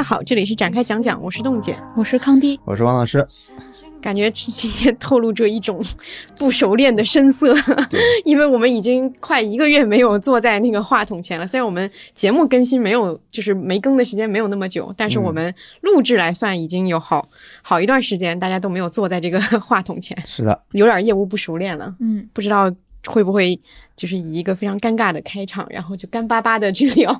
家好，这里是展开讲讲，我是冻姐，我是康迪，我是王老师。感觉今天透露着一种不熟练的声色，因为我们已经快一个月没有坐在那个话筒前了。虽然我们节目更新没有，就是没更的时间没有那么久，但是我们录制来算已经有好好一段时间，大家都没有坐在这个话筒前。是的，有点业务不熟练了。嗯，不知道会不会就是以一个非常尴尬的开场，然后就干巴巴的去聊，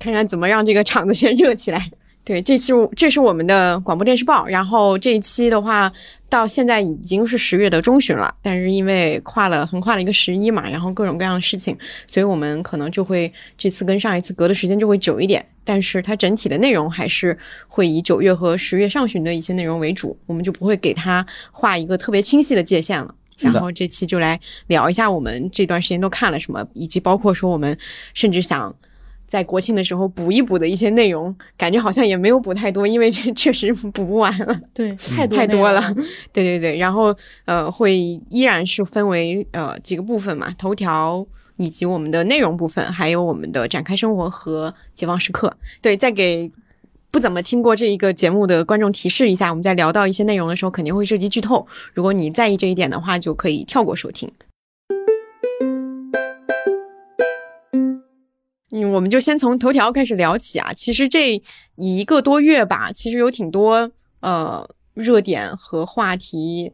看看怎么让这个场子先热起来。对，这期这是我们的广播电视报，然后这一期的话，到现在已经是十月的中旬了，但是因为跨了横跨了一个十一嘛，然后各种各样的事情，所以我们可能就会这次跟上一次隔的时间就会久一点，但是它整体的内容还是会以九月和十月上旬的一些内容为主，我们就不会给它画一个特别清晰的界限了。然后这期就来聊一下我们这段时间都看了什么，以及包括说我们甚至想。在国庆的时候补一补的一些内容，感觉好像也没有补太多，因为 这确实补不完了。对，太多太多了。对对对，然后呃，会依然是分为呃几个部分嘛，头条以及我们的内容部分，还有我们的展开生活和解放时刻。对，再给不怎么听过这一个节目的观众提示一下，我们在聊到一些内容的时候，肯定会涉及剧透。如果你在意这一点的话，就可以跳过收听。嗯，我们就先从头条开始聊起啊。其实这一个多月吧，其实有挺多呃热点和话题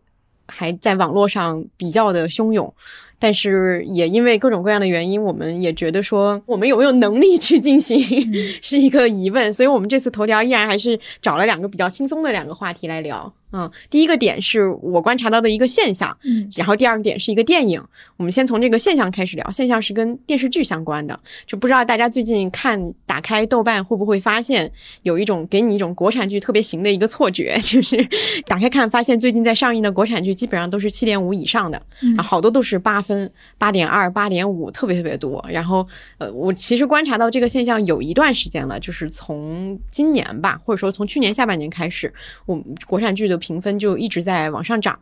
还在网络上比较的汹涌，但是也因为各种各样的原因，我们也觉得说我们有没有能力去进行 是一个疑问，所以我们这次头条依然还是找了两个比较轻松的两个话题来聊。嗯，第一个点是我观察到的一个现象，嗯，然后第二个点是一个电影。我们先从这个现象开始聊，现象是跟电视剧相关的，就不知道大家最近看打开豆瓣会不会发现有一种给你一种国产剧特别行的一个错觉，就是 打开看发现最近在上映的国产剧基本上都是七点五以上的，啊，好多都是八分、八点二、八点五，特别特别多。然后，呃，我其实观察到这个现象有一段时间了，就是从今年吧，或者说从去年下半年开始，我们国产剧的。评分就一直在往上涨，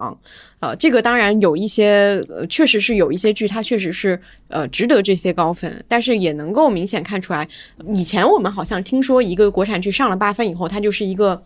呃，这个当然有一些，呃，确实是有一些剧，它确实是呃值得这些高分，但是也能够明显看出来，以前我们好像听说一个国产剧上了八分以后，它就是一个。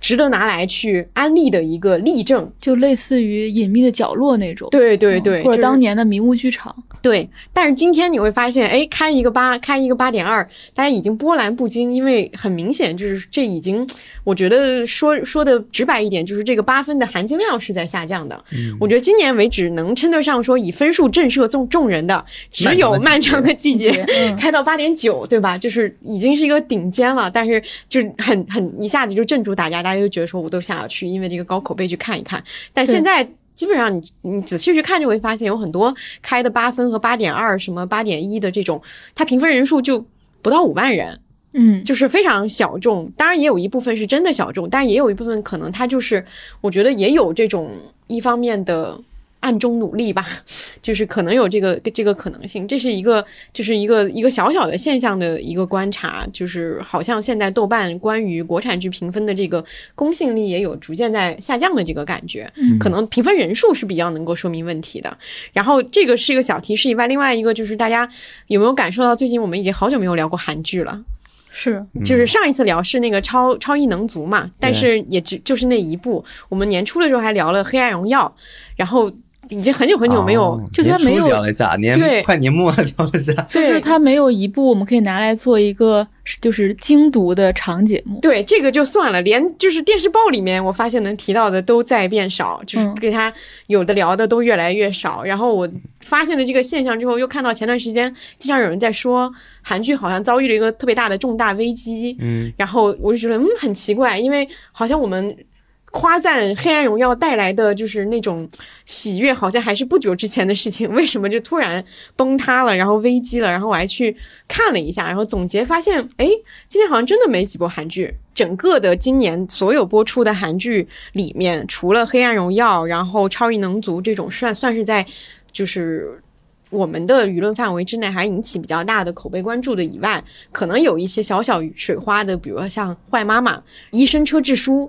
值得拿来去安利的一个例证，就类似于《隐秘的角落》那种，对对对，或者当年的迷雾剧场，对。但是今天你会发现，哎，开一个八，开一个八点二，大家已经波澜不惊，因为很明显就是这已经，我觉得说说的直白一点，就是这个八分的含金量是在下降的。嗯我觉得今年为止能称得上说以分数震慑众众人的，只有《漫长的季节》开到八点九，对吧？就是已经是一个顶尖了，但是就是很很一下子就镇住大家。大家就觉得说，我都想要去，因为这个高口碑去看一看。但现在基本上，你你仔细去看，就会发现有很多开的八分和八点二、什么八点一的这种，它评分人数就不到五万人，嗯，就是非常小众。当然，也有一部分是真的小众，但也有一部分可能它就是，我觉得也有这种一方面的。暗中努力吧，就是可能有这个这个可能性，这是一个就是一个一个小小的现象的一个观察，就是好像现在豆瓣关于国产剧评分的这个公信力也有逐渐在下降的这个感觉，嗯可能评分人数是比较能够说明问题的。然后这个是一个小提示以外，另外一个就是大家有没有感受到最近我们已经好久没有聊过韩剧了。是，就是上一次聊是那个超超异能族嘛，但是也只就是那一部。我们年初的时候还聊了《黑暗荣耀》，然后。已经很久很久没有，就他没有聊了一下，年快年末了聊了一下，就是他没有一部我们可以拿来做一个就是精读的长节目。对，这个就算了，连就是电视报里面我发现能提到的都在变少，就是给他有的聊的都越来越少。然后我发现了这个现象之后，又看到前段时间经常有人在说韩剧好像遭遇了一个特别大的重大危机，嗯，然后我就觉得嗯很奇怪，因为好像我们。夸赞《黑暗荣耀》带来的就是那种喜悦，好像还是不久之前的事情。为什么就突然崩塌了，然后危机了？然后我还去看了一下，然后总结发现，哎，今年好像真的没几部韩剧。整个的今年所有播出的韩剧里面，除了《黑暗荣耀》，然后《超异能族》这种算算是在就是我们的舆论范围之内还引起比较大的口碑关注的以外，可能有一些小小水花的，比如说像《坏妈妈》《医生车智书》。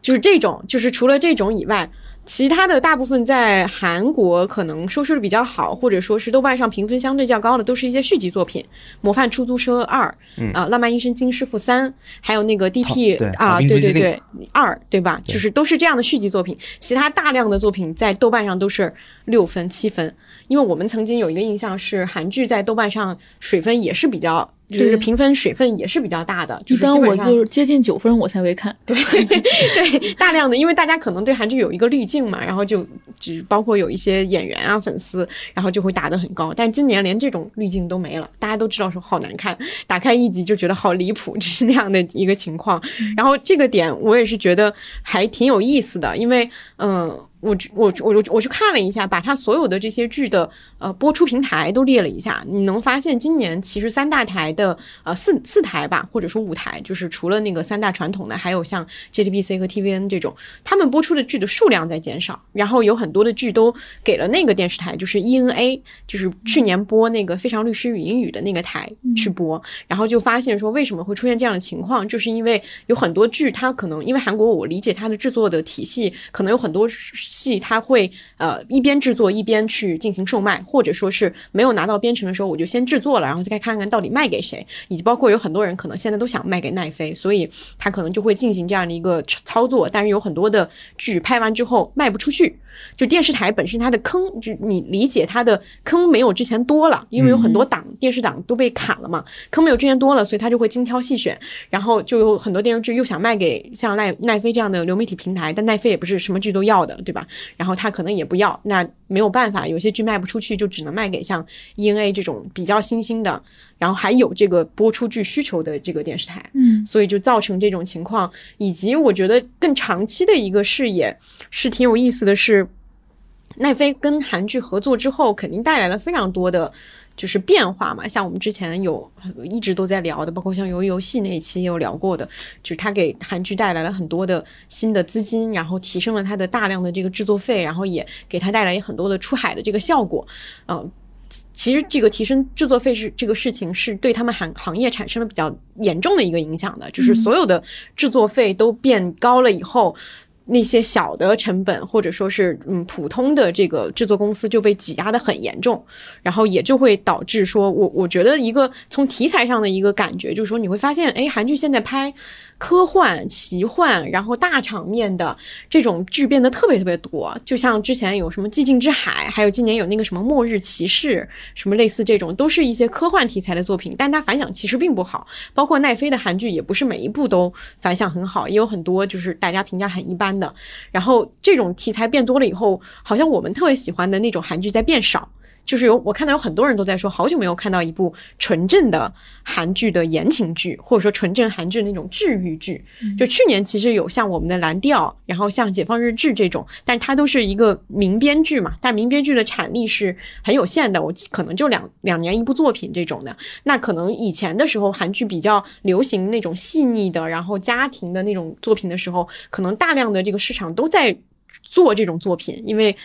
就是这种，就是除了这种以外，其他的大部分在韩国可能收视率比较好，或者说是豆瓣上评分相对较高的，都是一些续集作品，《模范出租车二》啊，《浪漫医生金师傅三》，还有那个 D.P. 啊，对对对，二对吧？就是都是这样的续集作品。其他大量的作品在豆瓣上都是六分、七分，因为我们曾经有一个印象是韩剧在豆瓣上水分也是比较。就是评分水分也是比较大的，一般我就是接近九分我才会看。对 对，大量的，因为大家可能对韩剧有一个滤镜嘛，然后就只包括有一些演员啊粉丝，然后就会打得很高。但今年连这种滤镜都没了，大家都知道说好难看，打开一集就觉得好离谱，就是那样的一个情况。然后这个点我也是觉得还挺有意思的，因为嗯。我我我我我去看了一下，把它所有的这些剧的呃播出平台都列了一下，你能发现今年其实三大台的呃四四台吧，或者说五台，就是除了那个三大传统的，还有像 JTBC 和 TVN 这种，他们播出的剧的数量在减少，然后有很多的剧都给了那个电视台，就是 ENA，就是去年播那个《非常律师与英语》的那个台去播，然后就发现说为什么会出现这样的情况，就是因为有很多剧它可能因为韩国我理解它的制作的体系可能有很多。戏他会呃一边制作一边去进行售卖，或者说是没有拿到编程的时候，我就先制作了，然后再看看到底卖给谁，以及包括有很多人可能现在都想卖给奈飞，所以他可能就会进行这样的一个操作。但是有很多的剧拍完之后卖不出去。就电视台本身它的坑，就你理解它的坑没有之前多了，因为有很多档电视档都被砍了嘛，坑没有之前多了，所以他就会精挑细选，然后就有很多电视剧又想卖给像奈奈飞这样的流媒体平台，但奈飞也不是什么剧都要的，对吧？然后他可能也不要，那没有办法，有些剧卖不出去，就只能卖给像 E N A 这种比较新兴的，然后还有这个播出剧需求的这个电视台，嗯，所以就造成这种情况，以及我觉得更长期的一个视野是挺有意思的是。奈飞跟韩剧合作之后，肯定带来了非常多的，就是变化嘛。像我们之前有一直都在聊的，包括像《鱿鱼游戏》那一期也有聊过的，就是它给韩剧带来了很多的新的资金，然后提升了它的大量的这个制作费，然后也给它带来很多的出海的这个效果。嗯，其实这个提升制作费是这个事情是对他们行行业产生了比较严重的一个影响的，就是所有的制作费都变高了以后。那些小的成本，或者说是嗯普通的这个制作公司就被挤压的很严重，然后也就会导致说，我我觉得一个从题材上的一个感觉，就是说你会发现，哎，韩剧现在拍。科幻、奇幻，然后大场面的这种剧变得特别特别多，就像之前有什么《寂静之海》，还有今年有那个什么《末日骑士》，什么类似这种，都是一些科幻题材的作品，但它反响其实并不好。包括奈飞的韩剧，也不是每一部都反响很好，也有很多就是大家评价很一般的。然后这种题材变多了以后，好像我们特别喜欢的那种韩剧在变少。就是有我看到有很多人都在说，好久没有看到一部纯正的韩剧的言情剧，或者说纯正韩剧那种治愈剧。就去年其实有像我们的蓝调，然后像解放日志这种，但它都是一个民编剧嘛，但民编剧的产力是很有限的，我可能就两两年一部作品这种的。那可能以前的时候，韩剧比较流行那种细腻的，然后家庭的那种作品的时候，可能大量的这个市场都在做这种作品，因为。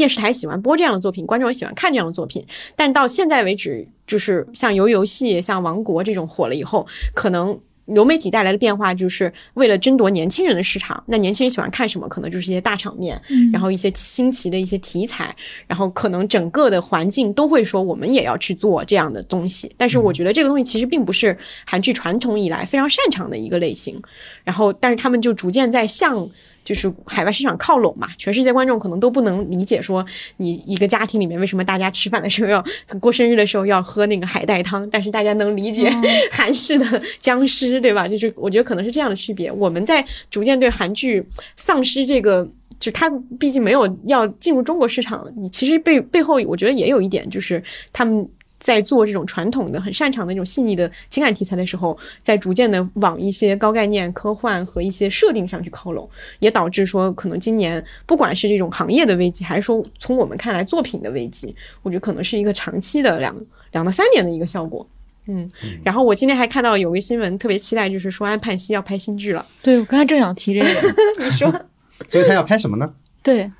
电视台喜欢播这样的作品，观众也喜欢看这样的作品。但到现在为止，就是像《游游戏》、像《王国》这种火了以后，可能流媒体带来的变化，就是为了争夺年轻人的市场。那年轻人喜欢看什么？可能就是一些大场面，然后一些新奇的一些题材，然后可能整个的环境都会说我们也要去做这样的东西。但是我觉得这个东西其实并不是韩剧传统以来非常擅长的一个类型。然后，但是他们就逐渐在向。就是海外市场靠拢嘛，全世界观众可能都不能理解，说你一个家庭里面为什么大家吃饭的时候要过生日的时候要喝那个海带汤，但是大家能理解 韩式的僵尸，对吧？就是我觉得可能是这样的区别。我们在逐渐对韩剧丧失这个，就它毕竟没有要进入中国市场，你其实背背后我觉得也有一点，就是他们。在做这种传统的、很擅长的那种细腻的情感题材的时候，在逐渐的往一些高概念、科幻和一些设定上去靠拢，也导致说，可能今年不管是这种行业的危机，还是说从我们看来作品的危机，我觉得可能是一个长期的两两到三年的一个效果。嗯，然后我今天还看到有个新闻，特别期待，就是说安盼西要拍新剧了。对，我刚才正想提这个，你说，所以他要拍什么呢？对。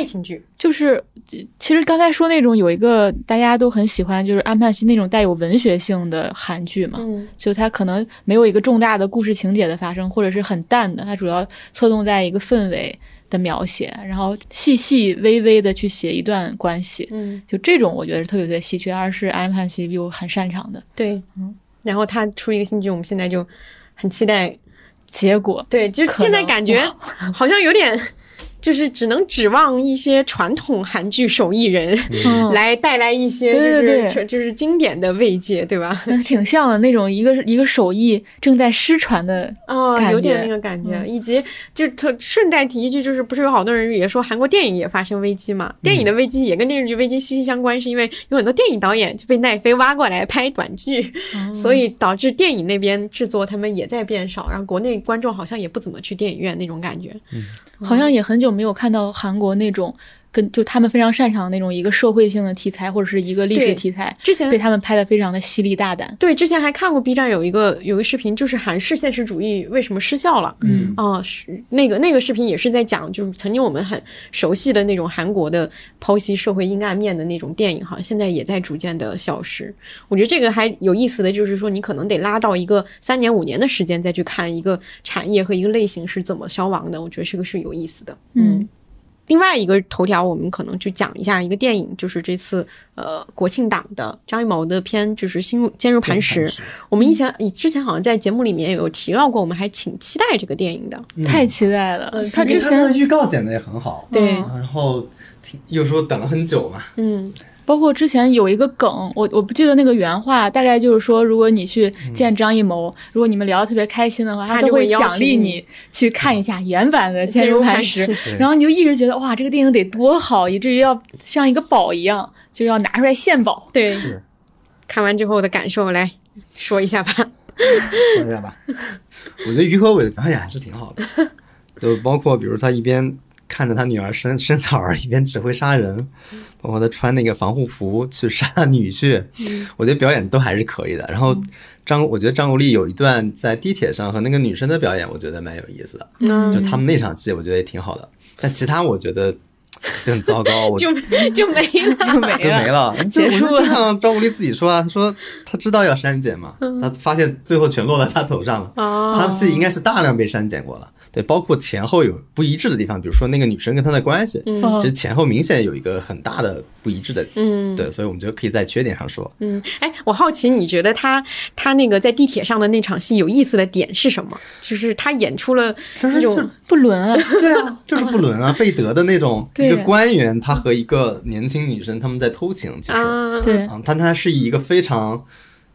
爱情剧就是，其实刚才说那种有一个大家都很喜欢，就是安盼希那种带有文学性的韩剧嘛，嗯就它可能没有一个重大的故事情节的发生，或者是很淡的，它主要侧重在一个氛围，的描写，然后细细微微的去写一段关系，嗯，就这种我觉得是特别特别稀缺，而是安盼西又很擅长的。对，嗯，然后他出一个新剧，我们现在就很期待结果。对，就现在感觉好像有点。就是只能指望一些传统韩剧手艺人来带来一些，就是就是经典的慰藉，对吧？挺像的那种一个一个手艺正在失传的哦，有点那个感觉。以及就特顺带提一句，就是不是有好多人也说韩国电影也发生危机嘛？电影的危机也跟电视剧危机息息相关，是因为有很多电影导演就被奈飞挖过来拍短剧，所以导致电影那边制作他们也在变少，然后国内观众好像也不怎么去电影院那种感觉。嗯。好像也很久没有看到韩国那种。跟就他们非常擅长的那种一个社会性的题材或者是一个历史题材，之前被他们拍的非常的犀利大胆。对，之前还看过 B 站有一个有一个视频，就是韩式现实主义为什么失效了。嗯啊，是那个那个视频也是在讲，就是曾经我们很熟悉的那种韩国的剖析社会阴暗面的那种电影，哈，现在也在逐渐的消失。我觉得这个还有意思的就是说，你可能得拉到一个三年五年的时间再去看一个产业和一个类型是怎么消亡的。我觉得这个是有意思的。嗯。另外一个头条，我们可能就讲一下一个电影，就是这次呃国庆档的张艺谋的片，就是《心入坚如磐石》。我们以前以之前好像在节目里面有提到过，我们还挺期待这个电影的，太期待了。他之前的预告剪的也很好，对，然后又说等了很久嘛，嗯。包括之前有一个梗，我我不记得那个原话，大概就是说，如果你去见张艺谋，如果你们聊得特别开心的话，他都会奖励你去看一下原版的《坚如磐石》，然后你就一直觉得哇，这个电影得多好，以至于要像一个宝一样，就要拿出来献宝。对，看完之后的感受来说一下吧。说一下吧，我觉得于和伟的表演还是挺好的，就包括比如他一边看着他女儿生生小儿，一边指挥杀人。包括他穿那个防护服去杀女婿，我觉得表演都还是可以的。然后张，我觉得张国立有一段在地铁上和那个女生的表演，我觉得蛮有意思的。嗯，就他们那场戏，我觉得也挺好的。但其他我觉得就很糟糕，就 就没了，就没了，就没了。结束了。就像张国立自己说啊，他说他知道要删减嘛，他发现最后全落在他头上了。他戏应该是大量被删减过了。对，包括前后有不一致的地方，比如说那个女生跟他的关系，其实前后明显有一个很大的不一致的，嗯，对，所以我们觉得可以在缺点上说，嗯，哎，我好奇你觉得他他那个在地铁上的那场戏有意思的点是什么？就是他演出了那种不伦啊，对啊，就是不伦啊，贝德的那种一个官员，他和一个年轻女生他们在偷情，其实对，但他是以一个非常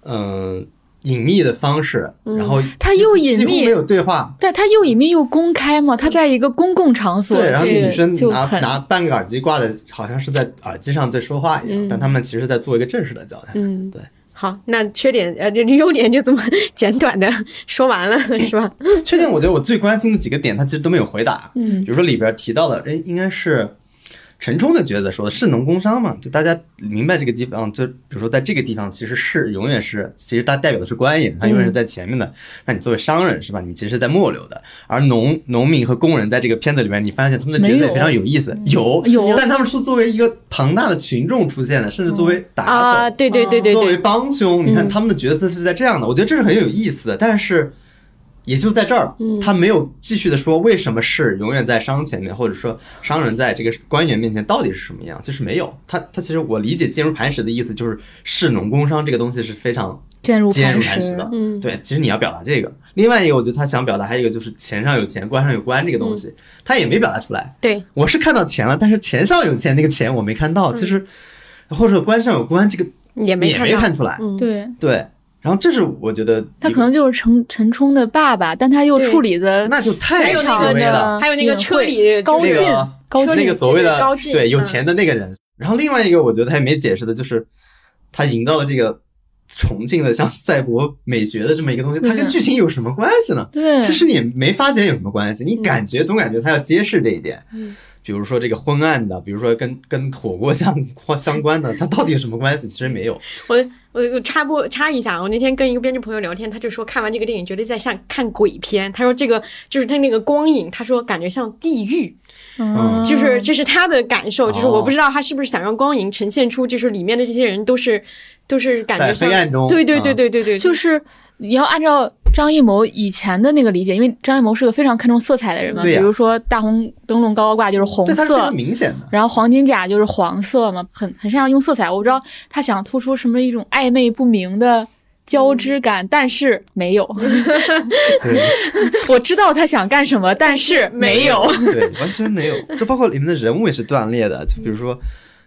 嗯。隐秘的方式，然后他又隐秘，没有对话，但他又隐秘又公开嘛？他在一个公共场所，对，然后女生拿拿半个耳机挂的，好像是在耳机上在说话一样，但他们其实在做一个正式的交谈。嗯，对。好，那缺点呃，这优点就这么 简短的说完了，是吧？缺点，我觉得我最关心的几个点，他其实都没有回答。嗯，比如说里边提到的，哎，应该是。陈冲的角色说的是农工商嘛？就大家明白这个地方，就比如说在这个地方，其实是永远是，其实它代表的是官员，他永远是在前面的。那你作为商人是吧？你其实是在末流的。而农农民和工人在这个片子里面，你发现他们的角色也非常有意思，有有，但他们是作为一个庞大的群众出现的，甚至作为打手，啊，对对对对，作为帮凶，你看他们的角色是在这样的，我觉得这是很有意思的，但是。也就在这儿了，他没有继续的说为什么是永远在商前面，或者说商人在这个官员面前到底是什么样，就是没有他。他其实我理解坚如磐石的意思就是士农工商这个东西是非常坚如坚如磐石的。嗯，对，其实你要表达这个。另外一个，我觉得他想表达还有一个就是钱上有钱，官上有官这个东西，他也没表达出来。对，我是看到钱了，但是钱上有钱那个钱我没看到，其实或者说官上有官这个也没也没看出来。对对。然后这是我觉得他可能就是陈陈冲的爸爸，但他又处理的那就太有那个还有那个车里高进高进那个所谓的高进对有钱的那个人。然后另外一个我觉得他也没解释的就是他营造的这个重庆的像赛博美学的这么一个东西，它跟剧情有什么关系呢？对，其实你没发觉有什么关系，你感觉总感觉他要揭示这一点。嗯。比如说这个昏暗的，比如说跟跟火锅相相关的，它 到底有什么关系？其实没有。我我我插播插一下，我那天跟一个编剧朋友聊天，他就说看完这个电影觉得在像看鬼片。他说这个就是他那个光影，他说感觉像地狱，嗯，就是这是他的感受。就是我不知道他是不是想让光影呈现出，就是里面的这些人都是都是感觉在黑暗中，对对对对对对，就是你要按照张艺谋以前的那个理解，因为张艺谋是个非常看重色彩的人嘛，比如说大红灯笼高高挂就是红色，明显的。然后黄金甲就是黄色嘛，很很擅长用色彩。我不知道他想突出什么一种暧昧不明的交织感，但是没有。我知道他想干什么，但是没有。对，完全没有。这包括里面的人物也是断裂的，就比如说。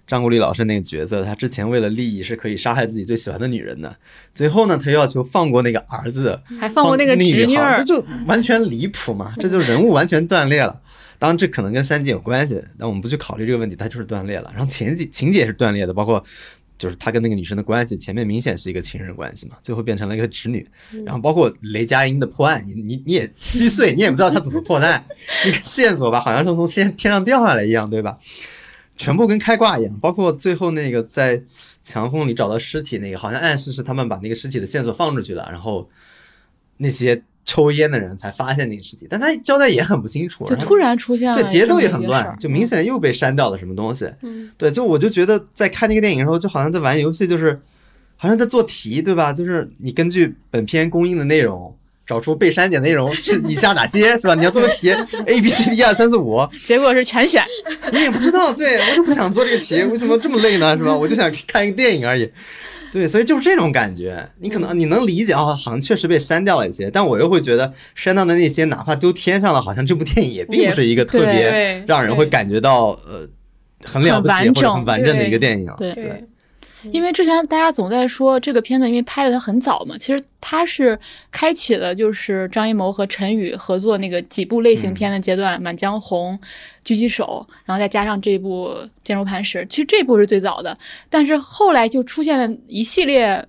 张国立老师那个角色，他之前为了利益是可以杀害自己最喜欢的女人的，最后呢，他要求放过那个儿子，还放过那个侄女，这就完全离谱嘛！这就人物完全断裂了。当然，这可能跟山姐有关系，但我们不去考虑这个问题，它就是断裂了。然后情节情节也是断裂的，包括就是他跟那个女生的关系，前面明显是一个情人关系嘛，最后变成了一个侄女。然后包括雷佳音的破案，你你你也稀碎，你也不知道他怎么破案，那个线索吧，好像是从天天上掉下来一样，对吧？全部跟开挂一样，包括最后那个在墙缝里找到尸体那个，好像暗示是他们把那个尸体的线索放出去了，然后那些抽烟的人才发现那个尸体，但他交代也很不清楚，就突然出现了，对节奏也很乱，就明显又被删掉了什么东西。嗯，对，就我就觉得在看这个电影的时候，就好像在玩游戏，就是好像在做题，对吧？就是你根据本片公映的内容。找出被删减内容是 以下哪些，是吧？你要做个题，A B C D 一二三四五，结果是全选。你也不知道，对我就不想做这个题，为什么这么累呢？是吧？我就想看一个电影而已。对，所以就是这种感觉。你可能你能理解啊，好像确实被删掉了一些，但我又会觉得删掉的那些，哪怕丢天上了，好像这部电影也并不是一个特别让人会感觉到呃很了不起或者很完整的一个电影。对。因为之前大家总在说这个片子，因为拍的它很早嘛，其实它是开启了就是张艺谋和陈宇合作那个几部类型片的阶段，《满江红》《狙击手》，然后再加上这部《坚如磐石》，其实这部是最早的，但是后来就出现了一系列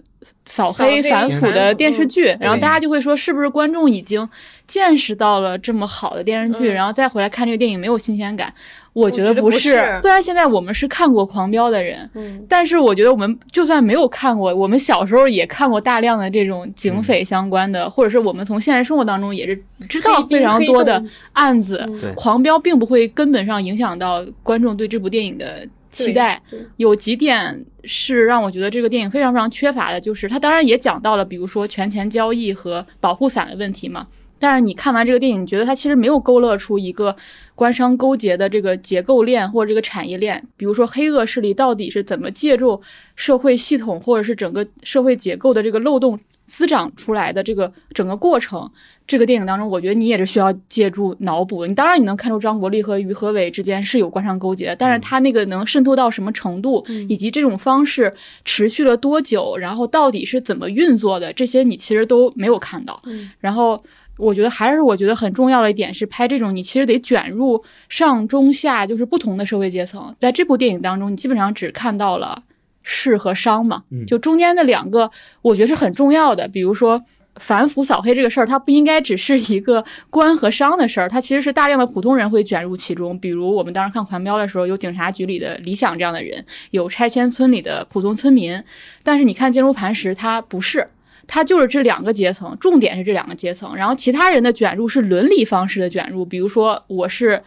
扫黑反腐的电视剧，然后大家就会说，是不是观众已经见识到了这么好的电视剧，然后再回来看这个电影没有新鲜感？我觉得不是，虽然现在我们是看过《狂飙》的人，嗯，但是我觉得我们就算没有看过，我们小时候也看过大量的这种警匪相关的，或者是我们从现实生活当中也是知道非常多的案子。对，《狂飙》并不会根本上影响到观众对这部电影的期待。有几点是让我觉得这个电影非常非常缺乏的，就是它当然也讲到了，比如说权钱交易和保护伞的问题嘛。但是你看完这个电影，你觉得它其实没有勾勒出一个官商勾结的这个结构链或者这个产业链，比如说黑恶势力到底是怎么借助社会系统或者是整个社会结构的这个漏洞滋长出来的这个整个过程。这个电影当中，我觉得你也是需要借助脑补。你当然你能看出张国立和于和伟之间是有官商勾结，但是他那个能渗透到什么程度，以及这种方式持续了多久，然后到底是怎么运作的，这些你其实都没有看到。然后。我觉得还是我觉得很重要的一点是拍这种，你其实得卷入上中下，就是不同的社会阶层。在这部电影当中，你基本上只看到了士和商嘛，就中间的两个，我觉得是很重要的。比如说反腐扫黑这个事儿，它不应该只是一个官和商的事儿，它其实是大量的普通人会卷入其中。比如我们当时看《狂飙》的时候，有警察局里的李想这样的人，有拆迁村里的普通村民，但是你看《坚如磐石》，它不是。他就是这两个阶层，重点是这两个阶层，然后其他人的卷入是伦理方式的卷入，比如说我是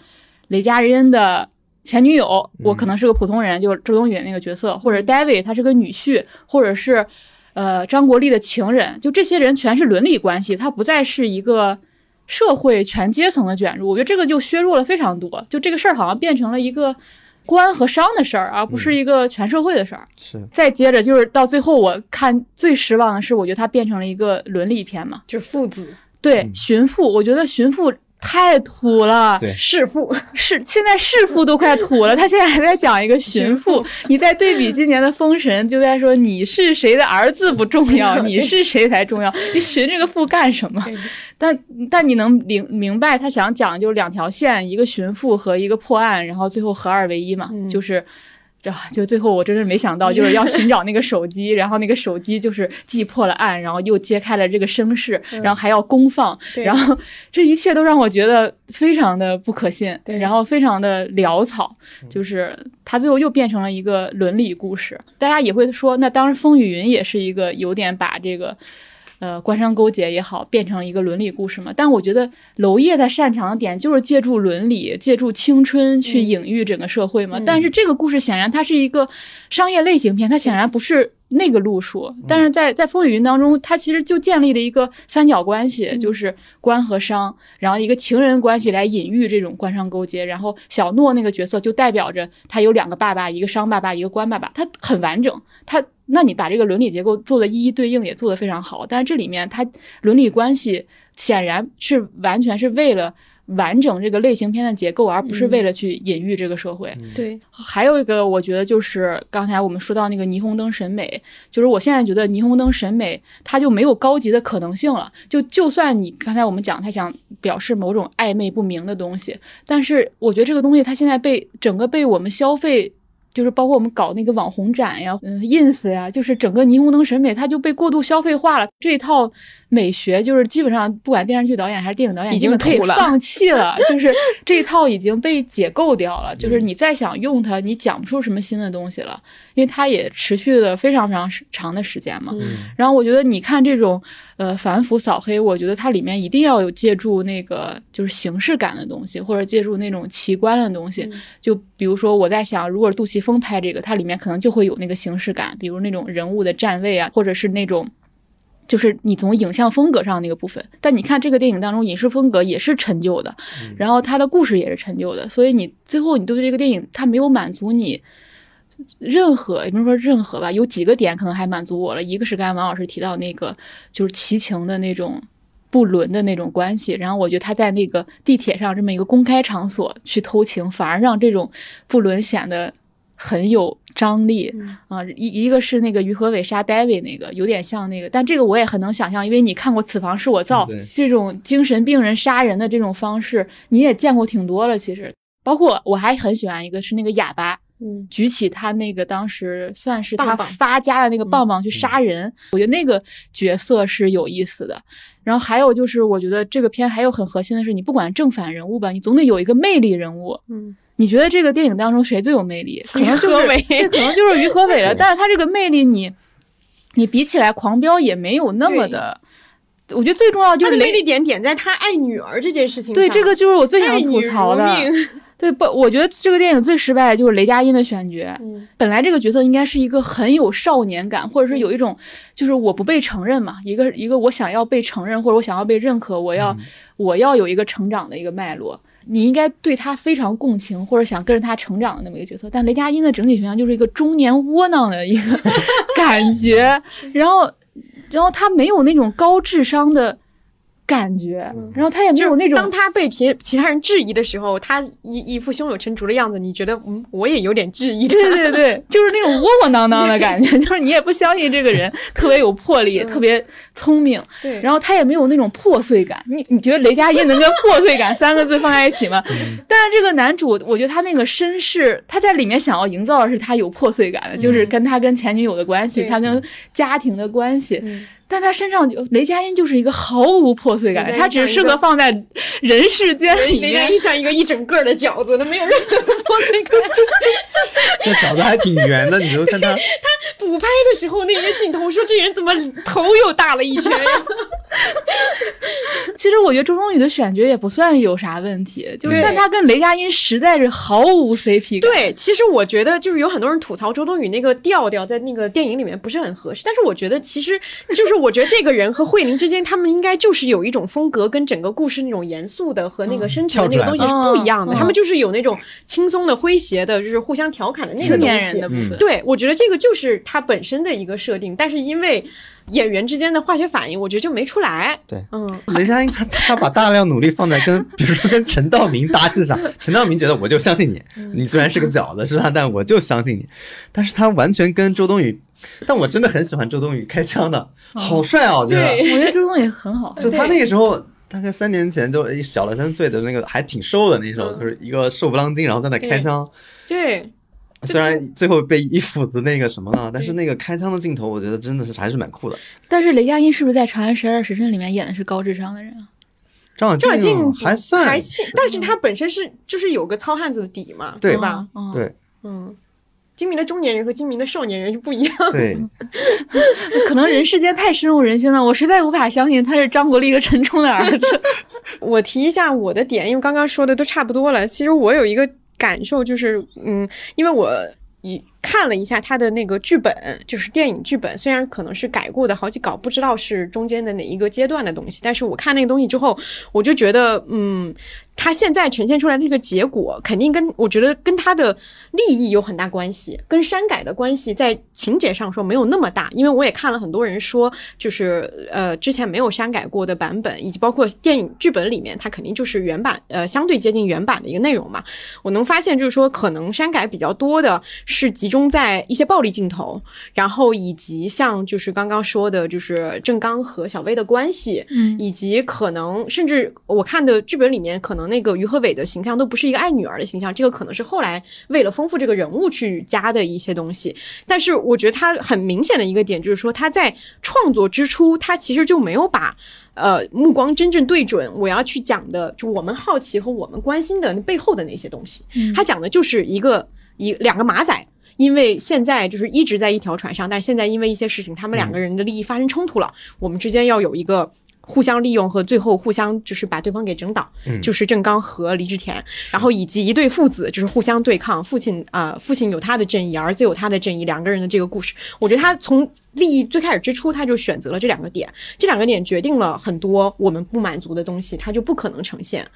雷佳音的前女友，我可能是个普通人，就周冬雨那个角色，或者 David 他是个女婿，或者是呃张国立的情人，就这些人全是伦理关系，他不再是一个社会全阶层的卷入，我觉得这个就削弱了非常多，就这个事儿好像变成了一个。官和商的事儿，而不是一个全社会的事儿。是，再接着就是到最后，我看最失望的是，我觉得它变成了一个伦理片嘛，就是父子对寻父，我觉得寻父。太土了，对，弑父是现在弑父都快土了，他现在还在讲一个寻父。你在对比今年的封神，就在说你是谁的儿子不重要，你是谁才重要。你寻这个父干什么？但但你能明明白他想讲就是两条线，一个寻父和一个破案，然后最后合二为一嘛，就是。这就最后我真是没想到，就是要寻找那个手机，然后那个手机就是既破了案，然后又揭开了这个声势，然后还要公放，然后这一切都让我觉得非常的不可信，对然后非常的潦草，就是他最后又变成了一个伦理故事。大家也会说，那当然风雨云也是一个有点把这个。呃，官商勾结也好，变成一个伦理故事嘛。但我觉得娄烨他擅长的点就是借助伦理、借助青春去隐喻整个社会嘛。但是这个故事显然它是一个商业类型片，它显然不是那个路数。但是在在风雨云当中，它其实就建立了一个三角关系，就是官和商，然后一个情人关系来隐喻这种官商勾结。然后小诺那个角色就代表着他有两个爸爸，一个商爸爸，一个官爸爸，他很完整。他那你把这个伦理结构做的一一对应，也做得非常好。但是这里面它伦理关系显然是完全是为了。完整这个类型片的结构，而不是为了去隐喻这个社会。对，还有一个，我觉得就是刚才我们说到那个霓虹灯审美，就是我现在觉得霓虹灯审美它就没有高级的可能性了。就就算你刚才我们讲，他想表示某种暧昧不明的东西，但是我觉得这个东西它现在被整个被我们消费。就是包括我们搞那个网红展呀，嗯，ins 呀，就是整个霓虹灯审美，它就被过度消费化了。这一套美学，就是基本上不管电视剧导演还是电影导演，已经可以了，放弃了。就是这一套已经被解构掉了。就是你再想用它，你讲不出什么新的东西了，因为它也持续了非常非常长的时间嘛。然后我觉得你看这种。呃，反腐扫黑，我觉得它里面一定要有借助那个就是形式感的东西，或者借助那种奇观的东西。就比如说，我在想，如果杜琪峰拍这个，它里面可能就会有那个形式感，比如那种人物的站位啊，或者是那种，就是你从影像风格上那个部分。但你看这个电影当中，影视风格也是陈旧的，然后它的故事也是陈旧的，所以你最后你对这个电影它没有满足你。任何也不能说任何吧，有几个点可能还满足我了。一个是刚才王老师提到那个，就是齐情的那种不伦的那种关系。然后我觉得他在那个地铁上这么一个公开场所去偷情，反而让这种不伦显得很有张力啊。一一个是那个于和伟杀 David 那个，有点像那个，但这个我也很能想象，因为你看过《此房是我造》这种精神病人杀人的这种方式，你也见过挺多了。其实，包括我还很喜欢一个是那个哑巴。嗯举起他那个当时算是他发家的那个棒棒去杀人，我觉得那个角色是有意思的。然后还有就是，我觉得这个片还有很核心的是，你不管正反人物吧，你总得有一个魅力人物。嗯，你觉得这个电影当中谁最有魅力？可能就是对，可能就是于和伟了。但是他这个魅力，你你比起来，狂飙也没有那么的。我觉得最重要就是魅力点点在他爱女儿这件事情上。对，这个就是我最想吐槽的。对不？我觉得这个电影最失败的就是雷佳音的选角。嗯，本来这个角色应该是一个很有少年感，或者是有一种就是我不被承认嘛，一个一个我想要被承认，或者我想要被认可，我要我要有一个成长的一个脉络。你应该对他非常共情，或者想跟着他成长的那么一个角色。但雷佳音的整体形象就是一个中年窝囊的一个感觉，然后然后他没有那种高智商的。感觉，然后他也没有那种，当他被别其他人质疑的时候，他一一副胸有成竹的样子，你觉得，嗯，我也有点质疑。对对对，就是那种窝窝囊囊的感觉，就是你也不相信这个人特别有魄力，特别聪明。对，然后他也没有那种破碎感。你你觉得雷佳音能跟破碎感三个字放在一起吗？但是这个男主，我觉得他那个身世，他在里面想要营造的是他有破碎感的，就是跟他跟前女友的关系，他跟家庭的关系。但他身上就雷佳音就是一个毫无破碎感，他只适合放在人世间里面。雷佳音像一个一整个的饺子，他没有任何破碎感。那饺子还挺圆的，你就看他。他补拍的时候那些镜头，说这人怎么头又大了一圈？其实我觉得周冬雨的选角也不算有啥问题，就是但他跟雷佳音实在是毫无 CP 感。对，其实我觉得就是有很多人吐槽周冬雨那个调调在那个电影里面不是很合适，但是我觉得其实就是。我觉得这个人和慧玲之间，他们应该就是有一种风格，跟整个故事那种严肃的和那个深沉的那个东西是不一样的。他们就是有那种轻松的、诙谐的，就是互相调侃的那个东西。对，我觉得这个就是他本身的一个设定，但是因为演员之间的化学反应，我觉得就没出来。对，嗯，雷佳音他他把大量努力放在跟，比如说跟陈道明搭戏上，陈道明觉得我就相信你，你虽然是个饺子是吧？但我就相信你，但是他完全跟周冬雨。但我真的很喜欢周冬雨开枪的，好帅啊！我觉得，我觉得周冬雨很好。就他那个时候，大概三年前，就小了三岁的那个，还挺瘦的那时候，就是一个瘦不拉几，然后在那开枪。对，虽然最后被一斧子那个什么了，但是那个开枪的镜头，我觉得真的是还是蛮酷的。但是雷佳音是不是在《长安十二时辰》里面演的是高智商的人啊？张小静还算还行，但是他本身是就是有个糙汉子的底嘛，对吧？对，嗯。精明的中年人和精明的少年人是不一样。对，可能人世间太深入人心了，我实在无法相信他是张国立一个沉重的儿子。我提一下我的点，因为刚刚说的都差不多了。其实我有一个感受，就是嗯，因为我一看了一下他的那个剧本，就是电影剧本，虽然可能是改过的好几稿，不知道是中间的哪一个阶段的东西，但是我看那个东西之后，我就觉得，嗯。他现在呈现出来的这个结果，肯定跟我觉得跟他的利益有很大关系，跟删改的关系在情节上说没有那么大。因为我也看了很多人说，就是呃之前没有删改过的版本，以及包括电影剧本里面，它肯定就是原版，呃相对接近原版的一个内容嘛。我能发现就是说，可能删改比较多的是集中在一些暴力镜头，然后以及像就是刚刚说的，就是郑刚和小薇的关系，嗯，以及可能甚至我看的剧本里面可能。那个于和伟的形象都不是一个爱女儿的形象，这个可能是后来为了丰富这个人物去加的一些东西。但是我觉得他很明显的一个点就是说，他在创作之初，他其实就没有把呃目光真正对准我要去讲的，就我们好奇和我们关心的背后的那些东西。他讲的就是一个一两个马仔，因为现在就是一直在一条船上，但是现在因为一些事情，他们两个人的利益发生冲突了，我们之间要有一个。互相利用和最后互相就是把对方给整倒，就是郑刚和李治田，然后以及一对父子就是互相对抗，父亲啊父亲有他的正义，儿子有他的正义，两个人的这个故事，我觉得他从利益最开始之初他就选择了这两个点，这两个点决定了很多我们不满足的东西，他就不可能呈现。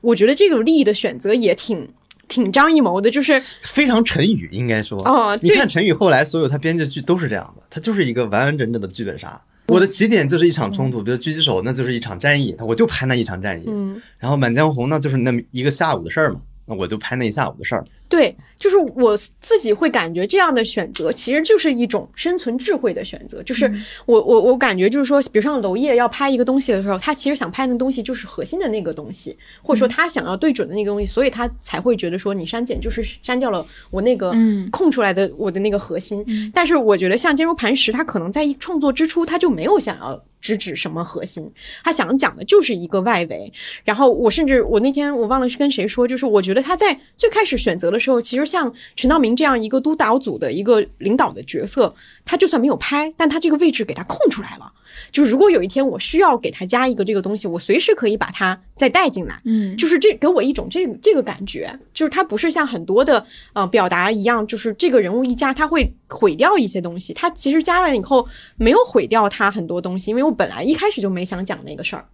我觉得这个利益的选择也挺挺张艺谋的，就是非常陈宇应该说。哦，你看陈宇后来所有他编的剧都是这样的，他就是一个完完整整的剧本杀。我的起点就是一场冲突，比如狙击手，那就是一场战役，我就拍那一场战役。嗯，然后《满江红》呢，就是那么一个下午的事儿嘛，那我就拍那一下午的事儿。对，就是我自己会感觉这样的选择其实就是一种生存智慧的选择。就是我我我感觉就是说，比如像娄烨要拍一个东西的时候，他其实想拍的东西就是核心的那个东西，或者说他想要对准的那个东西，所以他才会觉得说你删减就是删掉了我那个空出来的我的那个核心。但是我觉得像坚如磐石，他可能在创作之初他就没有想要直指什么核心，他想讲的就是一个外围。然后我甚至我那天我忘了是跟谁说，就是我觉得他在最开始选择的。时候，其实像陈道明这样一个督导组的一个领导的角色，他就算没有拍，但他这个位置给他空出来了。就是如果有一天我需要给他加一个这个东西，我随时可以把它再带进来。嗯，就是这给我一种这这个感觉，就是他不是像很多的呃表达一样，就是这个人物一加他会毁掉一些东西。他其实加了以后没有毁掉他很多东西，因为我本来一开始就没想讲那个事儿。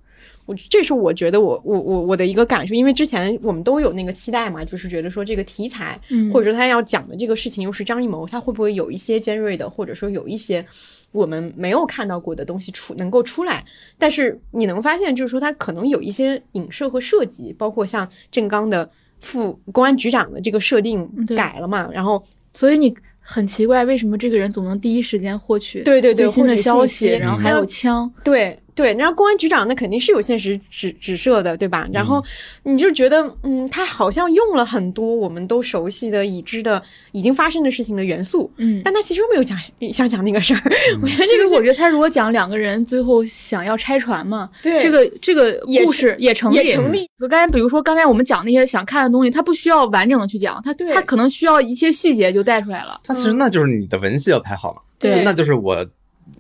我这是我觉得我我我我的一个感受，因为之前我们都有那个期待嘛，就是觉得说这个题材，或者说他要讲的这个事情又是张艺谋，他会不会有一些尖锐的，或者说有一些我们没有看到过的东西出能够出来？但是你能发现，就是说它可能有一些影射和设计，包括像郑刚的副公安局长的这个设定改了嘛，然后所以你很奇怪，为什么这个人总能第一时间获取对对对最新的消息，然后还有枪，对。对，然后公安局长那肯定是有现实指指涉的，对吧？然后你就觉得，嗯，他好像用了很多我们都熟悉的、已知的、已经发生的事情的元素，嗯，但他其实没有讲 想讲那个事儿。我觉得这个，我觉得他如果讲两个人最后想要拆船嘛，对，这个这个故事也成立，也成立。和刚才比如说刚才我们讲那些想看的东西，他不需要完整的去讲，他他可能需要一些细节就带出来了。他其实那就是你的文戏要拍好了，对，那就是我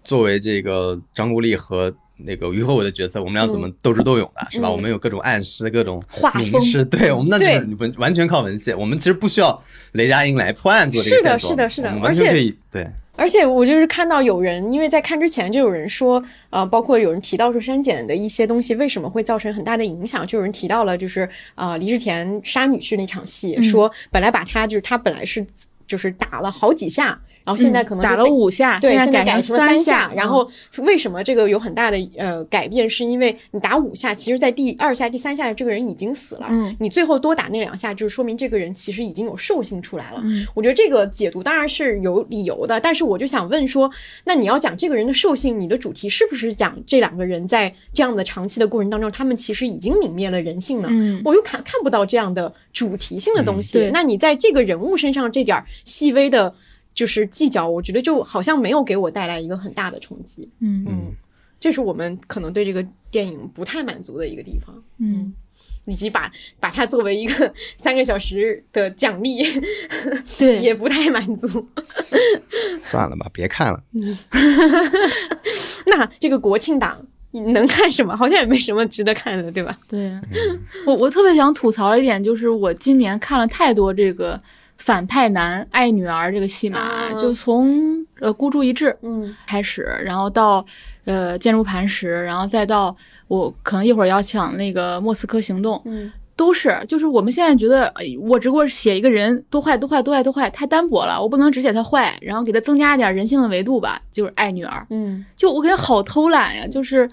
作为这个张国立和。那个于和伟的角色，我们俩怎么斗智斗勇的，是吧？我们有各种暗示，各种明示，对我们那就是文完全靠文戏。我们其实不需要雷佳音来破案做这个是的，是的，是的，完全可以。对，而且我就是看到有人，因为在看之前就有人说，呃，包括有人提到说删减的一些东西为什么会造成很大的影响，就有人提到了，就是啊，李治田杀女婿那场戏，说本来把他就是他本来是就是打了好几下。然后现在可能打了五下，对，现在改成了三下。然后为什么这个有很大的呃改变？是因为你打五下，其实在第二下、第三下这个人已经死了。嗯，你最后多打那两下，就是说明这个人其实已经有兽性出来了。嗯，我觉得这个解读当然是有理由的，但是我就想问说，那你要讲这个人的兽性，你的主题是不是讲这两个人在这样的长期的过程当中，他们其实已经泯灭了人性呢？嗯，我又看看不到这样的主题性的东西。那你在这个人物身上这点细微的。就是计较，我觉得就好像没有给我带来一个很大的冲击。嗯嗯，这是我们可能对这个电影不太满足的一个地方。嗯，以及把把它作为一个 三个小时的奖励，对，也不太满足。算了吧，别看了。嗯，那这个国庆档你能看什么？好像也没什么值得看的，对吧？对，我我特别想吐槽一点，就是我今年看了太多这个。反派男爱女儿这个戏码，就从呃孤注一掷嗯。开始，然后到呃坚如磐石，然后再到我可能一会儿要讲那个莫斯科行动，嗯。都是就是我们现在觉得，哎我只不过写一个人多坏多坏多坏多坏，太单薄了，我不能只写他坏，然后给他增加一点人性的维度吧，就是爱女儿，嗯。就我感觉好偷懒呀，就是。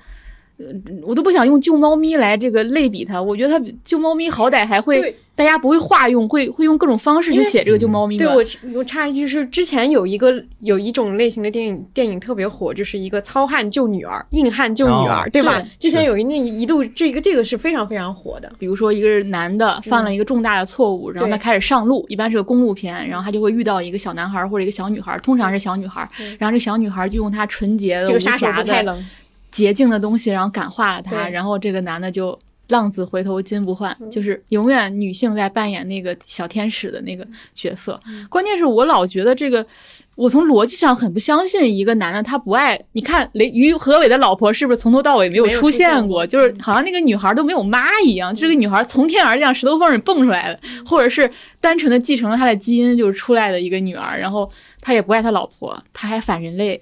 呃，我都不想用救猫咪来这个类比它，我觉得它救猫咪好歹还会，大家不会化用，会会用各种方式去写这个救猫咪。对我我插一句，是之前有一个有一种类型的电影电影特别火，就是一个糙汉救女儿、硬汉救女儿，哦对吧？之前有一那一度这个这个是非常非常火的。比如说一个男的犯了一个重大的错误，然后他开始上路，一般是个公路片，然后他就会遇到一个小男孩或者一个小女孩，通常是小女孩，然后这小女孩就用她纯洁的、无这个杀手瑕的、不太冷，洁净的东西，然后感化了他，然后这个男的就。浪子回头金不换，就是永远女性在扮演那个小天使的那个角色。关键是我老觉得这个，我从逻辑上很不相信一个男的他不爱。你看雷于和伟的老婆是不是从头到尾没有出出现过现过？就是好像那个女孩都没有妈一样，就这个女孩从天而降，石头缝里蹦出来的，或者是单纯的继承了他的基因就是出来的一个女儿，然后他也不爱他老婆，他还反人类。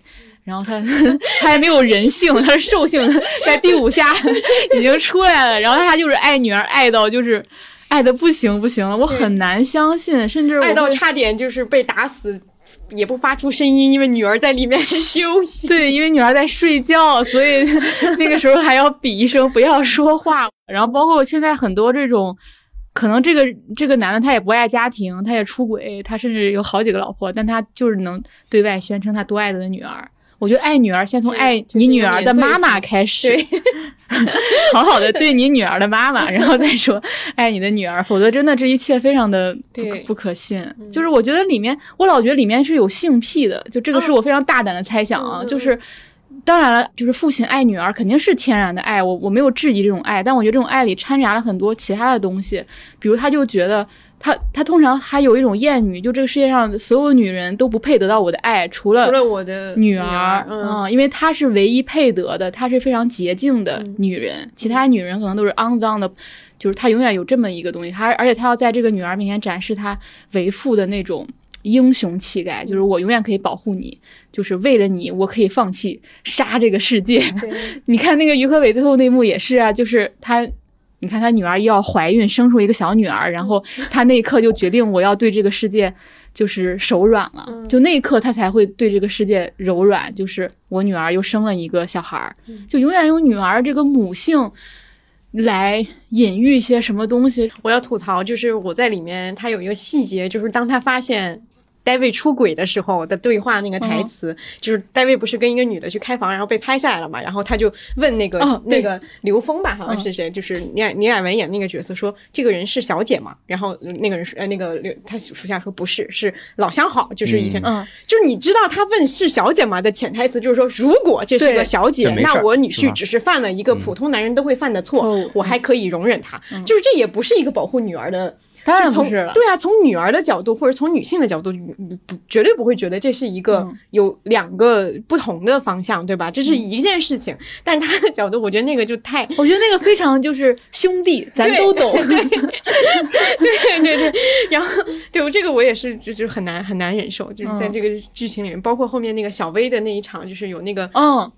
然后他他还没有人性，他是兽性，在第五下已经出来了。然后他就是爱女儿，爱到就是爱的不行不行了，我很难相信，甚至爱到差点就是被打死，也不发出声音，因为女儿在里面休息。对，因为女儿在睡觉，所以那个时候还要比一声不要说话。然后包括现在很多这种。可能这个这个男的他也不爱家庭，他也出轨，他甚至有好几个老婆，但他就是能对外宣称他多爱他的女儿。我觉得爱女儿先从爱你女儿的妈妈开始，好好的对你女儿的妈妈，然后再说爱你的女儿，否则真的这一切非常的不不可信。就是我觉得里面，我老觉得里面是有性癖的，就这个是我非常大胆的猜想啊，就是。当然了，就是父亲爱女儿肯定是天然的爱，我我没有质疑这种爱，但我觉得这种爱里掺杂了很多其他的东西，比如他就觉得他他通常还有一种厌女，就这个世界上所有女人都不配得到我的爱，除了除了我的女儿，嗯，因为她是唯一配得的，她是非常洁净的女人，嗯、其他女人可能都是肮脏的，就是她永远有这么一个东西，她而且她要在这个女儿面前展示她为父的那种。英雄气概，就是我永远可以保护你，就是为了你，我可以放弃杀这个世界。你看那个于和伟最后那幕也是啊，就是他，你看他女儿又要怀孕，生出一个小女儿，然后他那一刻就决定我要对这个世界就是手软了，嗯、就那一刻他才会对这个世界柔软，就是我女儿又生了一个小孩儿，就永远用女儿这个母性。来隐喻一些什么东西？我要吐槽，就是我在里面，他有一个细节，就是当他发现 David 出轨的时候的对话那个台词，嗯、就是 David 不是跟一个女的去开房，然后被拍下来了嘛，然后他就问那个、哦、那个刘峰吧，好像嗯是谁，就是倪倪乃文演那个角色说这个人是小姐嘛，然后那个人说呃那个刘他属下说不是，是老相好，就是以前，嗯，就是你知道他问是小姐吗的潜台词就是说，如果这是个小姐，那我女婿只是犯了一个普通男人都会犯的错，嗯、我还可以容忍他，就是这也不是一个保护女儿的。当然不是了，对啊，从女儿的角度或者从女性的角度，不绝对不会觉得这是一个有两个不同的方向，对吧？这是一件事情，但他的角度，我觉得那个就太，我觉得那个非常就是兄弟，咱都懂，对对对对。然后，对我这个我也是，就就很难很难忍受，就是在这个剧情里面，包括后面那个小薇的那一场，就是有那个嗯。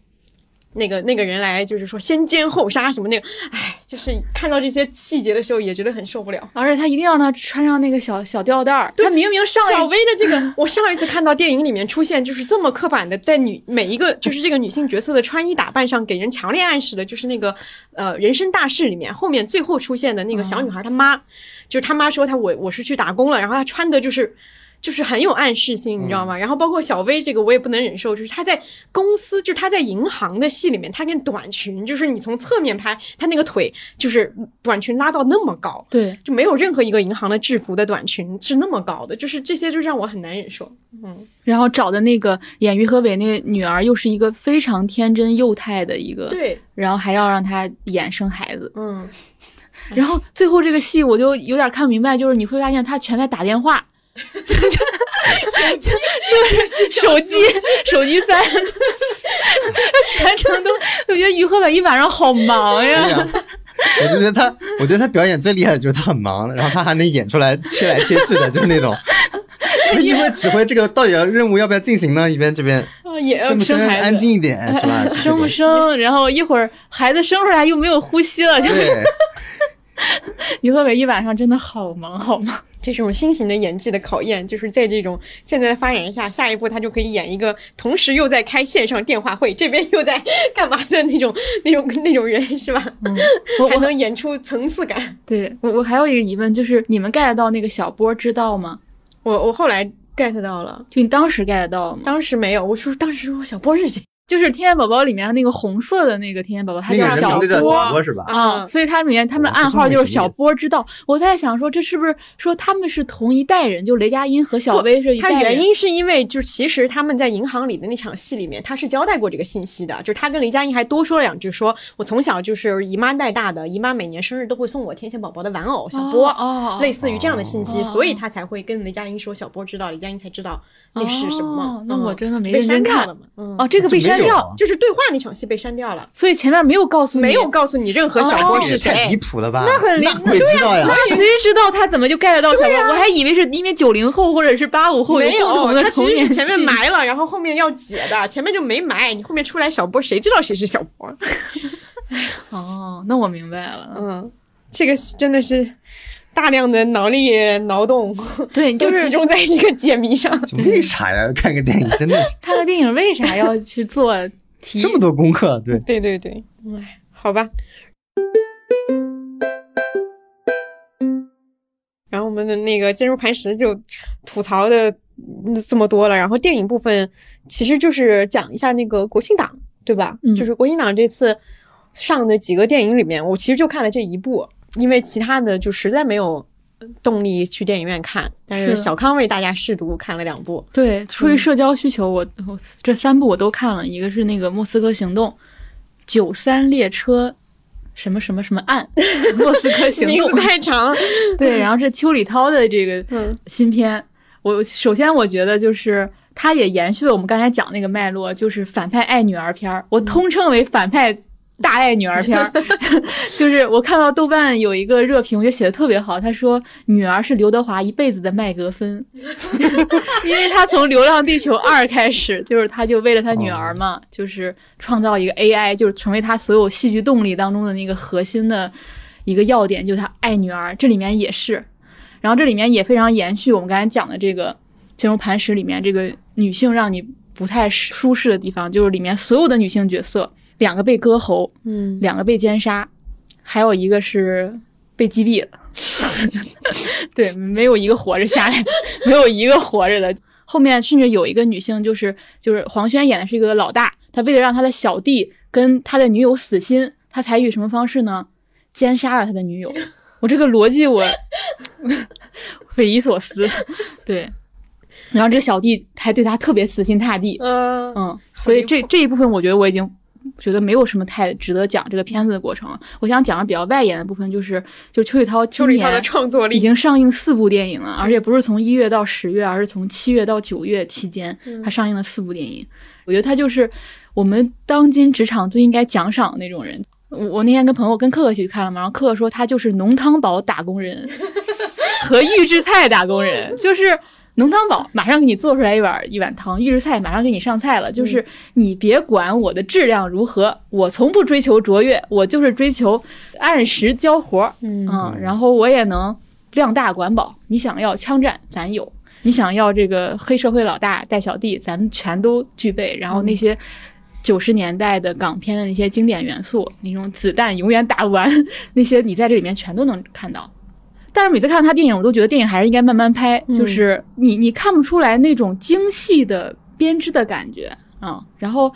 那个那个人来，就是说先奸后杀什么那个，哎，就是看到这些细节的时候，也觉得很受不了。而且他一定要让他穿上那个小小吊带儿，他明明上小薇的这个，我上一次看到电影里面出现，就是这么刻板的，在女每一个就是这个女性角色的穿衣打扮上给人强烈暗示的，就是那个呃人生大事里面后面最后出现的那个小女孩她妈，嗯、就是她妈说她我我是去打工了，然后她穿的就是。就是很有暗示性，你知道吗？然后包括小薇这个，我也不能忍受，就是她在公司，就是她在银行的戏里面，她跟短裙，就是你从侧面拍，她那个腿就是短裙拉到那么高，对，就没有任何一个银行的制服的短裙是那么高的，就是这些就让我很难忍受。嗯，然后找的那个演于和伟那个女儿，又是一个非常天真幼态的一个，对，然后还要让她演生孩子，嗯，然后最后这个戏我就有点看不明白，就是你会发现他全在打电话。就是手机，手机三，全程都，我觉得于和伟一晚上好忙呀。我就觉得他，我觉得他表演最厉害的就是他很忙，然后他还能演出来切来切去的，就是那种。一边指挥这个到底要任务要不要进行呢？一边这边。生不生安静一点是吧？生不生，然后一会儿孩子生出来又没有呼吸了，就对，于和伟一晚上真的好忙好忙。这种新型的演技的考验，就是在这种现在的发展下，下一步他就可以演一个同时又在开线上电话会，这边又在 干嘛的那种、那种、那种人，是吧？嗯，还能演出层次感。对我我还有一个疑问，就是你们 get 到那个小波知道吗？我我后来 get 到了，就你当时 get 到吗？当时没有，我说当时说小波是谁就是天线宝宝里面那个红色的那个天线宝宝，他那个叫小波。小波是吧？啊、所以他里面他们暗号就是小波知道。我在想说，这是不是说他们是同一代人？就雷佳音和小薇是一代他人？原因是因为，就其实他们在银行里的那场戏里面，他是交代过这个信息的，就是他跟雷佳音还多说了两句说，我从小就是姨妈带大的，姨妈每年生日都会送我天线宝宝的玩偶小波，哦，类似于这样的信息，哦所以他才会跟雷佳音说小波知道，雷佳音才知道那是什么。哦那嗯我真的没被认真看删掉了嘛？嗯，哦，这个被删掉，就是对话那场戏被删掉了，所以前面没有告诉你，没有告诉你任何小哦波是这个也太离谁。谱了吧？那很离那鬼知道呀！那谁知道他怎么就 get 到小波？我还以为是因为九零后或者是八五后没共同有，的他其童年实是前面埋了，然后后面要解的，前面就没埋。你后面出来小波，谁知道谁是小波？哦，那我明白了。嗯，这个真的是大量的脑力劳动，对，就是集中在一个解谜上。为啥呀？看个电影真的是看个电影为啥要去做题？这么多功课，对，对对对，哎，好吧。然后我们的那个坚如磐石就吐槽的嗯这么多了，然后电影部分其实就是讲一下那个国庆档，对吧？嗯就是国庆档这次上的几个电影里面，我其实就看了这一部，因为其他的就实在没有动力去电影院看。但是是小康为大家试读看了两部，对，出于社交需求，我我这三部我都看了，一个是那个《莫斯科行动》，九三列车。什么什么什么案，莫斯科行动 太长了。对，然后是邱礼涛的这个嗯新片。我首先我觉得就是它也延续了我们刚才讲那个脉络，就是反派爱女儿片儿，我通称为反派大爱女儿片儿。就是我看到豆瓣有一个热评，我觉得写的特别好，他说女儿是刘德华一辈子的麦格芬，因为他从《流浪地球二》开始，就是他就为了他女儿嘛，就是创造一个 AI，就是成为他所有戏剧动力当中的那个核心的一个要点，就是他爱女儿。这里面也是，然后这里面也非常延续我们刚才讲的这个《坚如磐石》里面这个女性让你不太舒适的地方，就是里面所有的女性角色，两个被割喉，嗯，两个被奸杀，还有一个是被击毙了。对，没有一个活着下来，没有一个活着的。后面甚至有一个女性，就是就是黄轩演的是一个老大，他为了让他的小弟跟他的女友死心，他采取什么方式呢？奸杀了他的女友。我这个逻辑我匪夷所思。对，然后这个小弟还对他特别死心塌地。嗯嗯，所以这这一部分我觉得我已经觉得没有什么太值得讲这个片子的过程了。我想讲的比较外延的部分就是，就邱宇涛今邱礼涛的年创作力已经上映四部电影了，而且不是从一月到十月，而是从七月到九月期间，他上映了四部电影。我觉得他就是我们当今职场最应该奖赏的那种人。我我那天跟朋友跟克克一起去看了嘛，然后克克说他就是浓汤宝打工人 和预制菜打工人，就是浓汤宝马上给你做出来一碗一碗汤，预制菜马上给你上菜了，就是你别管我的质量如何，我从不追求卓越，我就是追求按时交活儿，嗯嗯，然后我也能量大管饱，你想要枪战咱有，你想要这个黑社会老大带小弟，咱全都具备，然后那些。九十年代的港片的那些经典元素，那种子弹永远打不完，那些你在这里面全都能看到。但是每次看他电影，我都觉得电影还是应该慢慢拍，嗯就是你你看不出来那种精细的编织的感觉啊、嗯。然后，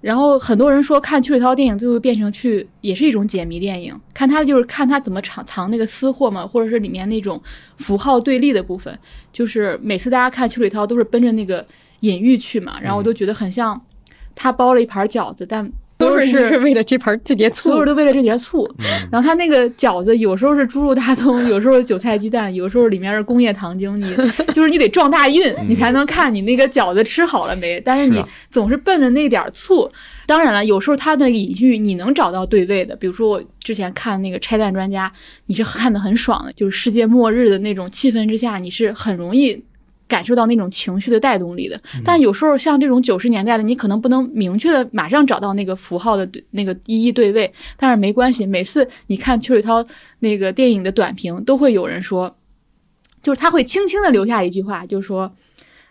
然后很多人说看邱礼涛电影最后变成去也是一种解谜电影，看他就是看他怎么藏藏那个私货嘛，或者是里面那种符号对立的部分。就是每次大家看邱礼涛都是奔着那个隐喻去嘛，然后我都觉得很像他包了一盘饺子，但都是是为了这盘这碟醋所有人，都为了这碟醋。然后他那个饺子有时候是猪肉大葱，有时候是韭菜鸡蛋，有时候里面是工业糖精。你 就是你得撞大运，你才能看你那个饺子吃好了没。但是你总是奔着那点儿醋。当然了，有时候他的隐喻你能找到对位的，比如说我之前看那个拆弹专家，你是看的很爽的，就是世界末日的那种气氛之下，你是很容易感受到那种情绪的带动力的。但有时候像这种九十年代的，你可能不能明确的马上找到那个符号的那个一一对位，但是没关系，每次你看邱水涛那个电影的短评，都会有人说，就是他会轻轻的留下一句话，就是说。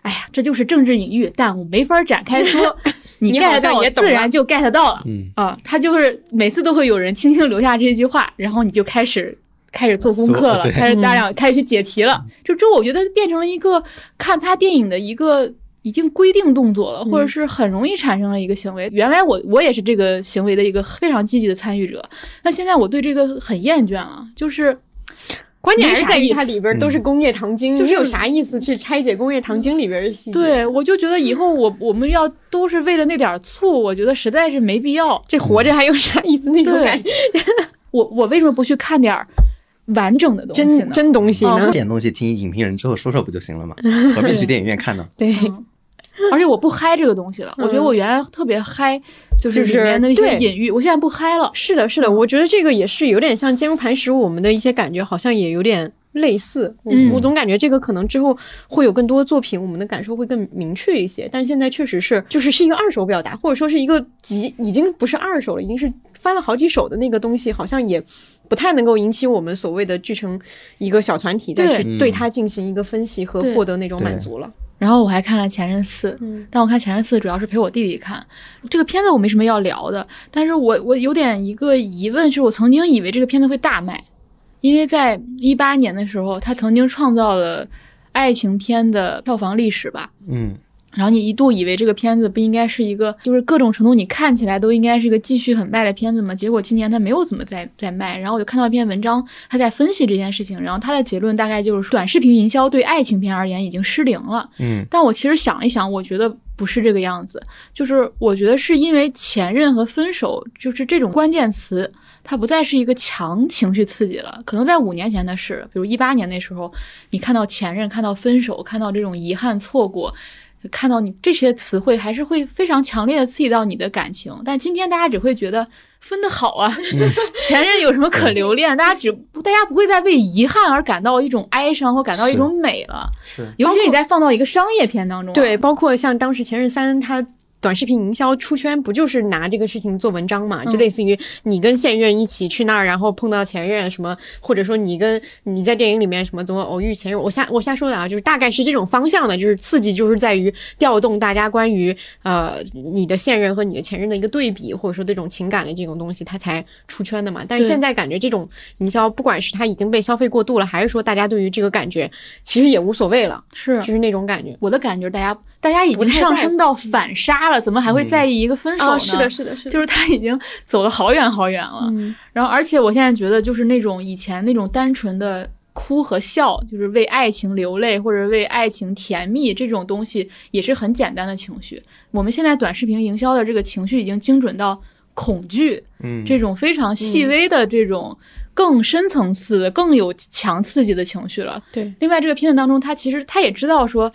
哎呀，这就是政治隐喻，但我没法展开说。你 get 到，自然就 get 到了。嗯啊，他就是每次都会有人轻轻留下这句话，然后你就开始开始做功课了，开始大量开始去解题了。就之后，我觉得变成了一个看他电影的一个已经规定动作了，或者是很容易产生了一个行为。原来我我也是这个行为的一个非常积极的参与者，那现在我对这个很厌倦了，就是。关键还是在于它里边都是工业糖精，就是有啥意思去拆解工业糖精里边的细节？对，我就觉得以后我我们要都是为了那点醋，我觉得实在是没必要。这活着还有啥意思？那种感觉。我我为什么不去看点完整的东西真真东西呢？点东西听影评人之后说说不就行了吗？何必去电影院看呢？对。而且我不嗨这个东西了，我觉得我原来特别嗨，就是里面的一些隐喻，我现在不嗨了。是的，是的，我觉得这个也是有点像坚如磐石，我们的一些感觉好像也有点类似。嗯，我总感觉这个可能之后会有更多作品，我们的感受会更明确一些。但现在确实是，就是是一个二手表达，或者说是一个极，已经不是二手了，已经是翻了好几首的那个东西，好像也不太能够引起我们所谓的聚成一个小团体再去对它进行一个分析和获得那种满足了。然后我还看了《前任四》，但我看《前任四》主要是陪我弟弟看。这个片子我没什么要聊的，但是我我有点一个疑问，是我曾经以为这个片子会大卖，因为在一八年的时候，他曾经创造了爱情片的票房历史吧。嗯。然后你一度以为这个片子不应该是一个，就是各种程度你看起来都应该是一个继续很卖的片子嘛？结果今年它没有怎么在在卖。然后我就看到一篇文章，他在分析这件事情，然后他的结论大概就是短视频营销对爱情片而言已经失灵了。嗯，但我其实想一想，我觉得不是这个样子，就是我觉得是因为前任和分手就是这种关键词，它不再是一个强情绪刺激了。可能在五年前的事，比如一八年那时候，你看到前任，看到分手，看到这种遗憾错过。看到你这些词汇，还是会非常强烈的刺激到你的感情。但今天大家只会觉得分的好啊，前任有什么可留恋？大家只大家不会再为遗憾而感到一种哀伤或感到一种美了。是，尤其你在放到一个商业片当中，对，包括像当时《前任三》他。短视频营销出圈不就是拿这个事情做文章嘛？就类似于你跟现任一起去那儿，然后碰到前任什么，或者说你跟你在电影里面什么怎么偶遇前任？我瞎我瞎说的啊，就是大概是这种方向的，就是刺激，就是在于调动大家关于呃你的现任和你的前任的一个对比，或者说这种情感的这种东西，它才出圈的嘛。但是现在感觉这种营销，不管是它已经被消费过度了，还是说大家对于这个感觉其实也无所谓了，是就是那种感觉。我的感觉，大家大家已经上升到反杀了。怎么还会在意一个分手呢？是的，是的，是的，就是他已经走了好远好远了。然后，而且我现在觉得，就是那种以前那种单纯的哭和笑，就是为爱情流泪或者为爱情甜蜜这种东西，也是很简单的情绪。我们现在短视频营销的这个情绪已经精准到恐惧，嗯，这种非常细微的这种更深层次的、更有强刺激的情绪了。对。另外，这个片子当中，他其实他也知道说。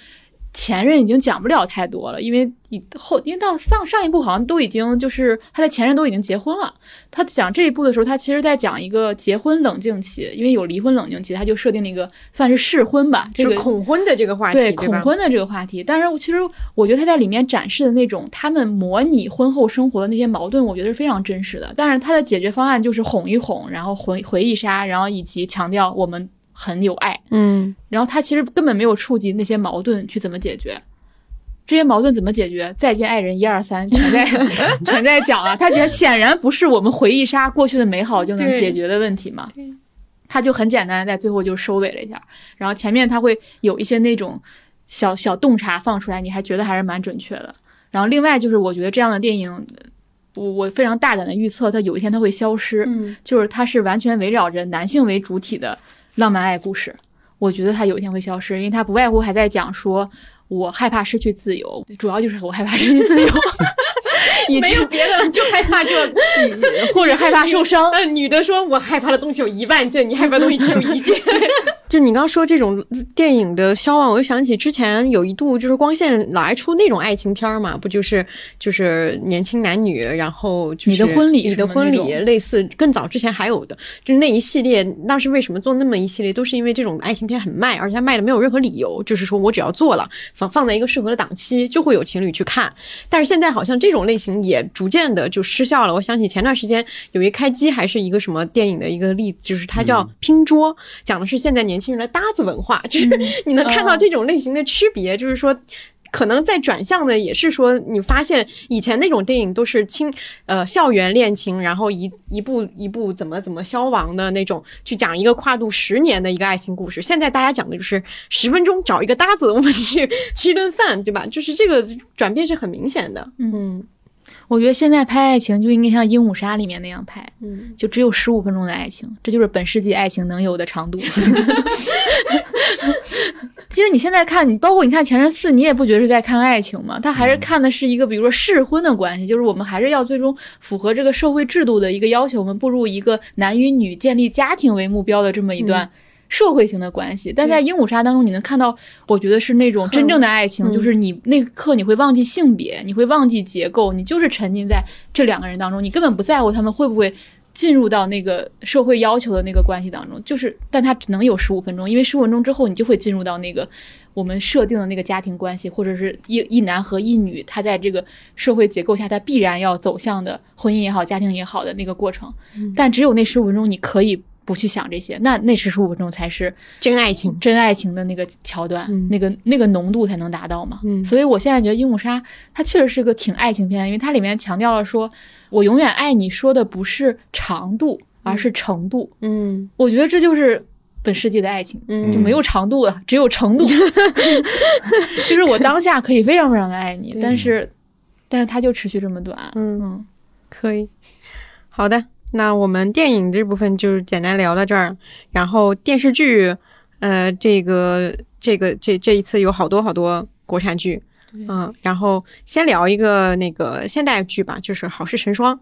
前任已经讲不了太多了，因为以后，因为到上上一部好像都已经就是他的前任都已经结婚了。他讲这一部的时候，他其实在讲一个结婚冷静期，因为有离婚冷静期，他就设定了一个算是试婚吧，这个恐婚的这个话题，对恐婚的这个话题。但是其实我觉得他在里面展示的那种他们模拟婚后生活的那些矛盾，我觉得是非常真实的。但是他的解决方案就是哄一哄，然后回回忆杀，然后以及强调我们。很有爱，嗯，然后他其实根本没有触及那些矛盾去怎么解决，这些矛盾怎么解决？再见爱人一二三全在 全在讲啊，他显显然不是我们回忆杀过去的美好就能解决的问题嘛，他就很简单在最后就收尾了一下，然后前面他会有一些那种小小洞察放出来，你还觉得还是蛮准确的。然后另外就是我觉得这样的电影，我我非常大胆的预测，它有一天它会消失，嗯，就是它是完全围绕着男性为主体的。浪漫爱故事，我觉得它有一天会消失，因为它不外乎还在讲说，我害怕失去自由，主要就是我害怕失去自由，没有别的，就害怕这，或者害怕受伤。呃，女的说我害怕的东西有一万件，你害怕的东西只有一件。就你刚刚说这种电影的消亡，我就想起之前有一度就是光线老爱出那种爱情片儿嘛，不就是就是年轻男女，然后就是你的婚礼你的婚礼类似更早之前还有的，就那一系列，当时为什么做那么一系列，都是因为这种爱情片很卖，而且它卖的没有任何理由，就是说我只要做了放放在一个适合的档期，就会有情侣去看。但是现在好像这种类型也逐渐的就失效了。我想起前段时间有一开机还是一个什么电影的一个例子，就是它叫《拼桌》，讲的是现在年轻人的搭子文化，就是 你能看到这种类型的区别，就是说。可能在转向的也是说，你发现以前那种电影都是青呃校园恋情，然后一一步一步怎么怎么消亡的那种，去讲一个跨度十年的一个爱情故事。现在大家讲的就是十分钟找一个搭子，我们去 吃一顿饭，对吧？就是这个转变是很明显的。嗯我觉得现在拍爱情就应该像《鹦鹉杀》里面那样拍，嗯，就只有十五分钟的爱情，这就是本世纪爱情能有的长度。其实你现在看，你包括你看《前任四》，你也不觉得是在看爱情嘛？他还是看的是一个，比如说适婚的关系，就是我们还是要最终符合这个社会制度的一个要求，我们步入一个男与女建立家庭为目标的这么一段。社会性的关系，但在《鹦鹉杀》当中，你能看到，我觉得是那种真正的爱情，嗯。就是你那刻你会忘记性别，你会忘记结构，你就是沉浸在这两个人当中，你根本不在乎他们会不会进入到那个社会要求的那个关系当中，就是，但它只能有十五分钟，因为十五分钟之后，你就会进入到那个我们设定的那个家庭关系，或者是一一男和一女，他在这个社会结构下，他必然要走向的婚姻也好，家庭也好的那个过程。但只有那十五分钟，你可以不去想这些，那那十五分钟才是真爱情。真爱情的那个桥段，嗯那个那个浓度才能达到嘛。嗯所以我现在觉得《鹦鹉杀》它确实是个挺爱情片，因为它里面强调了说，我永远爱你说的不是长度，而是程度。嗯我觉得这就是本世纪的爱情，嗯就没有长度了，只有程度。就是我当下可以非常非常的爱你，但是但是它就持续这么短。嗯，嗯，可以。好的，那我们电影这部分就是简单聊到这儿，然后电视剧，呃，这个这个这这一次有好多好多国产剧，嗯，然后先聊一个那个现代剧吧，就是《好事成双》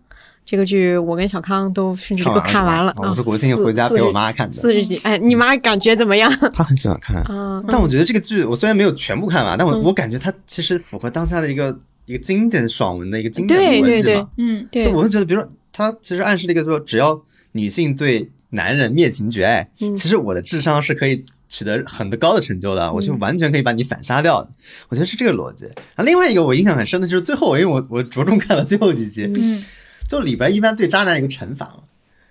这个剧，我跟小康都甚至都看完了。啊我是国庆回家陪我妈看的，四十集，哎，你妈感觉怎么样？她很喜欢看。啊，但我觉得这个剧，我虽然没有全部看完，但我嗯我感觉它其实符合当下的一个一个经典爽文的一个经典对对对。嗯，对就，我会觉得，比如说，它其实暗示了一个说，只要女性对男人灭情绝爱，嗯其实我的智商是可以取得很高的成就的，我就完全可以把你反杀掉的。我觉得是这个逻辑。然后另外一个我印象很深的就是最后，因为我我着重看了最后几集，嗯就里边一般对渣男有个惩罚嘛，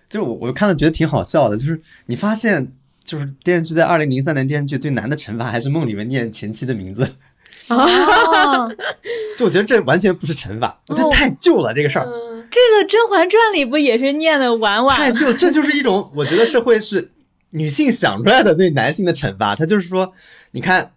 就是我我看了觉得挺好笑的，就是你发现。就是电视剧在二零零三年电视剧对男的惩罚还是梦里面念前妻的名字，啊，就我觉得这完全不是惩罚，我觉得太旧了这个事儿。这个《甄嬛传》里不也是念的婉婉太就这就是一种，我觉得社会是女性想出来的对男性的惩罚。他就是说，你看，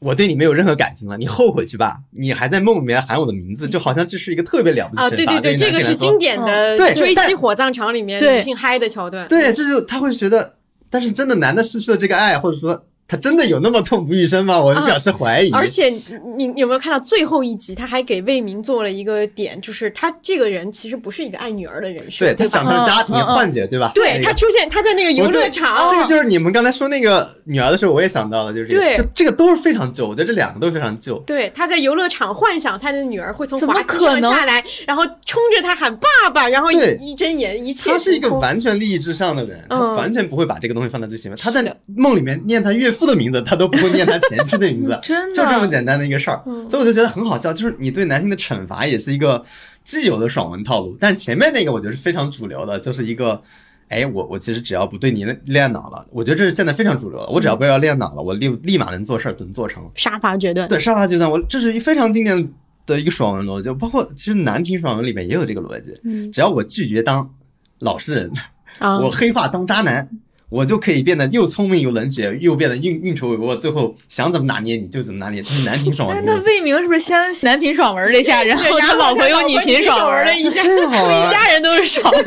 我对你没有任何感情了，你后悔去吧。你还在梦里面喊我的名字，就好像这是一个特别了不起啊，的惩罚。对对对，这个是经典的对追但妻火葬场里面对女性嗨的桥段。对，这就他会觉得，但是真的男的失去了这个爱，或者说他真的有那么痛不欲生吗？我就表示怀疑。而且你你有没有看到最后一集，他还给魏明做了一个点，就是他这个人其实不是一个爱女儿的人设，对他吧想着家庭幻觉，对吧？对那个他出现，他在那个游乐场，这个就是你们刚才说那个女儿的时候，我也想到了，就是这个对就这个都是非常旧，我觉得这两个都非常旧。对，他在游乐场幻想他的女儿会从滑梯上下来，然后冲着他喊爸爸，然后一一睁眼，一切他是一个完全利益至上的人，他嗯完全不会把这个东西放在最前面。他在梦里面念他岳父的名字，他都不会念他前妻的名字，真的就这么简单的一个事儿。嗯所以我就觉得很好笑，就是你对男性的惩罚也是一个既有的爽文套路，但是前面那个我觉得是非常主流的，就是一个。哎，我我其实只要不对你练脑了，我觉得这是现在非常主流的。我只要不要练脑了，我立 立马能做事儿，能做成。杀伐决断。对，杀伐决断，我这是一非常经典的一个爽文逻辑，包括其实男频爽文里面也有这个逻辑。嗯只要我拒绝当老实人，啊，我黑化当渣男，我就可以变得又聪明又冷血，又变得运运筹帷幄，最后想怎么拿捏你就怎么拿捏。这是男频爽文那魏明是不是先男频爽文了一下，然后他老婆又女频爽爽文文了一下一。家人都是爽文。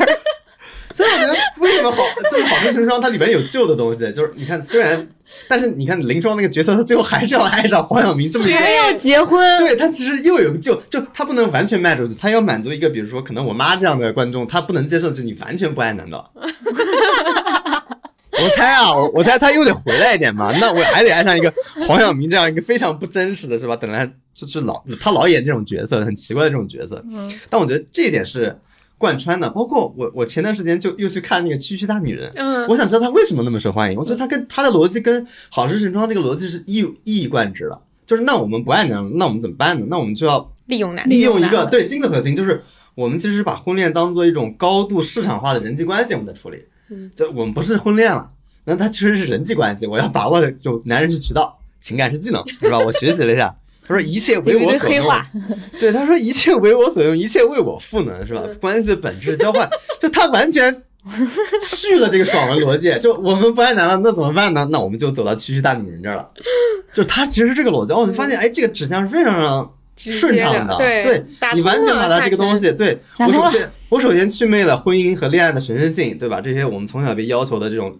所以我觉得为什么好，就是好事成双，它里边有旧的东西，就是你看虽然，但是你看林双那个角色，他最后还是要爱上黄晓明这么一个还要结婚，对他其实又有个旧，就他不能完全卖出去，他要满足一个，比如说可能我妈这样的观众，他不能接受，就你完全不爱男的。我我猜啊，我我猜他又得回来一点嘛，那我还得爱上一个黄晓明这样一个非常不真实的是吧？本来就是老他老演这种角色，很奇怪的这种角色。嗯，但我觉得这一点是贯穿的。包括我我前段时间就又去看那个《区区大女人》，嗯我想知道他为什么那么受欢迎。我觉得他跟他的逻辑跟《好事成双》这个逻辑是一一以贯之的。就是那我们不爱男人，那我们怎么办呢？那我们就要利用男利用一个对新的核心，就是我们其实把婚恋当做一种高度市场化的人际关系，我们在处理。嗯，就我们不是婚恋了，那它其实是人际关系。我要把握的就男人是渠道，情感是技能，是吧？我学习了一下，他说一切为我所用。对，他说一切为我所用，一切为我赋能，是吧？关系的本质交换，就他完全去了这个爽文逻辑。就我们不爱男了，那怎么办呢？那我们就走到区区大女人这儿了。就是他其实这个逻辑，哦我就发现，哎，这个指向是非常非常顺畅的，对你完全把它这个东西，对我首先我首先去魅了婚姻和恋爱的神圣性，对吧？这些我们从小被要求的这种。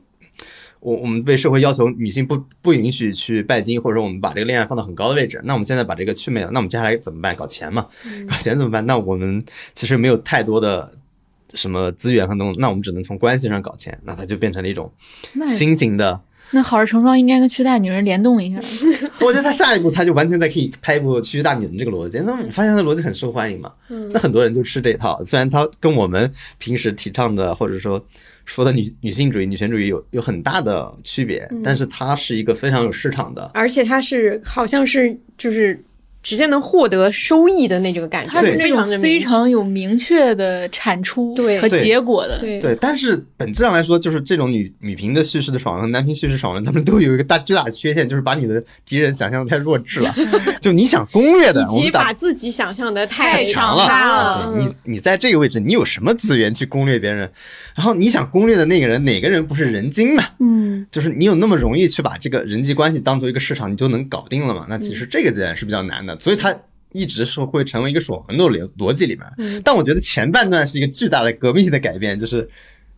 我我们被社会要求女性不不允许去拜金，或者说我们把这个恋爱放到很高的位置。那我们现在把这个去魅了，那我们接下来怎么办？搞钱嘛，搞钱怎么办？那我们其实没有太多的什么资源和东西，那我们只能从关系上搞钱。那它就变成了一种新型的。那好事成双应该跟区大女人联动一下。我觉得他下一步他就完全在可以拍一部《区区大女人》这个逻辑。那我发现他的逻辑很受欢迎嘛，嗯那很多人就吃这一套。虽然他跟我们平时提倡的或者说说的女女性主义、女权主义有有很大的区别，但是它是一个非常有市场的。而且它是好像是就是直接能获得收益的那种感觉，它是那非常种非常有明确的产出对和结果的。对对，但是本质上来说，就是这种女女频的叙事的爽文和男频叙事爽文，他们都有一个大巨大的缺陷，就是把你的敌人想象的太弱智了。就你想攻略的，以及把自己想象的太太强强大了，对你，你在这个位置，你有什么资源去攻略别人？然后你想攻略的那个人，哪个人不是人精呢？嗯，就是你有那么容易去把这个人际关系当做一个市场，你就能搞定了嘛？那其实这个点是比较难的，所以它一直是会成为一个爽文的逻逻辑里面。嗯但我觉得前半段是一个巨大的革命性的改变，就是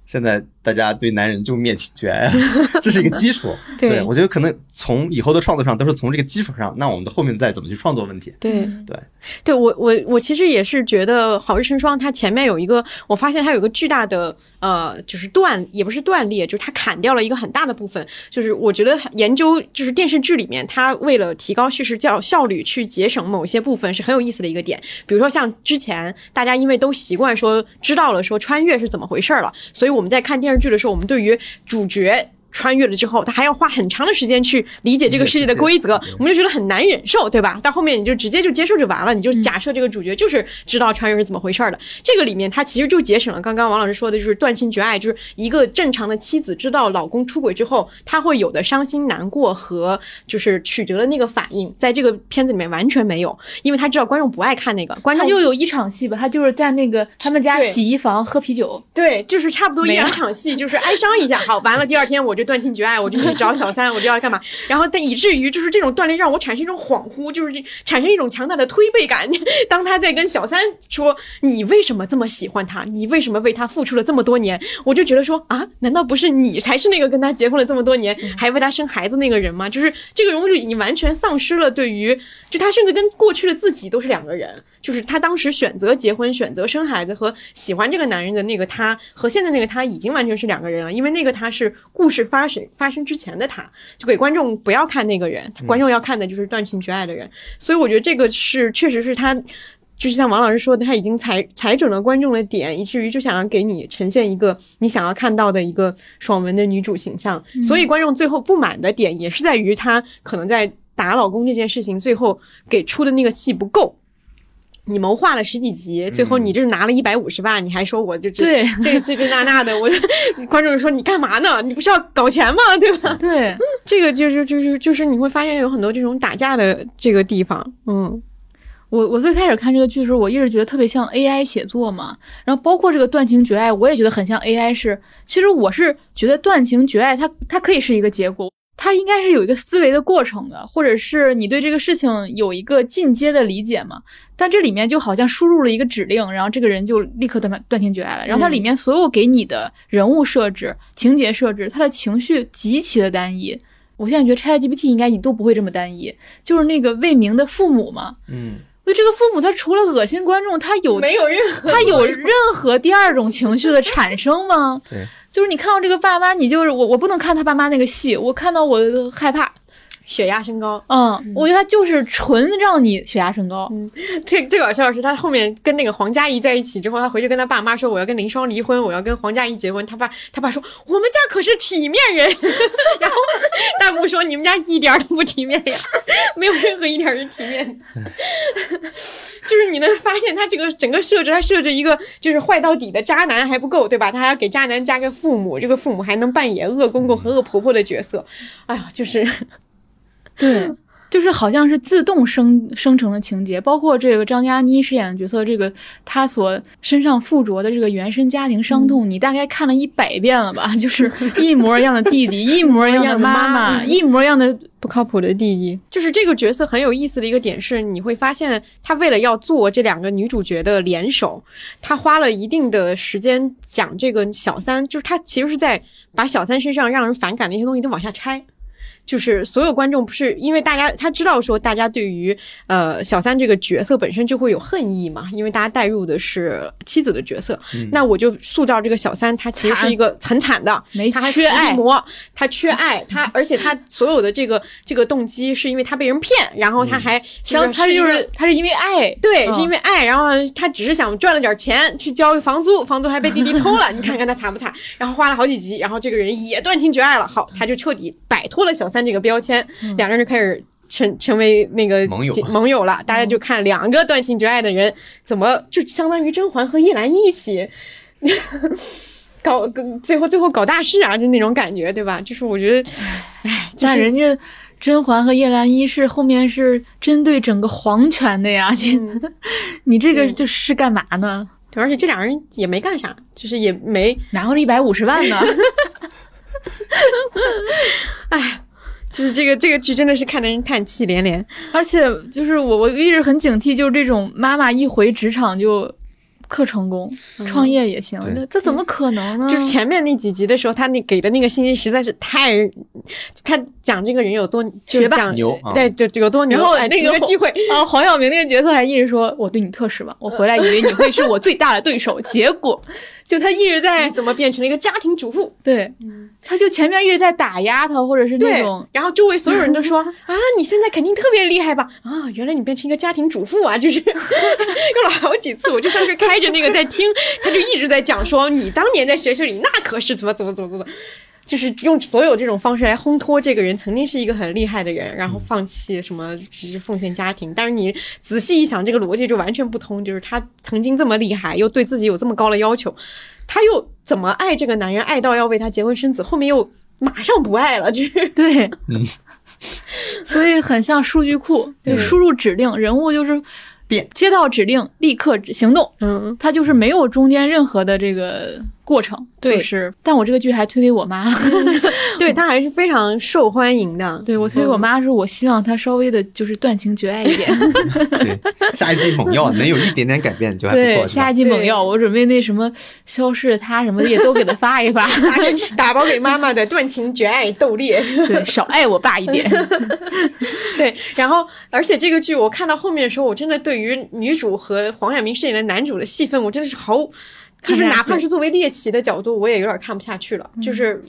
现在大家对男人就灭绝爱，这是一个基础。对我觉得可能从以后的创作上都是从这个基础上，那我们的后面再怎么去创作问题。对对对，我我我其实也是觉得《好日成双》它前面有一个，我发现它有一个巨大的呃，就是断，也不是断裂，就是它砍掉了一个很大的部分。就是我觉得研究就是电视剧里面，它为了提高叙事效效率，去节省某些部分是很有意思的一个点。比如说像之前大家因为都习惯说知道了说穿越是怎么回事儿了，所以我们在看电电视剧的时候，我们对于主角。穿越了之后，他还要花很长的时间去理解这个世界的规则，我们就觉得很难忍受，对吧？到后面你就直接就接受就完了，你就假设这个主角就是知道穿越是怎么回事儿的。这个里面他其实就节省了刚刚王老师说的，就是断情绝爱，就是一个正常的妻子知道老公出轨之后，她会有的伤心难过和就是曲折的那个反应，在这个片子里面完全没有，因为他知道观众不爱看那个，观众他就有一场戏吧，他就是在那个他们家洗衣房喝啤酒，对，就是差不多一两场戏，就是哀伤一下，好，完了第二天我就断情绝爱，我就去找小三，我就要干嘛？然后但以至于就是这种锻炼让我产生一种恍惚，就是这产生一种强大的推背感。当他在跟小三说你为什么这么喜欢他，你为什么为他付出了这么多年，我就觉得说啊，难道不是你才是那个跟他结婚了这么多年，还为他生孩子那个人吗？就是这个人物就已经完全丧失了对于，就他甚至跟过去的自己都是两个人。就是他当时选择结婚、选择生孩子和喜欢这个男人的那个他，和现在那个他已经完全是两个人了。因为那个他是故事发生发生之前的他，就给观众不要看那个人，观众要看的就是断情绝爱的人。所以我觉得这个是确实是他。就是像王老师说的，他已经踩踩准了观众的点，以至于就想要给你呈现一个你想要看到的一个爽文的女主形象。所以观众最后不满的点也是在于他可能在打老公这件事情，最后给出的那个戏不够。你谋划了十几集，最后你这是拿了一百五十万，你还说我就这对这这这那那的，我 观众就说你干嘛呢？你不是要搞钱吗？对吧？对，这个就是就是就是你会发现有很多这种打架的这个地方，嗯我我最开始看这个剧的时候，我一直觉得特别像 AI 写作嘛，然后包括这个断情绝爱，我也觉得很像 AI 是。其实我是觉得断情绝爱它它可以是一个结果，它应该是有一个思维的过程的，或者是你对这个事情有一个进阶的理解嘛。但这里面就好像输入了一个指令，然后这个人就立刻断断情绝爱了。然后它里面所有给你的人物设置、情节设置，他的情绪极其的单一。我现在觉得 ChatGPT 应该你都不会这么单一，就是那个魏明的父母嘛，嗯，就这个父母，他除了恶心观众，他有没有任何他有任何第二种情绪的产生吗？对，就是你看到这个爸妈，你就是我，我不能看他爸妈那个戏，我看到我害怕。血压升高，嗯，我觉得他就是纯让你血压升高。嗯，最最搞笑的是，他后面跟那个黄嘉怡在一起之后，他回去跟他爸妈说：“我要跟林双离婚，我要跟黄嘉怡结婚。”他爸他爸说：“我们家可是体面人。”然后弹幕说：“你们家一点都不体面呀，没有任何一点是体面。”就是你能发现，他这个整个设置，他设置一个就是坏到底的渣男还不够，对吧？他还要给渣男加个父母，这个父母还能扮演恶公公和恶婆婆的角色。哎呀，就是。对，就是好像是自动生生成的情节，包括这个张嘉倪饰演的角色，这个她所身上附着的这个原生家庭伤痛，你大概看了一百遍了吧？就是 一模一样的弟弟，一模一样的妈妈，一模一样的不靠谱的弟弟。就是这个角色很有意思的一个点是，你会发现他为了要做这两个女主角的联手，他花了一定的时间讲这个小三，就是他其实是在把小三身上让人反感的一些东西都往下拆。就是所有观众不是因为大家他知道说大家对于呃小三这个角色本身就会有恨意嘛，因为大家带入的是妻子的角色，那我就塑造这个小三，他其实是一个很惨的，他还缺爱，他缺爱，他而且他所有的这个这个动机是因为他被人骗，然后他还他就是他是因为爱，对，是因为爱，然后他只是想赚了点钱去交房租，房租还被弟弟偷了，你看看他惨不惨？然后花了好几集，然后这个人也断情绝爱了，好，他就彻底摆脱了小三。这个标签，两个人就开始成成为那个盟友盟友了。大家就看两个断情绝爱的人怎么就相当于甄嬛和叶澜依一起 搞，最后最后搞大事啊，就那种感觉，对吧？就是我觉得，哎，但人家甄嬛和叶澜依是后面是针对整个皇权的呀，你这个就是干嘛呢？对，而且这俩人也没干啥，就是也没拿回了一百五十万呢。哎。就是这个这个剧真的是看得人叹气连连，而且就是我我一直很警惕，就是这种妈妈一回职场就特成功，创业也行，这这怎么可能呢？就是前面那几集的时候，他那给的那个信息实在是太，他讲这个人有多学霸牛，对，就有多牛。然后那个聚会 啊，黄晓明那个角色还一直说我对你特失望，我回来以为你会是我最大的对手，结果。就他一直在怎么变成了一个家庭主妇？对，他就前面一直在打压他，或者是那种，然后周围所有人都说 啊，你现在肯定特别厉害吧？啊，原来你变成一个家庭主妇啊！就是 用了好几次，我就算是开着那个在听，他就一直在讲说你当年在学校里那可是怎么怎么怎么怎么。就是用所有这种方式来烘托这个人曾经是一个很厉害的人，然后放弃什么，只是奉献家庭。但是你仔细一想，这个逻辑就完全不通。就是他曾经这么厉害，又对自己有这么高的要求，他又怎么爱这个男人，爱到要为他结婚生子，后面又马上不爱了，就是对，所以很像数据库，就输入指令，人物就是变，接到指令立刻行动，嗯，他就是没有中间任何的这个。过程对是，但我这个剧还推给我妈，对她还是非常受欢迎的。对我推给我妈是我希望她稍微的就是断情绝爱一点。对，下一季猛药能有一点点改变就还不错。下一季猛药，我准备那什么消失的他什么的也都给她发一发，打给打包给妈妈的断情绝爱斗烈，对，少爱我爸一点。对，然后而且这个剧我看到后面的时候，我真的对于女主和黄晓明饰演的男主的戏份，我真的是好。就是哪怕是作为猎奇的角度，我也有点看不下去了。就是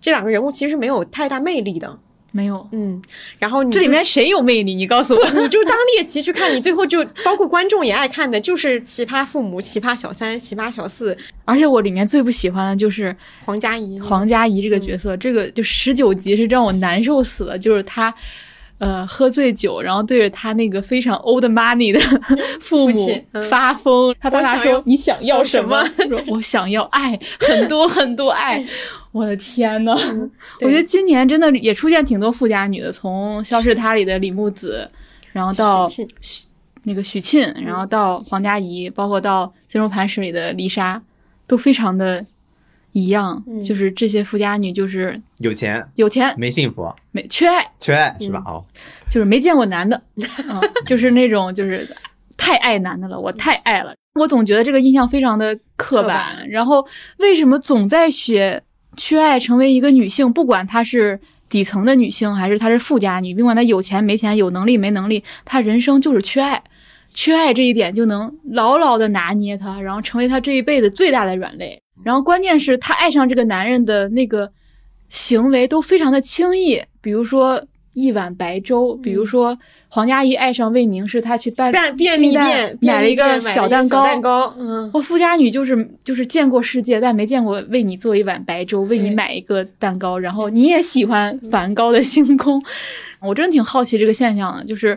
这两个人物其实没有太大魅力的，没有。嗯，然后这里面谁有魅力？你告诉我，你就当猎奇去看，你最后就包括观众也爱看的，就是奇葩父母、奇葩小三、奇葩小四。而且我里面最不喜欢的就是黄佳怡，黄佳怡这个角色，这个就十九集是让我难受死了，就是他。呃，喝醉酒，然后对着他那个非常 old money 的父母发疯。他爸爸说：“你想要什么？”说：“我想要爱，很多很多爱。”我的天呐，我觉得今年真的也出现挺多富家女的，从《消失她》里的李木子，然后到许那个许沁，然后到黄佳怡，包括到《金融磐石》里的丽莎，都非常的。一样，就是这些富家女，就是有钱，有钱没幸福，没缺爱，缺爱是吧？哦，就是没见过男的，就是那种就是太爱男的了，我太爱了。我总觉得这个印象非常的刻板。然后为什么总在写缺爱成为一个女性？不管她是底层的女性，还是她是富家女，不管她有钱没钱，有能力没能力，她人生就是缺爱，缺爱这一点就能牢牢的拿捏她，然后成为她这一辈子最大的软肋。然后关键是她爱上这个男人的那个行为都非常的轻易，比如说一碗白粥，比如说黄佳怡爱上魏明是她去办便便利店买了一个小蛋糕，蛋糕，嗯，我富家女就是就是见过世界，但没见过为你做一碗白粥，为你买一个蛋糕，然后你也喜欢梵高的星空，我真的挺好奇这个现象的，就是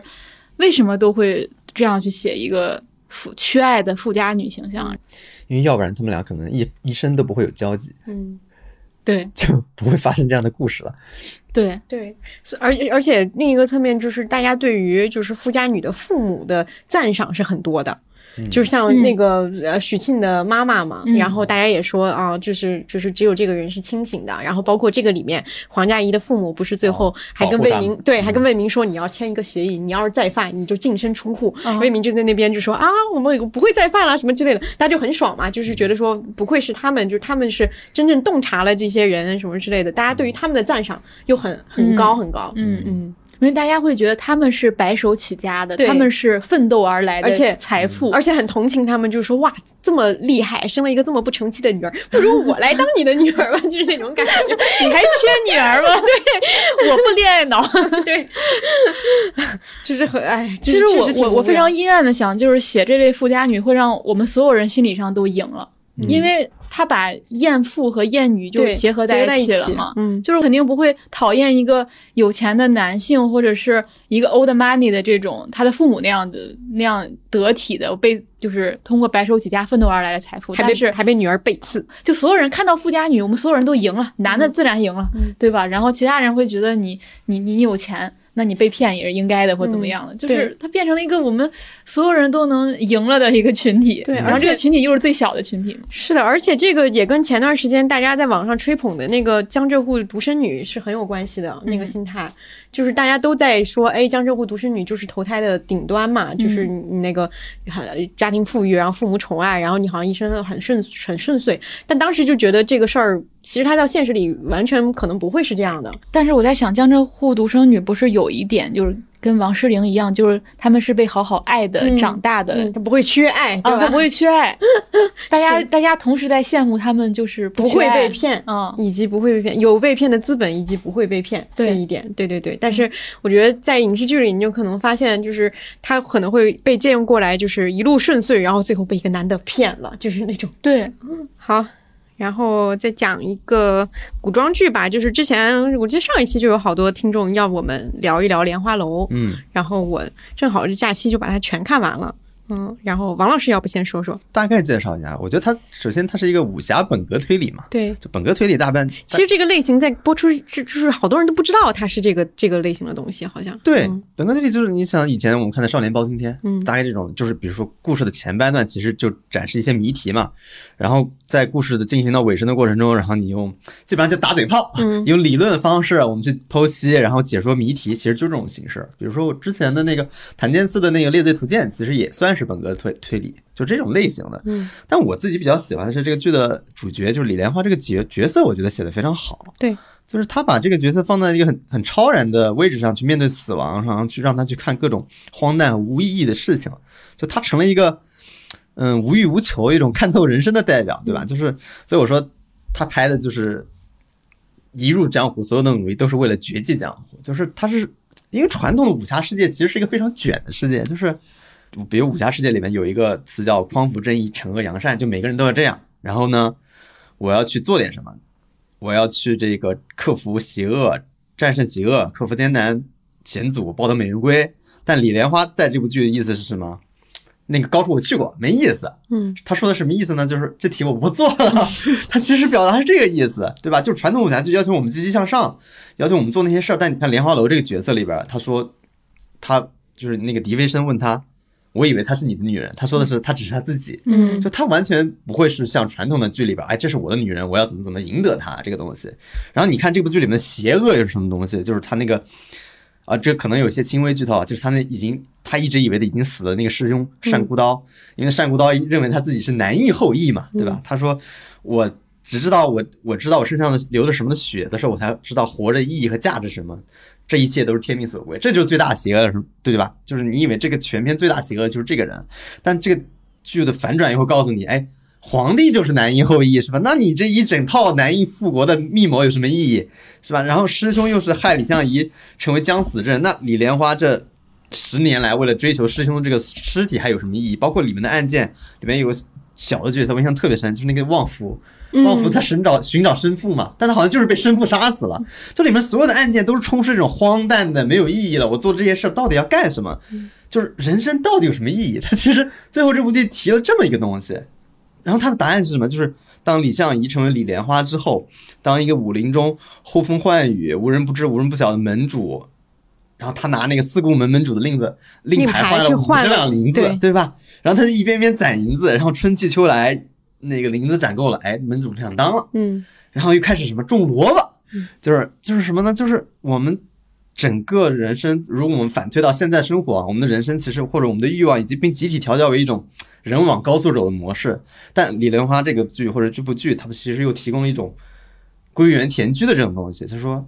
为什么都会这样去写一个富缺爱的富家女形象？因为要不然他们俩可能一一生都不会有交集，嗯，对，就不会发生这样的故事了。对对，而而且另一个侧面就是大家对于就是富家女的父母的赞赏是很多的。就是像那个呃许沁的妈妈嘛，然后大家也说啊，就是就是只有这个人是清醒的。然后包括这个里面黄佳怡的父母不是最后还跟魏明对，还跟魏明说你要签一个协议，你要是再犯你就净身出户。魏明就在那边就说啊，我们不会再犯了什么之类的，大家就很爽嘛，就是觉得说不愧是他们，就是他们是真正洞察了这些人什么之类的，大家对于他们的赞赏又很很高很高。嗯嗯。因为大家会觉得他们是白手起家的，他们是奋斗而来的，而且财富，而且很同情他们，就是说哇，这么厉害，生了一个这么不成器的女儿，不如我来当你的女儿吧，就是那种感觉。你还缺女儿吗？对，我不恋爱脑。对，就是很哎，其实我我我非常阴暗的想，就是写这类富家女会让我们所有人心理上都赢了。因为他把艳妇和艳女就结合在一起了嘛，嗯，就是肯定不会讨厌一个有钱的男性或者是一个 old money 的这种他的父母那样的那样得体的被就是通过白手起家奋斗而来的财富，还被是还被女儿背刺，就所有人看到富家女，我们所有人都赢了，男的自然赢了，对吧？然后其他人会觉得你你你你有钱。那你被骗也是应该的，或怎么样的？就是它变成了一个我们所有人都能赢了的一个群体。对，然后这个群体又是最小的群体。是的，而且这个也跟前段时间大家在网上吹捧的那个江浙沪独生女是很有关系的。那个心态，就是大家都在说，哎，江浙沪独生女就是投胎的顶端嘛，就是你那个家庭富裕，然后父母宠爱，然后你好像一生很顺很顺遂。但当时就觉得这个事儿。其实它到现实里完全可能不会是这样的，但是我在想，江浙沪独生女不是有一点就是跟王诗龄一样，就是他们是被好好爱的长大的，他不会缺爱，对吧？不会缺爱。大家大家同时在羡慕他们，就是不会被骗，嗯，以及不会被骗，有被骗的资本，以及不会被骗这一点，对对对。但是我觉得在影视剧里，你就可能发现，就是他可能会被借用过来，就是一路顺遂，然后最后被一个男的骗了，就是那种。对，嗯，好。然后再讲一个古装剧吧，就是之前我记得上一期就有好多听众要我们聊一聊《莲花楼》，嗯，然后我正好这假期就把它全看完了。嗯，然后王老师要不先说说，大概介绍一下。我觉得它首先它是一个武侠本格推理嘛，对，就本格推理大半。其实这个类型在播出，是就是好多人都不知道它是这个这个类型的东西，好像。对，本格推理就是你想以前我们看的《少年包青天》，嗯，大概这种就是比如说故事的前半段其实就展示一些谜题嘛，然后在故事的进行到尾声的过程中，然后你用基本上就打嘴炮，嗯，用理论方式我们去剖析，然后解说谜题，其实就这种形式。比如说我之前的那个檀健次的那个《猎罪图鉴》，其实也算是本格推推理。就这种类型的，嗯，但我自己比较喜欢的是这个剧的主角，就是李莲花这个角角色，我觉得写的非常好。对，就是他把这个角色放在一个很很超然的位置上去面对死亡，然后去让他去看各种荒诞无意义的事情，就他成了一个嗯无欲无求一种看透人生的代表，对吧？就是所以我说他拍的就是一入江湖，所有的努力都是为了绝迹江湖，就是他是因为传统的武侠世界其实是一个非常卷的世界，就是。比如武侠世界里面有一个词叫匡扶正义、惩恶扬善，就每个人都要这样。然后呢，我要去做点什么，我要去这个克服邪恶、战胜邪恶、克服艰难险阻、抱得美人归。但李莲花在这部剧的意思是什么？那个高处我去过，没意思。嗯，他说的什么意思呢？就是这题我不做了。他其实表达是这个意思，对吧？就传统武侠剧要求我们积极向上，要求我们做那些事儿。但你看莲花楼这个角色里边，他说他就是那个狄飞生问他。我以为她是你的女人，他说的是她只是他自己，嗯，就他完全不会是像传统的剧里边，哎，这是我的女人，我要怎么怎么赢得她这个东西。然后你看这部剧里面的邪恶又是什么东西？就是他那个，啊，这可能有些轻微剧透啊，就是他那已经他一直以为的已经死了那个师兄单孤刀，因为单孤刀认为他自己是南翼后裔嘛，对吧？他说我只知道我我知道我身上的流着什么的血的时候，我才知道活着意义和价值什么。这一切都是天命所归，这就是最大邪恶，对对吧？就是你以为这个全片最大邪恶就是这个人，但这个剧的反转又会告诉你，哎，皇帝就是男婴后裔是吧？那你这一整套男婴复国的密谋有什么意义是吧？然后师兄又是害李相夷成为将死之人，那李莲花这十年来为了追求师兄的这个尸体还有什么意义？包括里面的案件里面有个小的角色，我印象特别深，就是那个旺夫。旺夫他寻找寻找生父嘛，但他好像就是被生父杀死了。这里面所有的案件都是充斥这种荒诞的、没有意义了。我做这些事儿到底要干什么？就是人生到底有什么意义？他其实最后这部剧提了这么一个东西，然后他的答案是什么？就是当李相夷成为李莲花之后，当一个武林中呼风唤雨、无人不知、无人不晓的门主，然后他拿那个四顾门门主的令子令牌换了五十两银子，对吧？然后他就一边边攒银子，然后春去秋来。那个银子攒够了，哎，门主不想当了，嗯，然后又开始什么种萝卜，就是就是什么呢？就是我们整个人生，如果我们反推到现在生活，我们的人生其实或者我们的欲望已经被集体调教为一种人往高速走的模式。但李莲花这个剧或者这部剧，它其实又提供了一种归园田居的这种东西。他说，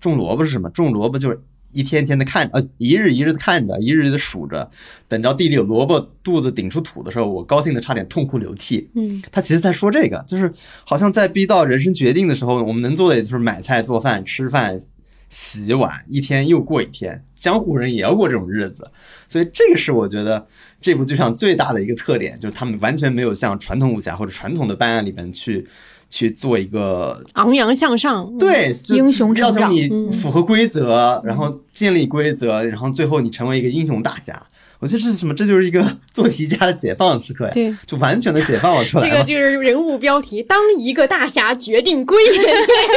种萝卜是什么？种萝卜就是。一天天的看，呃，一日一日的看着，一日日的数着，等着地里有萝卜，肚子顶出土的时候，我高兴的差点痛哭流涕。嗯，他其实在说这个，就是好像在逼到人生决定的时候，我们能做的也就是买菜、做饭、吃饭、洗碗，一天又过一天。江湖人也要过这种日子，所以这个是我觉得这部剧上最大的一个特点，就是他们完全没有像传统武侠或者传统的办案里面去。去做一个昂扬向上，对英雄要求你符合规则，然后建立规则，然后最后你成为一个英雄大侠。我觉得这是什么？这就是一个 做题家的解放时刻呀！对，就完全的解放了出来。这个就是人物标题：当一个大侠决定归隐。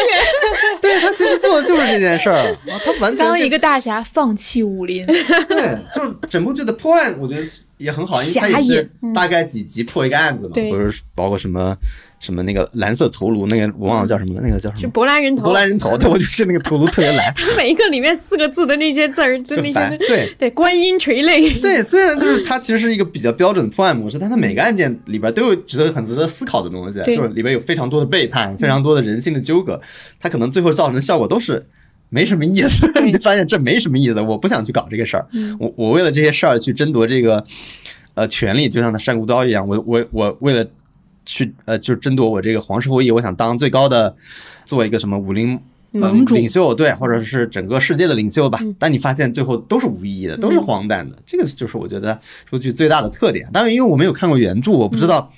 对他其实做的就是这件事儿，他完全当一个大侠放弃武林。对，就是整部剧的破案，我觉得也很好，因为它也是大概几集破一个案子嘛，或者包括什么。什么那个蓝色头颅，那个我忘了叫什么了，那个叫什么？是博兰人头。博兰人头，对，我就记得那个头颅特别蓝。它每一个里面四个字的那些字儿，就那些 对对，观音垂泪。对，虽然就是 它其实是一个比较标准的破案模式，但它每个案件里边都有值得很值得思考的东西，就是里边有非常多的背叛，非常多的人性的纠葛，它可能最后造成的效果都是没什么意思。你就发现这没什么意思，我不想去搞这个事儿，我我为了这些事儿去争夺这个呃权利，就像那山谷刀一样，我我我为了。去呃，就是争夺我这个皇室后裔，我想当最高的，做一个什么武林盟主领袖，对，或者是整个世界的领袖吧。但你发现最后都是无意义的，都是荒诞的。这个就是我觉得这部剧最大的特点。当然，因为我没有看过原著，我不知道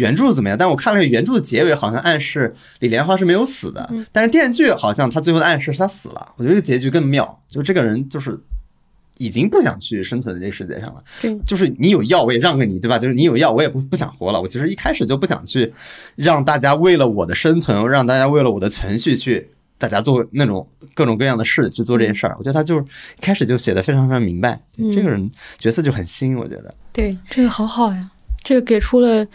原著怎么样。但我看了原著的结尾，好像暗示李莲花是没有死的。但是电视剧好像他最后的暗示是他死了。我觉得这个结局更妙，就这个人就是。已经不想去生存在这个世界上了。对，就是你有药，我也让给你，对吧？就是你有药，我也不不想活了。我其实一开始就不想去让大家为了我的生存，让大家为了我的存续去大家做那种各种各样的事去做这件事儿。我觉得他就是一开始就写的非常非常明白，这个人角色就很新。我觉得对这个好好呀，这个给出了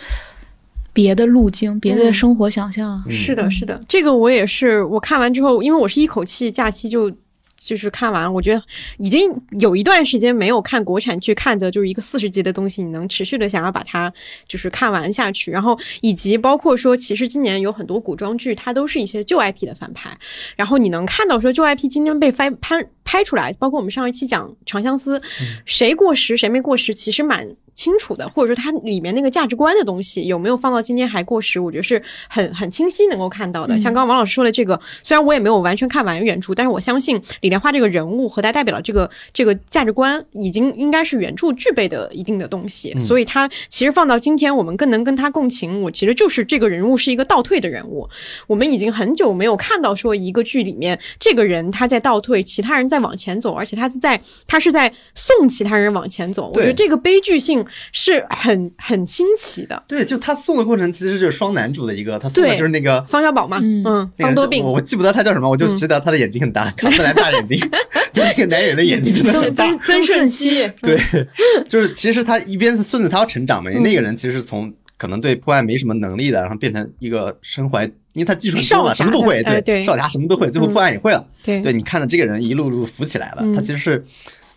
别的路径，别的生活想象。是的，是的，这个我也是。我看完之后，因为我是一口气假期就。就是看完，我觉得已经有一段时间没有看国产剧，看的就是一个四十集的东西，你能持续的想要把它就是看完下去。然后以及包括说，其实今年有很多古装剧，它都是一些旧 IP 的翻拍。然后你能看到说旧 IP 今天被翻拍拍出来，包括我们上一期讲《长相思》，谁过时谁没过时，其实蛮。清楚的，或者说它里面那个价值观的东西有没有放到今天还过时？我觉得是很很清晰能够看到的。像刚刚王老师说的这个，虽然我也没有完全看完原著，但是我相信李莲花这个人物和他代表的这个这个价值观，已经应该是原著具备的一定的东西。所以他其实放到今天，我们更能跟他共情。我其实就是这个人物是一个倒退的人物。我们已经很久没有看到说一个剧里面这个人他在倒退，其他人在往前走，而且他是在他是在送其他人往前走。我觉得这个悲剧性。是很很新奇的，对，就他送的过程其实就是双男主的一个，他送的就是那个方小宝嘛，嗯，方多病，我我记不得他叫什么，我就知道他的眼睛很大，卡斯兰大眼睛，就那个男人的眼睛真的很大。曾舜晞，对，就是其实他一边是顺着他要成长嘛，因为那个人其实是从可能对破案没什么能力的，然后变成一个身怀，因为他技术很高嘛，什么都会，对对，少侠什么都会，最后破案也会了，对，对你看到这个人一路路扶起来了，他其实是，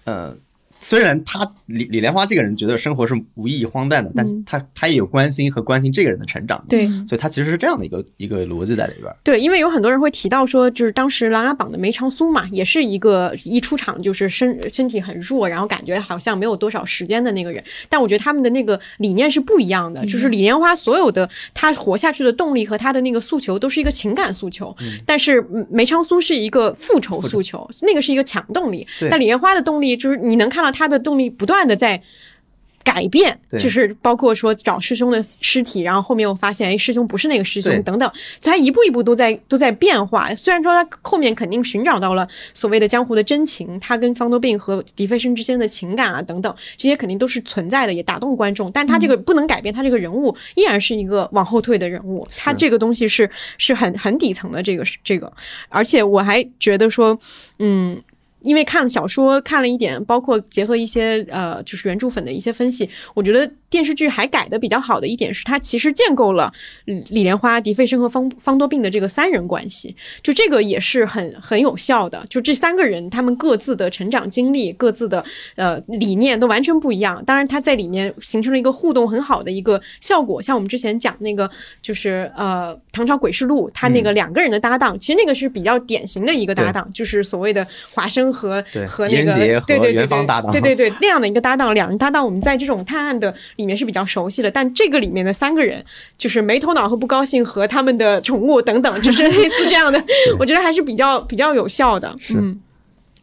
呃。虽然他李李莲花这个人觉得生活是无意义荒诞的，但是他他也有关心和关心这个人的成长，对，所以他其实是这样的一个一个逻辑在里边。对，因为有很多人会提到说，就是当时《琅琊榜》的梅长苏嘛，也是一个一出场就是身身体很弱，然后感觉好像没有多少时间的那个人。但我觉得他们的那个理念是不一样的，就是李莲花所有的他活下去的动力和他的那个诉求都是一个情感诉求，但是梅长苏是一个复仇诉求，那个是一个强动力。但李莲花的动力就是你能看到他的动力不断的在。改变就是包括说找师兄的尸体，然后后面又发现哎师兄不是那个师兄等等，所以他一步一步都在都在变化。虽然说他后面肯定寻找到了所谓的江湖的真情，他跟方多病和狄飞生之间的情感啊等等，这些肯定都是存在的，也打动观众。但他这个不能改变，他这个人物依然是一个往后退的人物，他这个东西是是很很底层的这个这个，而且我还觉得说，嗯。因为看了小说，看了一点，包括结合一些呃，就是原著粉的一些分析，我觉得。电视剧还改的比较好的一点是，它其实建构了李莲花、狄飞生和方方多病的这个三人关系，就这个也是很很有效的。就这三个人，他们各自的成长经历、各自的呃理念都完全不一样。当然，他在里面形成了一个互动很好的一个效果。像我们之前讲那个，就是呃《唐朝诡事录》，他那个两个人的搭档，其实那个是比较典型的一个搭档，就是所谓的华生和和那个对对对对对对那样的一个搭档。两人搭档，我们在这种探案的。里面是比较熟悉的，但这个里面的三个人就是没头脑和不高兴和他们的宠物等等，就是类似这样的，我觉得还是比较比较有效的。嗯，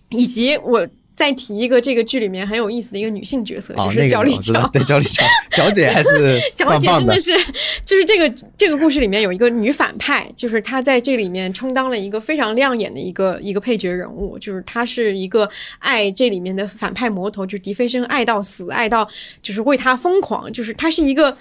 以及我。再提一个这个剧里面很有意思的一个女性角色，就是焦丽乔。对，焦丽娇，娇姐还是娇姐真的是，就是这个这个故事里面有一个女反派，就是她在这里面充当了一个非常亮眼的一个一个配角人物，就是她是一个爱这里面的反派魔头，就是狄飞生爱到死，爱到就是为他疯狂，就是她是一个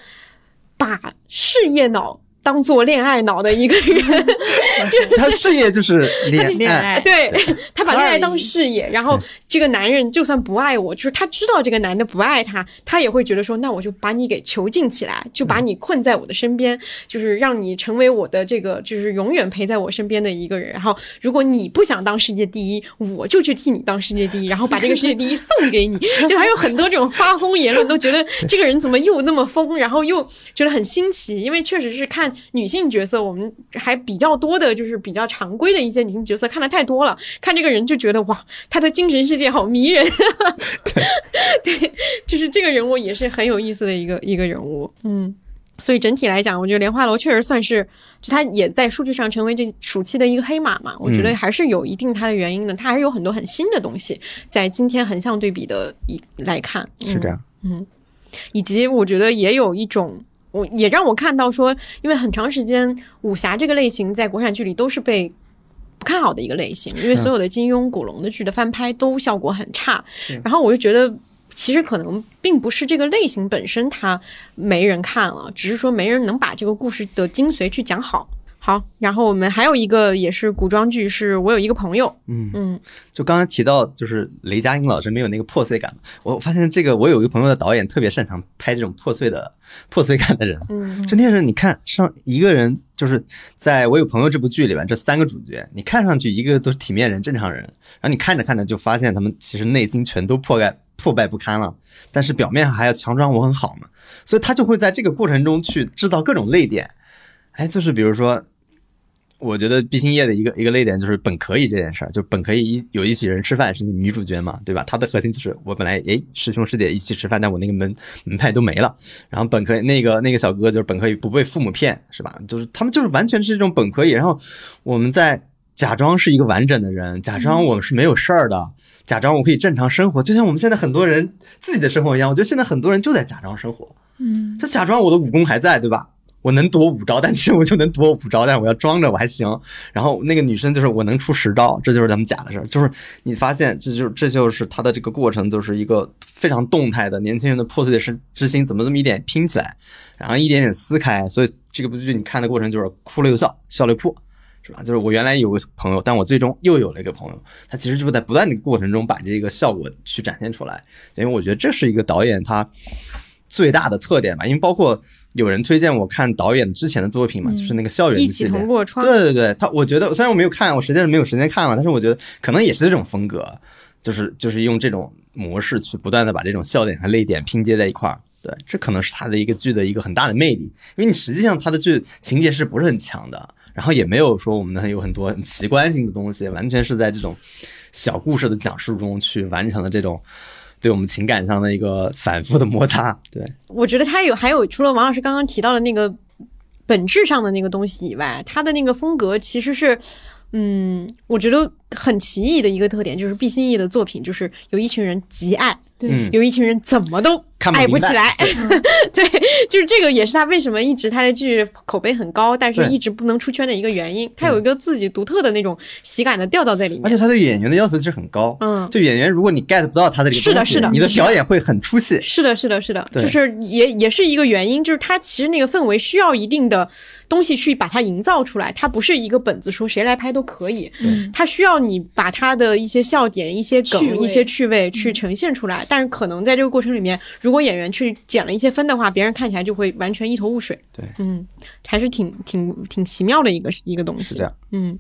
把事业脑。当做恋爱脑的一个人，就是他事业就是恋爱，对他把恋爱当事业，然后这个男人就算不爱我，就是他知道这个男的不爱他，他也会觉得说，那我就把你给囚禁起来，就把你困在我的身边，就是让你成为我的这个，就是永远陪在我身边的一个人。然后如果你不想当世界第一，我就去替你当世界第一，然后把这个世界第一送给你。就还有很多这种发疯言论，都觉得这个人怎么又那么疯，然后又觉得很新奇，因为确实是看。女性角色，我们还比较多的，就是比较常规的一些女性角色，看的太多了。看这个人就觉得哇，她的精神世界好迷人。对，就是这个人物也是很有意思的一个一个人物。嗯，所以整体来讲，我觉得莲花楼确实算是，就它也在数据上成为这暑期的一个黑马嘛。我觉得还是有一定它的原因的，它还是有很多很新的东西在今天横向对比的一来看是这样。嗯，以及我觉得也有一种。我也让我看到说，因为很长时间武侠这个类型在国产剧里都是被不看好的一个类型，因为所有的金庸、古龙的剧的翻拍都效果很差。然后我就觉得，其实可能并不是这个类型本身它没人看了，只是说没人能把这个故事的精髓去讲好。好，然后我们还有一个也是古装剧，是我有一个朋友，嗯。嗯，就刚刚提到就是雷佳音老师没有那个破碎感，我发现这个我有一个朋友的导演特别擅长拍这种破碎的 破碎感的人，嗯，真的是你看上一个人，就是在我有朋友这部剧里边，这三个主角，你看上去一个都是体面人、正常人，然后你看着看着就发现他们其实内心全都破败 破败不堪了，但是表面上还要强装我很好嘛，所以他就会在这个过程中去制造各种泪点，哎，就是比如说。我觉得毕星业的一个一个泪点就是本可以这件事儿，就本可以一有一起人吃饭是你女主角嘛，对吧？它的核心就是我本来诶师兄师姐一起吃饭，但我那个门门派都没了，然后本可以那个那个小哥就是本可以不被父母骗，是吧？就是他们就是完全是这种本可以，然后我们在假装是一个完整的人，假装我们是没有事儿的，假装我可以正常生活，就像我们现在很多人自己的生活一样。我觉得现在很多人就在假装生活，嗯，就假装我的武功还在，对吧？我能躲五招，但其实我就能躲五招，但是我要装着我还行。然后那个女生就是我能出十招，这就是咱们假的事儿。就是你发现，这就这就是他的这个过程，就是一个非常动态的年轻人的破碎的之之心，怎么这么一点拼起来，然后一点点撕开。所以这个部剧你看的过程就是哭了又笑，笑了又哭，是吧？就是我原来有个朋友，但我最终又有了一个朋友，他其实就是在不断的过程中把这个效果去展现出来。因为我觉得这是一个导演他最大的特点吧，因为包括。有人推荐我看导演之前的作品嘛，就是那个校园一起同过窗。对对对，他我觉得虽然我没有看，我实在是没有时间看了，但是我觉得可能也是这种风格，就是就是用这种模式去不断的把这种笑点和泪点拼接在一块儿。对，这可能是他的一个剧的一个很大的魅力，因为你实际上他的剧情节是不是很强的，然后也没有说我们有很多很奇观性的东西，完全是在这种小故事的讲述中去完成了这种对我们情感上的一个反复的摩擦。对，我觉得他有还有除了王老师刚刚提到的那个本质上的那个东西以外，他的那个风格其实是。嗯，我觉得很奇异的一个特点就是毕心义的作品，就是有一群人极爱，对，有一群人怎么都爱不起来，对，就是这个也是他为什么一直他的剧口碑很高，但是一直不能出圈的一个原因。他有一个自己独特的那种喜感的调调在里面，而且他对演员的要求其实很高。嗯，就演员，如果你 get 不到他的这个是的，是的，你的表演会很出戏。是的，是的，是的，就是也也是一个原因，就是他其实那个氛围需要一定的。东西去把它营造出来，它不是一个本子说谁来拍都可以，它需要你把它的一些笑点、一些梗、一些趣味去呈现出来。但是可能在这个过程里面，如果演员去减了一些分的话，别人看起来就会完全一头雾水。对，嗯，还是挺挺挺奇妙的一个一个东西。是这样，嗯。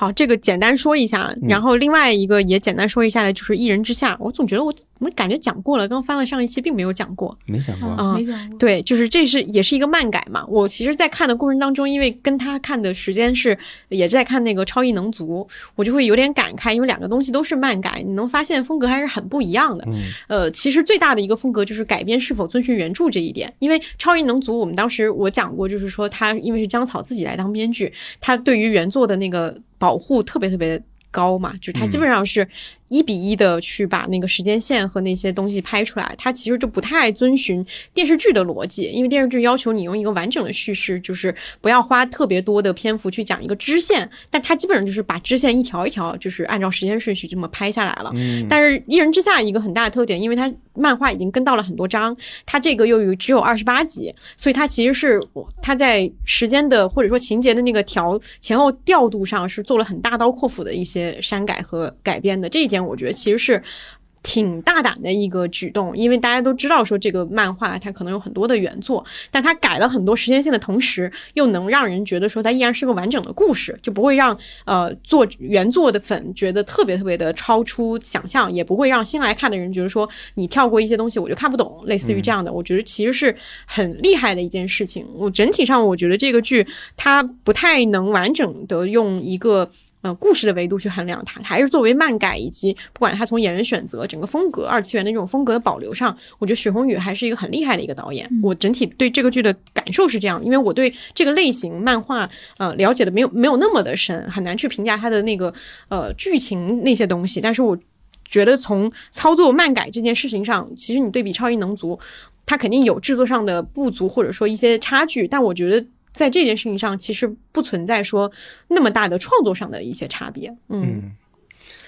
好，这个简单说一下，然后另外一个也简单说一下的，就是《一人之下》。我总觉得我怎么感觉讲过了，刚翻了上一期，并没有讲过，没讲过，没讲过。对，就是这是也是一个漫改嘛。我其实，在看的过程当中，因为跟他看的时间是也在看那个《超异能族》，我就会有点感慨，因为两个东西都是漫改，你能发现风格还是很不一样的。呃，其实最大的一个风格就是改编是否遵循原著这一点。因为《超异能族》，我们当时我讲过，就是说他因为是江草自己来当编剧，他对于原作的那个。保护特别特别高嘛，就是它基本上是。一比一的去把那个时间线和那些东西拍出来，它其实就不太遵循电视剧的逻辑，因为电视剧要求你用一个完整的叙事，就是不要花特别多的篇幅去讲一个支线，但它基本上就是把支线一条一条，就是按照时间顺序这么拍下来了。嗯但是一人之下一个很大的特点，因为它漫画已经跟到了很多章，它这个又有只有二十八集，所以它其实是它在时间的或者说情节的那个调前后调度上是做了很大刀阔斧的一些删改和改编的，这一点。我觉得其实是挺大胆的一个举动，因为大家都知道说这个漫画它可能有很多的原作，但它改了很多时间线的同时，又能让人觉得说它依然是个完整的故事，就不会让呃做原作的粉觉得特别特别的超出想象，也不会让新来看的人觉得说你跳过一些东西我就看不懂，类似于这样的。我觉得其实是很厉害的一件事情。我整体上我觉得这个剧它不太能完整的用一个。呃，故事的维度去衡量它，还是作为漫改，以及不管它从演员选择、整个风格、二次元的这种风格的保留上，我觉得许宏宇还是一个很厉害的一个导演。我整体对这个剧的感受是这样，因为我对这个类型漫画呃了解的没有没有那么的深，很难去评价它的那个呃剧情那些东西。但是我觉得从操作漫改这件事情上，其实你对比超异能族，它肯定有制作上的不足，或者说一些差距，但我觉得。在这件事情上，其实不存在说那么大的创作上的一些差别。嗯，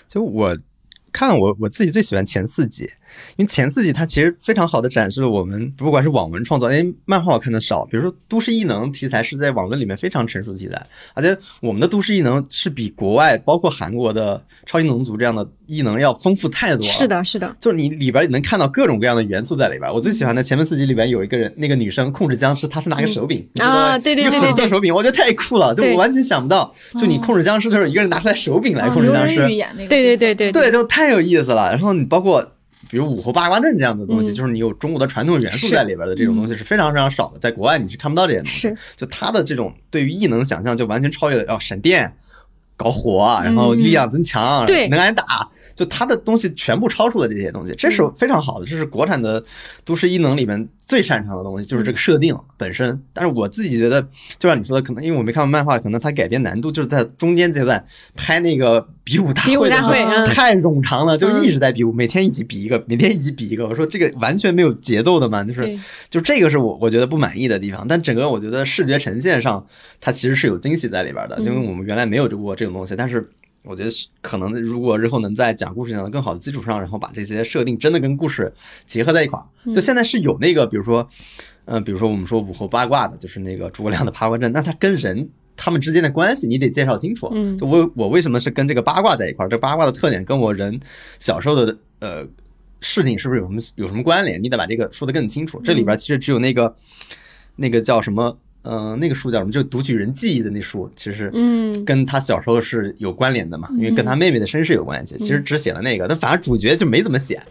就我看我我自己最喜欢前四集。因为前四集它其实非常好的展示了我们不管是网文创作，因为漫画我看的少，比如说都市异能题材是在网文里面非常成熟的题材，而且我们的都市异能是比国外包括韩国的超异能族这样的异能要丰富太多了。是的，是的，就是你里边能看到各种各样的元素在里边。我最喜欢的前面四集里边有一个人，那个女生控制僵尸，她是拿个手柄啊，对对对对，粉色手柄，我觉得太酷了，就我完全想不到，就你控制僵尸的时候，一个人拿出来手柄来控制僵尸，对对对对对，就太有意思了。然后你包括。比如武侯八卦阵这样的东西，就是你有中国的传统元素在里边的这种东西是非常非常少的，在国外你是看不到这些东西。就他的这种对于异能想象，就完全超越了要闪电、搞火，然后力量增强，对，能挨打。就他的东西全部超出了这些东西，这是非常好的，这是国产的都市异能里面最擅长的东西，就是这个设定本身。但是我自己觉得，就像你说的，可能因为我没看过漫画，可能它改编难度就是在中间阶段拍那个比武大会的时候太冗长了，就一直在比武，每天一集比一个，每天一集比一个。我说这个完全没有节奏的嘛，就是就这个是我我觉得不满意的地方。但整个我觉得视觉呈现上，它其实是有惊喜在里边的，因为我们原来没有过这种东西，但是。我觉得可能如果日后能在讲故事讲的更好的基础上，然后把这些设定真的跟故事结合在一块儿，就现在是有那个，比如说，嗯，比如说我们说武侯八卦的，就是那个诸葛亮的八卦阵，那他跟人他们之间的关系你得介绍清楚。嗯，就我我为什么是跟这个八卦在一块儿？这八卦的特点跟我人小时候的呃事情是不是有什么有什么关联？你得把这个说得更清楚。这里边其实只有那个那个叫什么？嗯，那个书叫什么？就读取人记忆的那书，其实嗯，跟他小时候是有关联的嘛，因为跟他妹妹的身世有关系。其实只写了那个，但反而主角就没怎么写。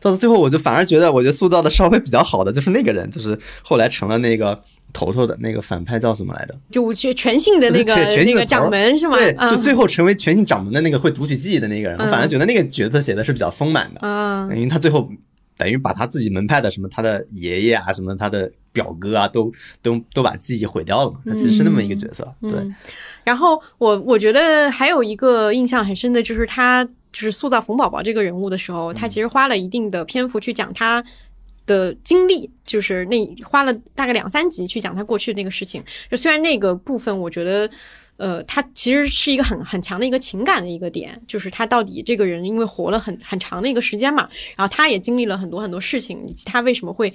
到最后我就反而觉得，我觉得塑造的稍微比较好的就是那个人，就是后来成了那个头头的那个反派叫什么来着？就全全信的那个那个掌门是吗？对，就最后成为全信掌门的那个会读取记忆的那个人，我反而觉得那个角色写的是比较丰满的，嗯，因为他最后。等于把他自己门派的什么他的爷爷啊，什么他的表哥啊，都都都把记忆毁掉了嘛。他其实是那么一个角色，对。然后我我觉得还有一个印象很深的就是他就是塑造冯宝宝这个人物的时候，他其实花了一定的篇幅去讲他的经历，就是那花了大概两三集去讲他过去的那个事情。就虽然那个部分我觉得。呃，他其实是一个很很强的一个情感的一个点，就是他到底这个人因为活了很很长的一个时间嘛，然后他也经历了很多很多事情，以及他为什么会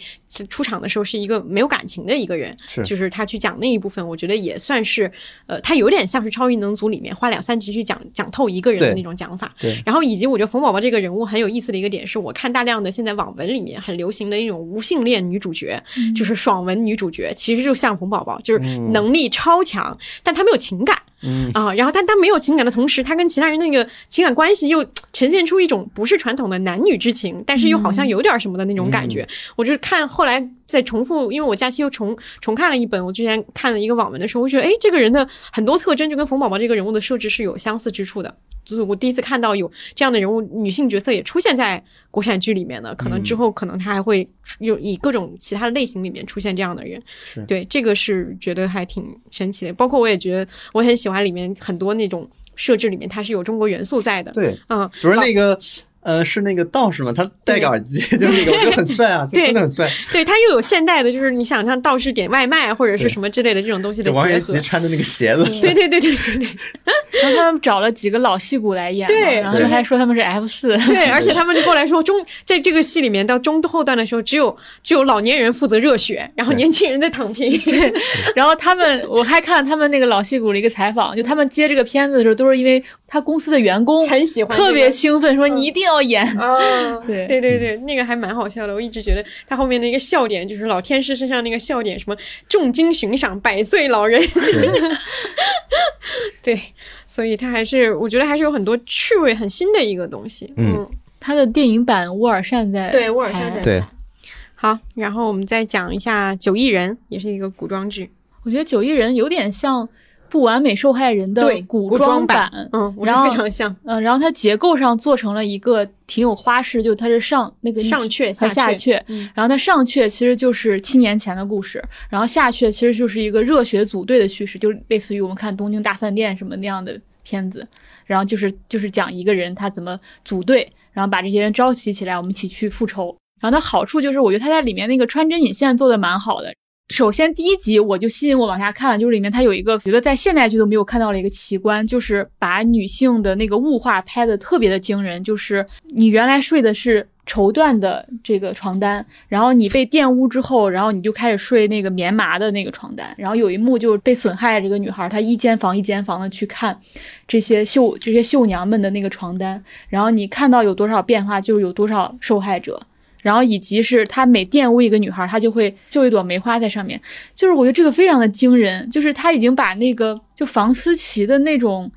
出场的时候是一个没有感情的一个人，是就是他去讲那一部分，我觉得也算是，呃，他有点像是超异能组里面花两三集去讲讲透一个人的那种讲法。对。然后以及我觉得冯宝宝这个人物很有意思的一个点，是我看大量的现在网文里面很流行的一种无性恋女主角，就是爽文女主角，其实就像冯宝宝，就是能力超强，但她没有情感。嗯啊，然后但他没有情感的同时，他跟其他人那个情感关系又呈现出一种不是传统的男女之情，但是又好像有点什么的那种感觉。我就看后来再重复，因为我假期又重重看了一本我之前看了一个网文的时候，我觉得哎，这个人的很多特征就跟冯宝宝这个人物的设置是有相似之处的。就是我第一次看到有这样的人物，女性角色也出现在国产剧里面的，可能之后可能他还会有以各种其他的类型里面出现这样的人。对，这个是觉得还挺神奇的。包括我也觉得我很喜欢里面很多那种设置里面它是有中国元素在的。对，嗯，比如那个。呃，是那个道士嘛？他戴个耳机，就是那个，我觉得很帅啊，就真的很帅。对他又有现代的，就是你想象道士点外卖或者是什么之类的这种东西的王源奇穿的那个鞋子。对对对对对对。然后他们找了几个老戏骨来演，对，然后还说他们是 F 四，对，而且他们就过来说中在这个戏里面到中后段的时候，只有只有老年人负责热血，然后年轻人在躺平。对，然后他们我还看他们那个老戏骨的一个采访，就他们接这个片子的时候，都是因为他公司的员工很喜欢，特别兴奋，说你一定要演。对对对对，那个还蛮好笑的。我一直觉得他后面的一个笑点，就是老天师身上那个笑点，什么重金寻赏百岁老人。对，所以它还是我觉得还是有很多趣味、很新的一个东西。嗯，它的电影版沃尔善在对沃尔善在对。好，然后我们再讲一下《九亿人》，也是一个古装剧。我觉得《九亿人》有点像。不完美受害人的古装版，嗯，然后非常像，嗯，然后它结构上做成了一个挺有花式，就它是上那个上阙和下阙，然后它上阙其实就是七年前的故事，然后下阙其实就是一个热血组队的叙事，就类似于我们看《东京大饭店》什么那样的片子，然后就是就是讲一个人他怎么组队，然后把这些人召集起来，我们一起去复仇。然后它好处就是我觉得它在里面那个穿针引线做的蛮好的。首先，第一集我就吸引我往下看，就是里面它有一个觉得在现代剧都没有看到的一个奇观，就是把女性的那个物化拍的特别的惊人。就是你原来睡的是绸缎的这个床单，然后你被玷污之后，然后你就开始睡那个棉麻的那个床单。然后有一幕就是被损害这个女孩，她一间房一间房的去看这些绣这些绣娘们的那个床单，然后你看到有多少变化，就有多少受害者。然后以及是他每玷污一个女孩，他就会绣一朵梅花在上面。就是我觉得这个非常的惊人，就是他已经把那个就房思琪的那种，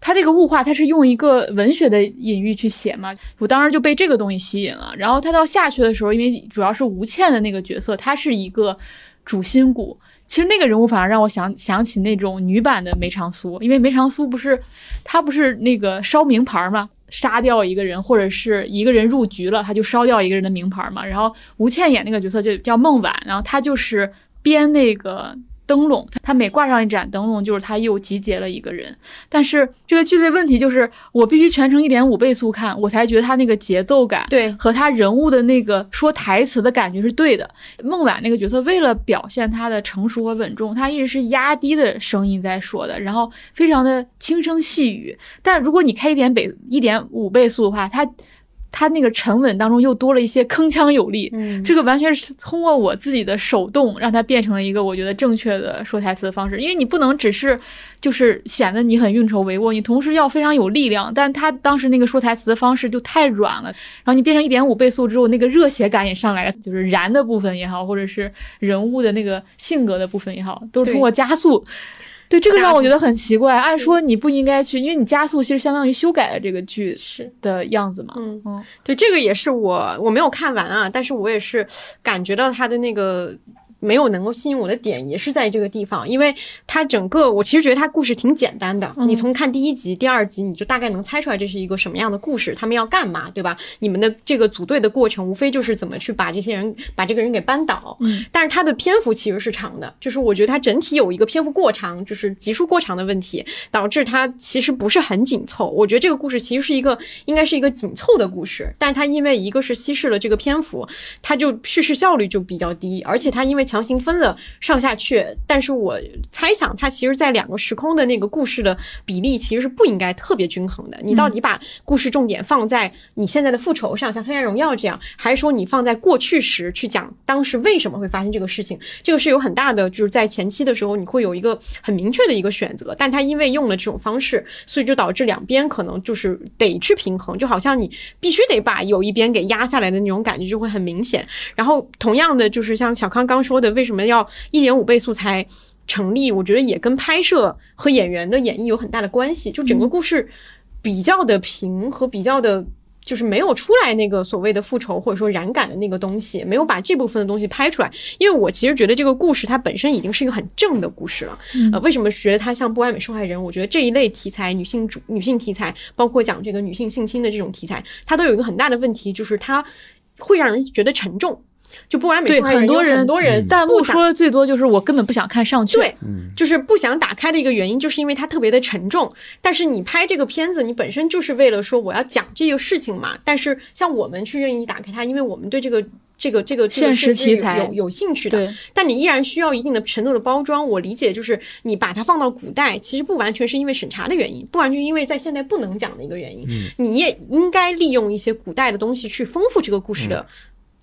他这个物化，他是用一个文学的隐喻去写嘛。我当时就被这个东西吸引了。然后他到下去的时候，因为主要是吴倩的那个角色，她是一个主心骨。其实那个人物反而让我想想起那种女版的梅长苏，因为梅长苏不是她不是那个烧名牌吗？杀掉一个人，或者是一个人入局了，他就烧掉一个人的名牌嘛。然后吴倩演那个角色就叫孟晚，然后她就是编那个。灯笼，他每挂上一盏灯笼，就是他又集结了一个人。但是这个剧的问题就是，我必须全程一点五倍速看，我才觉得他那个节奏感，对，和他人物的那个说台词的感觉是对的。孟晚那个角色为了表现他的成熟和稳重，他一直是压低的声音在说的，然后非常的轻声细语。但如果你开一点倍一点五倍速的话，他。他那个沉稳当中又多了一些铿锵有力，嗯，这个完全是通过我自己的手动让它变成了一个我觉得正确的说台词的方式。因为你不能只是就是显得你很运筹帷幄，你同时要非常有力量。但他当时那个说台词的方式就太软了，然后你变成一点五倍速之后，那个热血感也上来了，就是燃的部分也好，或者是人物的那个性格的部分也好，都是通过加速。对这个让我觉得很奇怪。按说你不应该去，因为你加速其实相当于修改了这个剧是的样子嘛。嗯嗯，对，这个也是我我没有看完啊，但是我也是感觉到他的那个。没有能够吸引我的点也是在这个地方，因为它整个我其实觉得它故事挺简单的。你从看第一集、第二集，你就大概能猜出来这是一个什么样的故事，他们要干嘛，对吧？你们的这个组队的过程，无非就是怎么去把这些人、把这个人给扳倒。嗯，但是它的篇幅其实是长的，就是我觉得它整体有一个篇幅过长，就是集数过长的问题，导致它其实不是很紧凑。我觉得这个故事其实是一个应该是一个紧凑的故事，但是它因为一个是稀释了这个篇幅，它就叙事效率就比较低，而且它因为强行分了。上下阙，但是我猜想它其实，在两个时空的那个故事的比例其实是不应该特别均衡的。你到底把故事重点放在你现在的复仇上，像《黑暗荣耀》这样，还是说你放在过去时去讲当时为什么会发生这个事情？这个是有很大的，就是在前期的时候你会有一个很明确的一个选择，但它因为用了这种方式，所以就导致两边可能就是得去平衡，就好像你必须得把有一边给压下来的那种感觉就会很明显。然后同样的，就是像小康刚说的，为什么要？一点五倍速才成立，我觉得也跟拍摄和演员的演绎有很大的关系。就整个故事比较的平和，比较的，就是没有出来那个所谓的复仇或者说燃感的那个东西，没有把这部分的东西拍出来。因为我其实觉得这个故事它本身已经是一个很正的故事了。呃，为什么觉得它像不完美受害人？我觉得这一类题材，女性主女性题材，包括讲这个女性性侵的这种题材，它都有一个很大的问题，就是它会让人觉得沉重。就不完美对很多人很多人弹幕说的最多就是我根本不想看上去，对，就是不想打开的一个原因，就是因为它特别的沉重。但是你拍这个片子，你本身就是为了说我要讲这个事情嘛。但是像我们去愿意打开它，因为我们对这个这个这个现实题材有有兴趣的。但你依然需要一定的程度的包装。我理解就是你把它放到古代，其实不完全是因为审查的原因，不完全因为在现代不能讲的一个原因。你也应该利用一些古代的东西去丰富这个故事的。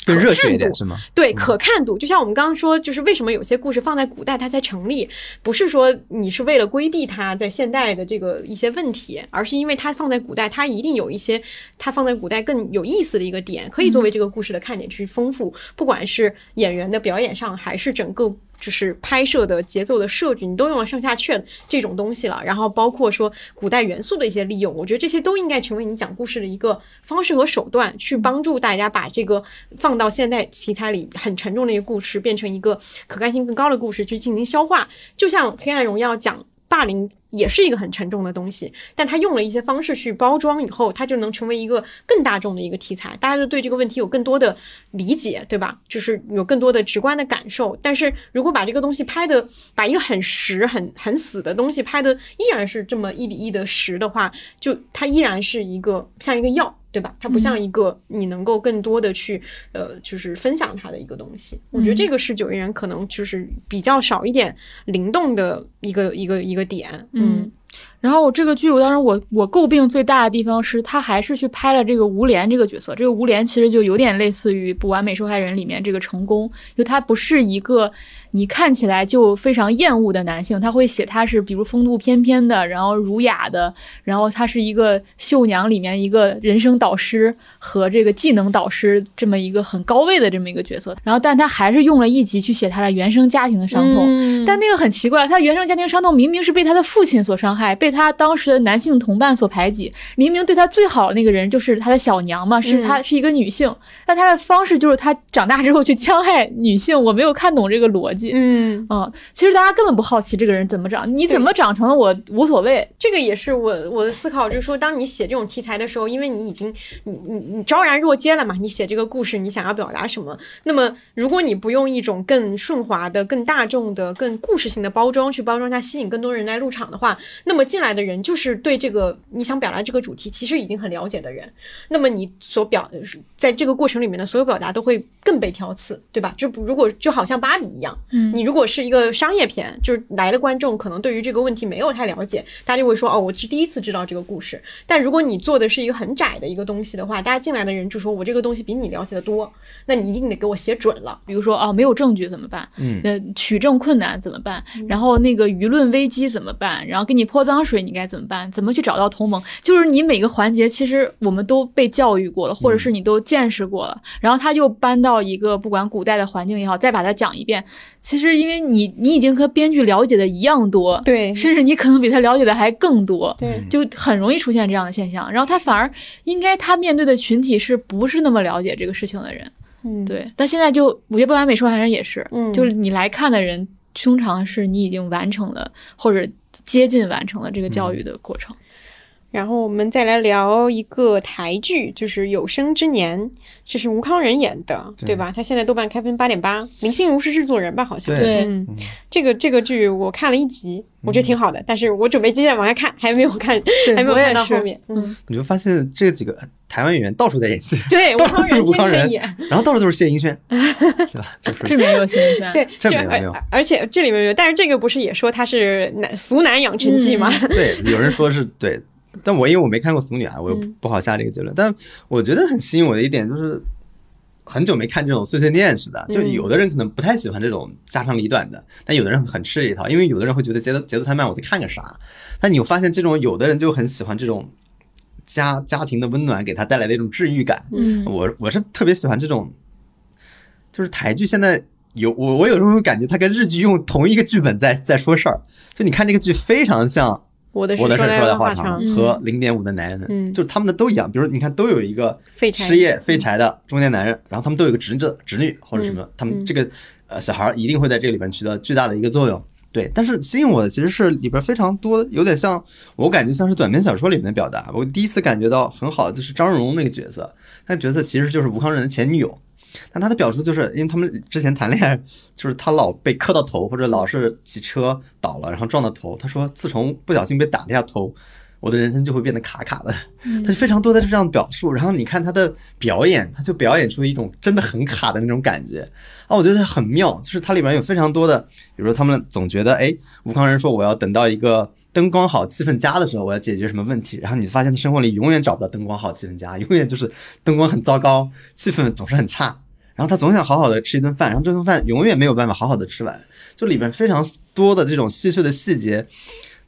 更热血一点是吗？对，可看度就像我们刚刚说，就是为什么有些故事放在古代它才成立，不是说你是为了规避它在现代的这个一些问题，而是因为它放在古代，它一定有一些它放在古代更有意思的一个点，可以作为这个故事的看点去丰富，不管是演员的表演上，还是整个。就是拍摄的节奏的设置，你都用了上下阙这种东西了，然后包括说古代元素的一些利用，我觉得这些都应该成为你讲故事的一个方式和手段，去帮助大家把这个放到现代题材里很沉重的一个故事，变成一个可看性更高的故事去进行消化。就像《黑暗荣耀》讲。霸凌也是一个很沉重的东西，但他用了一些方式去包装以后，它就能成为一个更大众的一个题材，大家就对这个问题有更多的理解，对吧？就是有更多的直观的感受。但是如果把这个东西拍的，把一个很实、很很死的东西拍的依然是这么一比一的实的话，就它依然是一个像一个药。对吧？它不像一个你能够更多的去呃，就是分享它的一个东西。我觉得这个是九亿人可能就是比较少一点灵动的一个一个一个点。嗯。然后这个剧，我当时我我诟病最大的地方是，他还是去拍了这个吴莲这个角色。这个吴莲其实就有点类似于《不完美受害人》里面这个成功，就他不是一个你看起来就非常厌恶的男性，他会写他是比如风度翩翩的，然后儒雅的，然后他是一个绣娘里面一个人生导师和这个技能导师这么一个很高位的这么一个角色。然后，但他还是用了一集去写他的原生家庭的伤痛。但那个很奇怪，他原生家庭伤痛明明是被他的父亲所伤害，被。被他当时的男性同伴所排挤，明明对他最好的那个人就是他的小娘嘛，是他是一个女性，但他的方式就是他长大之后去 戕害女性，我没有看懂这个逻辑。嗯嗯，其实大家根本不好奇这个人怎么长，你怎么长成了我无所谓。这个也是我我的思考，就是说，当你写这种题材的时候，因为你已经你你你昭然若揭了嘛，你写这个故事，你想要表达什么？那么如果你不用一种更顺滑的、更大众的、更故事性的包装去包装它，吸引更多人来入场的话，那么进来的人就是对这个你想表达这个主题其实已经很了解的人，那么你所表的是在这个过程里面的所有表达都会更被挑刺，对吧？就如果就好像芭比一样，嗯，你如果是一个商业片，就是来的观众可能对于这个问题没有太了解，大家就会说哦，我是第一次知道这个故事。但如果你做的是一个很窄的一个东西的话，大家进来的人就说我这个东西比你了解的多，那你一定得给我写准了。比如说哦，没有证据怎么办？嗯，呃，取证困难怎么办？然后那个舆论危机怎么办？然后给你泼脏。水你该怎么办？怎么去找到同盟？就是你每个环节其实我们都被教育过了，或者是你都见识过了。然后他又搬到一个不管古代的环境也好，再把它讲一遍。其实因为你你已经和编剧了解的一样多，对，甚至你可能比他了解的还更多，对，就很容易出现这样的现象。然后他反而应该他面对的群体是不是那么了解这个事情的人？嗯，对。但现在就《我觉得不完美受害人》也是，嗯，就是你来看的人。通常是你已经完成了或者接近完成了这个教育的过程。然后我们再来聊一个台剧，就是《有生之年》，这是吴康仁演的，对吧？他现在豆瓣开分八点八，林心如是制作人吧？好像对。嗯，这个这个剧我看了一集，我觉得挺好的，但是我准备接着往下看，还没有看，还没有看到后面。嗯，你就发现这几个台湾演员到处在演戏，对，到处都是吴康仁演，然后到处都是谢盈萱，对吧？就是这边有谢盈萱，对，这边没有，而且这里面有，但是这个不是也说他是男俗男养成记吗？对，有人说是对。但我因为我没看过《俗女》啊，我又不好下这个结论。但我觉得很吸引我的一点就是，很久没看这种碎碎念似的。就有的人可能不太喜欢这种家长里短的，但有的人很吃这一套，因为有的人会觉得节奏节奏太慢，我在看个啥？但你又发现，这种有的人就很喜欢这种家家庭的温暖给他带来的一种治愈感。嗯，我我是特别喜欢这种，就是台剧现在有我我有时候会感觉他跟日剧用同一个剧本在在说事儿。就你看这个剧非常像。我的事说来话长和零点五的男人，就是他们的都一样。比如你看，都有一个失业废柴的中年男人，然后他们都有一个侄子、侄女或者什么，他们这个呃小孩一定会在这里边起到巨大的一个作用。对，但是吸引我的其实是里边非常多，有点像我感觉像是短篇小说里面的表达。我第一次感觉到很好，就是张荣那个角色，那角色其实就是吴康仁的前女友。但他的表述就是，因为他们之前谈恋爱，就是他老被磕到头，或者老是骑车倒了，然后撞到头。他说，自从不小心被打了一下头，我的人生就会变得卡卡的。他就非常多的这样表述。然后你看他的表演，他就表演出一种真的很卡的那种感觉啊，我觉得很妙。就是它里面有非常多的，比如说他们总觉得，哎，吴康仁说我要等到一个灯光好、气氛佳的时候，我要解决什么问题。然后你发现他生活里永远找不到灯光好、气氛佳，永远就是灯光很糟糕，气氛总是很差。然后他总想好好的吃一顿饭，然后这顿饭永远没有办法好好的吃完，就里边非常多的这种细碎的细节，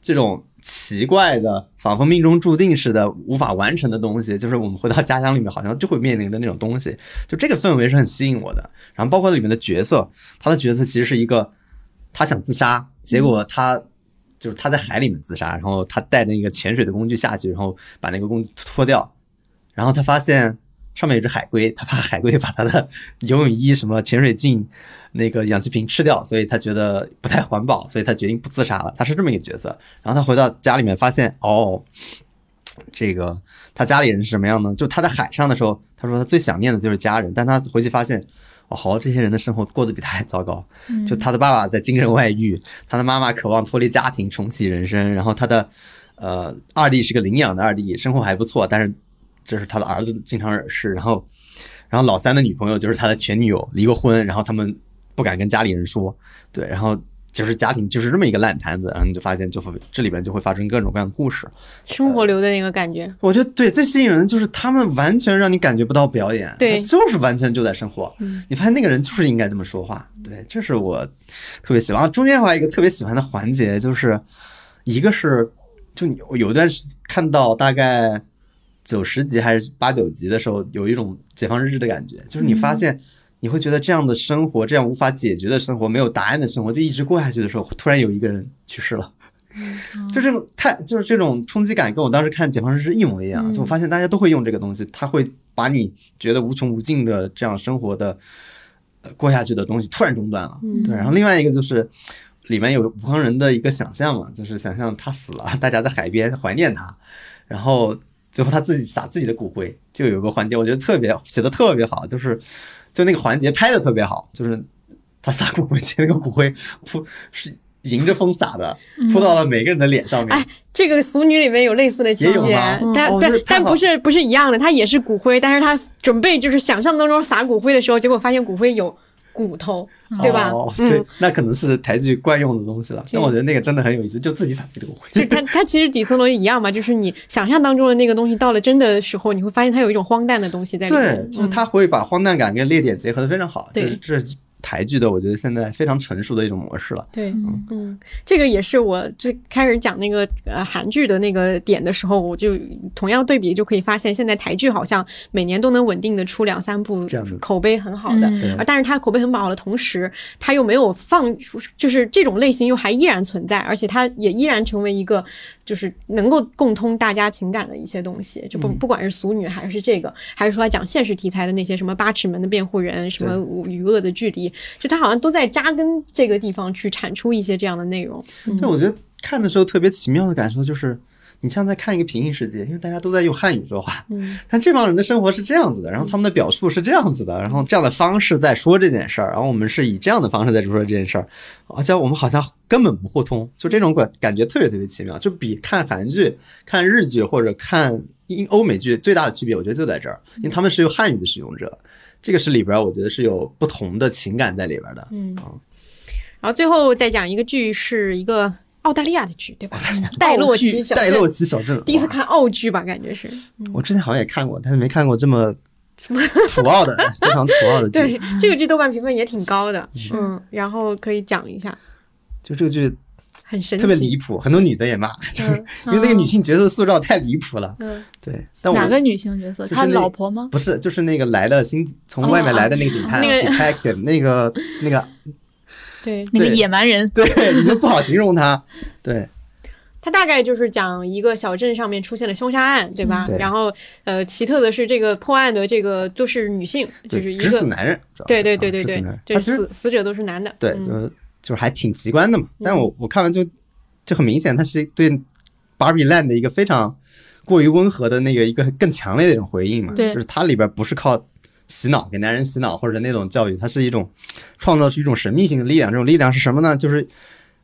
这种奇怪的，仿佛命中注定似的无法完成的东西，就是我们回到家乡里面好像就会面临的那种东西，就这个氛围是很吸引我的。然后包括里面的角色，他的角色其实是一个，他想自杀，结果他就是他在海里面自杀，然后他带着一个潜水的工具下去，然后把那个工具脱掉，然后他发现。上面有只海龟，他怕海龟把他的 游泳衣、什么潜水镜、那个氧气瓶吃掉，所以他觉得不太环保，所以他决定不自杀了。他是这么一个角色。然后他回到家里面，发现哦，这个他家里人是什么样呢？就他在海上的时候，他说他最想念的就是家人，但他回去发现，哦，好，这些人的生活过得比他还糟糕。就他的爸爸在精神外遇，他的妈妈渴望脱离家庭重启人生，然后他的呃二弟是个领养的二弟，生活还不错，但是。这是他的儿子经常惹事，然后，然后老三的女朋友就是他的前女友，离过婚，然后他们不敢跟家里人说，对，然后就是家庭就是这么一个烂摊子，然后你就发现就会这里边就会发生各种各样的故事，生活流的那个感觉，我觉得对最吸引人的就是他们完全让你感觉不到表演，对，就是完全就在生活，你发现那个人就是应该这么说话，对，这是我特别喜欢。中间还有一个特别喜欢的环节，就是一个是就你有一段时看到大概。九十集还是八九集的时候，有一种解放日志的感觉，就是你发现你会觉得这样的生活，这样无法解决的生活，没有答案的生活，就一直过下去的时候，突然有一个人去世了，就这种太就是这种冲击感，跟我当时看解放日志一模一样。就我发现大家都会用这个东西，他会把你觉得无穷无尽的这样生活的呃过下去的东西突然中断了。对，然后另外一个就是里面有吴康人的一个想象嘛，就是想象他死了，大家在海边怀念他，然后。最后他自己撒自己的骨灰，就有个环节，我觉得特别写的特别好，就是就那个环节拍的特别好，就是他撒骨灰，那个骨灰扑是迎着风撒的，扑到了每个人的脸上面。哎，这个《俗女》里面有类似的情节，但但但不是不是一样的，他也是骨灰，但是他准备就是想象当中撒骨灰的时候，结果发现骨灰有。骨头，对吧？对，那可能是台剧惯用的东西了。但我觉得那个真的很有意思，就自己打自己的骨灰。就是它，它其实底层逻辑一样嘛，就是你想象当中的那个东西，到了真的时候，你会发现它有一种荒诞的东西在里面。对，就是它会把荒诞感跟泪点结合的非常好。对，这台剧的，我觉得现在非常成熟的一种模式了。对，嗯，这个也是我最开始讲那个呃韩剧的那个点的时候，我就同样对比就可以发现，现在台剧好像每年都能稳定的出两三部这样子。口碑很好的，嗯。而但是它口碑很好的同时，它又没有放，就是这种类型又还依然存在，而且它也依然成为一个就是能够共通大家情感的一些东西，就不不管是俗女还是这个，还是说讲现实题材的那些什么八尺门的辩护人，什么与恶的距离，就他好像都在扎根这个地方去产出一些这样的内容。但我觉得看的时候特别奇妙的感受就是，你像在看一个平行世界，因为大家都在用汉语说话，嗯，但这帮人的生活是这样子的，然后他们的表述是这样子的，然后这样的方式在说这件事儿，然后我们是以这样的方式在说这件事儿，而且我们好像根本不互通，就这种感感觉特别特别奇妙，就比看韩剧、看日剧或者看英欧美剧最大的区别，我觉得就在这儿，因为他们是用汉语的使用者，这个是里边儿我觉得是有不同的情感在里边儿的。嗯，然后最后再讲一个剧，是一个澳大利亚的剧，对吧？戴洛奇小镇戴洛奇小镇，第一次看澳剧吧，感觉是。我之前好像也看过，但是没看过这么土澳的、非常土澳的剧。对，这个剧豆瓣评分也挺高的，嗯，然后可以讲一下，就这个剧很神奇，特别离谱，很多女的也骂，就是因为那个女性角色塑造太离谱了。嗯，对，但我哪个女性角色？他就是老婆吗？不是，就是那个来的新从外面来的那个警探 那个 detective，那个那个，对，那个野蛮人。对，你就不好形容他。对，他大概就是讲一个小镇上面出现了凶杀案，对吧？对然后呃，奇特的是这个破案的这个都是女性，就是一个死男人，对对对啊对对他其实死死者都是男的，对，嗯就就是还挺奇观的嘛。但我我看完就就很明显，他是对 Barbie Land 的一个非常过于温和的那个一个更强烈的一种回应嘛。对就是它里边不是靠洗脑给男人洗脑或者那种教育，它是一种创造出一种神秘性的力量。这种力量是什么呢？就是。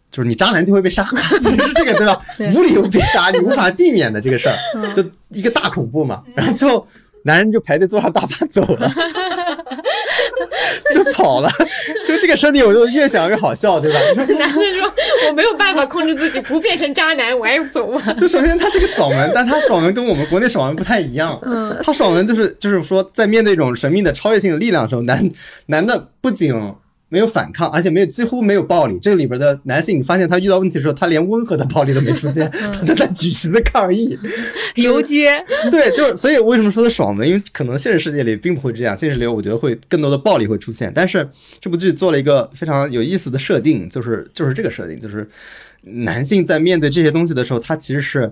就是你渣男就会被杀，就是这个对吧？对无理由被杀，你无法避免的这个事儿，嗯就一个大恐怖嘛。然后最后男人就排队坐上大巴走了，就跑了。就这个设定，我就越想越好笑，对吧？你说男的说：“我没有办法控制自己不变成渣男，我还要走吗。就首先他是个爽文，但他爽文跟我们国内爽文不太一样。嗯，他爽文就是就是说，在面对一种神秘的超越性的力量的时候，男男的不仅没有反抗，而且没有几乎没有暴力。这个里边的男性，你发现他遇到问题的时候，他连温和的暴力都没出现，他在那举行的抗议。游街，对，就是所以为什么说的爽呢？因为可能现实世界里并不会这样，现实里我觉得会更多的暴力会出现。但是这部剧做了一个非常有意思的设定，就是就是这个设定，就是男性在面对这些东西的时候，他其实是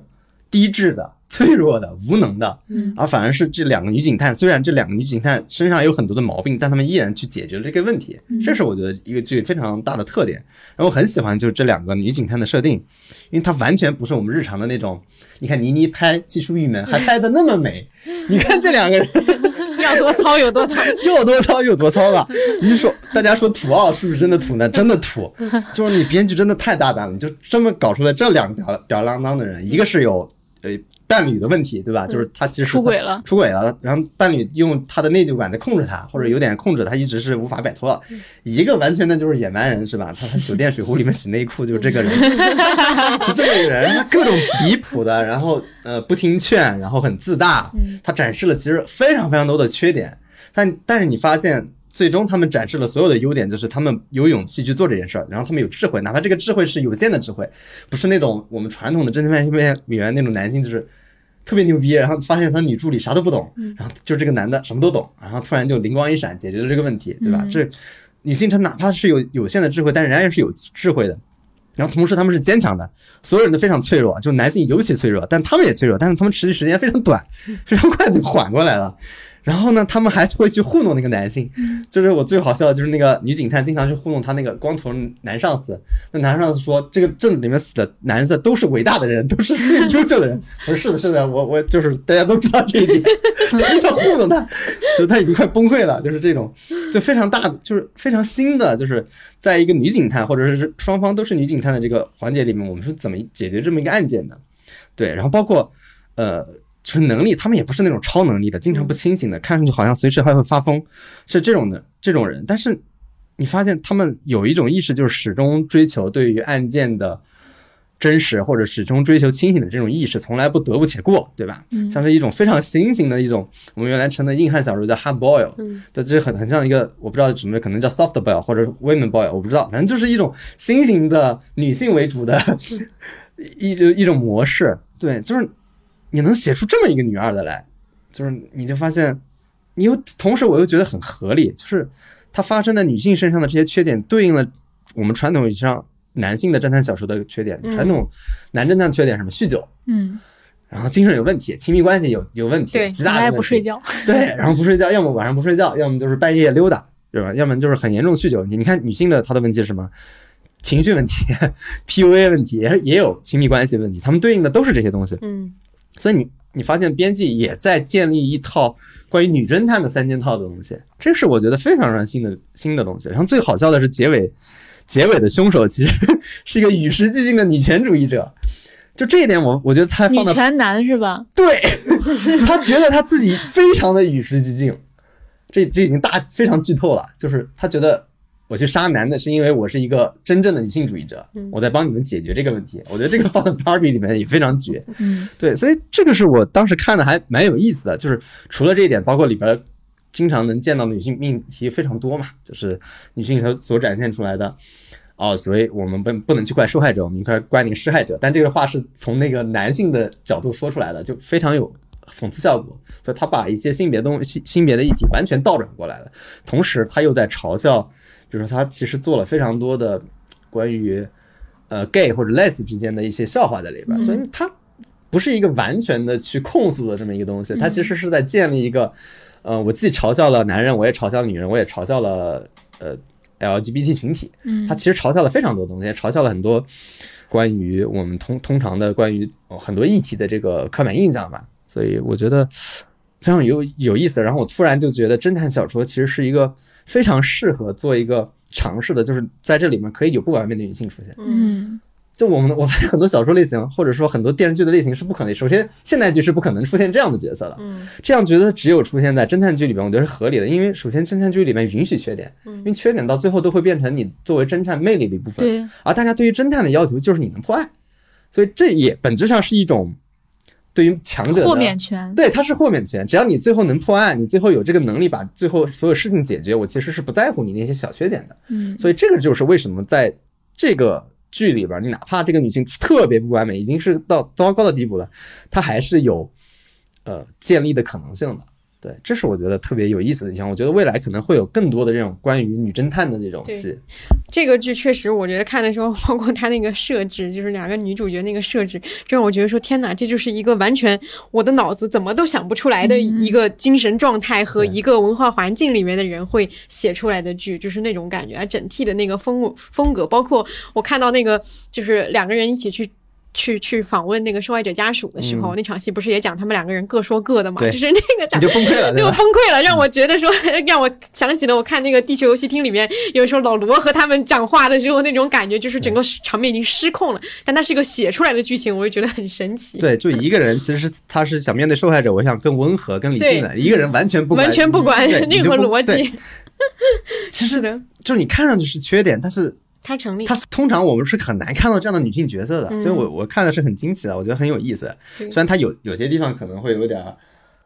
低智的、脆弱的、无能的，嗯，而反而是这两个女警探，虽然这两个女警探身上有很多的毛病，但她们依然去解决了这个问题，这是我觉得一个剧非常大的特点。然后我很喜欢就是这两个女警探的设定，因为它完全不是我们日常的那种。你看倪妮拍技术玉门还拍的那么美，你看这两个人要多糙有多糙。又多糙有多糙吧？你说大家说土澳是不是真的土呢？真的土，就是你编剧真的太大胆了，你就这么搞出来这两个吊吊儿郎当的人，一个是有呃伴侣的问题，对吧？就是他其实是出轨了出轨了，然后伴侣用他的内疚感在控制他，或者有点控制他，一直是无法摆脱。一个完全的就是野蛮人，是吧？他他酒店水壶里面洗内裤就是这个人，就这个人，他各种离谱的，然后呃不听劝，然后很自大，他展示了其实非常非常多的缺点，但但是你发现。最终，他们展示了所有的优点，就是他们有勇气去做这件事儿，然后他们有智慧，哪怕这个智慧是有限的智慧，不是那种我们传统的侦探片里面那种男性，就是特别牛逼，然后发现他女助理啥都不懂，然后就这个男的什么都懂，然后突然就灵光一闪，解决了这个问题，对吧？嗯这女性她哪怕是有有限的智慧，但仍然是有智慧的。然后同时他们是坚强的，所有人都非常脆弱，就男性尤其脆弱，但他们也脆弱，但是他们持续时间非常短，非常快就缓过来了。然后呢，他们还会去糊弄那个男性，就是我最好笑的就是那个女警探经常去糊弄他那个光头男上司。那男上司说，这个镇子里面死的男的都是伟大的人，都是最优秀的人。我说是的，是的，我我就是大家都知道这一点，他糊弄他，就他已经快崩溃了，就是这种，就非常大的，就是非常新的，就是在一个女警探或者是双方都是女警探的这个环节里面，我们是怎么解决这么一个案件的？对，然后包括呃。就是能力，他们也不是那种超能力的，经常不清醒的，看上去好像随时还会发疯，是这种的这种人。但是你发现他们有一种意识，就是始终追求对于案件的真实或者始终追求清醒的这种意识，从来不得不且过，对吧？嗯像是一种非常新型的一种，我们原来称的硬汉小说叫 hard boil，嗯的这很很像一个我不知道什么，可能叫 soft boil 或者 women boil，我不知道，反正就是一种新型的女性为主的 一一一种模式。对，就是你能写出这么一个女二的来，就是你就发现，你又同时我又觉得很合理，就是它发生在女性身上的这些缺点，对应了我们传统意义上男性的侦探小说的缺点。嗯传统男侦探缺点什么？酗酒。嗯，然后精神有问题，亲密关系有有问题，对极大的问题不睡觉。对，然后不睡觉，要么晚上不睡觉，要么就是半夜溜达，对吧？要么就是很严重的酗酒问题。你看女性的她的问题是什么？情绪问题、PUA 问题，也也有亲密关系问题，他们对应的都是这些东西。嗯所以你你发现编辑也在建立一套关于女侦探的三件套的东西，这是我觉得非常非常新的新的东西。然后最好笑的是结尾，结尾的凶手其实是一个与时俱进的女权主义者。就这一点我，我觉得他女权男是吧？对，他觉得他自己非常的与时俱进，这这已经大非常剧透了。就是他觉得我去杀男的是因为我是一个真正的女性主义者嗯，我在帮你们解决这个问题。我觉得这个放在 Barbie 里面也非常绝。嗯对，所以这个是我当时看的还蛮有意思的。就是除了这一点，包括里边经常能见到女性命题非常多嘛，就是女性所所展现出来的。哦，所以我们不不能去怪受害者，我们应该怪那个施害者。但这个话是从那个男性的角度说出来的，就非常有讽刺效果。所以他把一些性别东性性别的议题完全倒转过来了，同时他又在嘲笑，比如说他其实做了非常多的关于呃 gay 或者 les 之间的一些笑话在里边，嗯所以他不是一个完全的去控诉的这么一个东西，他其实是在建立一个，呃，我既嘲笑了男人，我也嘲笑了女人，我也嘲笑了呃 LGBT 群体，嗯。他其实嘲笑了非常多东西，也嘲笑了很多关于我们通通常的关于呃很多议题的这个刻板印象吧，所以我觉得非常有有意思。然后我突然就觉得侦探小说其实是一个非常适合做一个尝试的，就是在这里面可以有不完美的女性出现。嗯嗯就我们我发现很多小说类型，或者说很多电视剧的类型是不可能。首先，现代剧是不可能出现这样的角色的。嗯这样角色只有出现在侦探剧里边，我觉得是合理的。因为首先，侦探剧里面允许缺点，因为嗯缺点到最后都会变成你作为侦探魅力的一部分。对，而大家对于侦探的要求就是你能破案，所以这也本质上是一种对于强者的豁免权。对，它是豁免权。只要你最后能破案，你最后有这个能力把最后所有事情解决，我其实是不在乎你那些小缺点的。嗯所以这个就是为什么在这个剧里边，你哪怕这个女性特别不完美，已经是到糟糕的地步了，她还是有呃建立的可能性的。对，这是我觉得特别有意思的地方。我觉得未来可能会有更多的这种关于女侦探的这种戏。这个剧确实，我觉得看的时候，包括它那个设置，就是两个女主角那个设置，就让我觉得说，天哪，这就是一个完全我的脑子怎么都想不出来的一个精神状态和一个文化环境里面的人会写出来的剧，就是那种感觉啊，整体的那个风风格，包括我看到那个就是两个人一起去。去去访问那个受害者家属的时候，那场戏不是也讲他们两个人各说各的嘛？对就是那个场你就崩溃了，对对我？崩溃了，让我觉得说，让我想起了我看那个《地球游戏厅》里面，有时候老罗和他们讲话的时候那种感觉，就是整个场面已经失控了。但它是一个写出来的剧情，我就觉得很神奇。对，就一个人其实是他是想面对受害者，我想更温和、更理性的。一个人完全不管完全不管对任何逻辑，其实呢，就是你看上去是缺点，但是它成立。他通常我们是很难看到这样的女性角色的，嗯所以我我看的是很惊奇的，我觉得很有意思。虽然它有有些地方可能会有点儿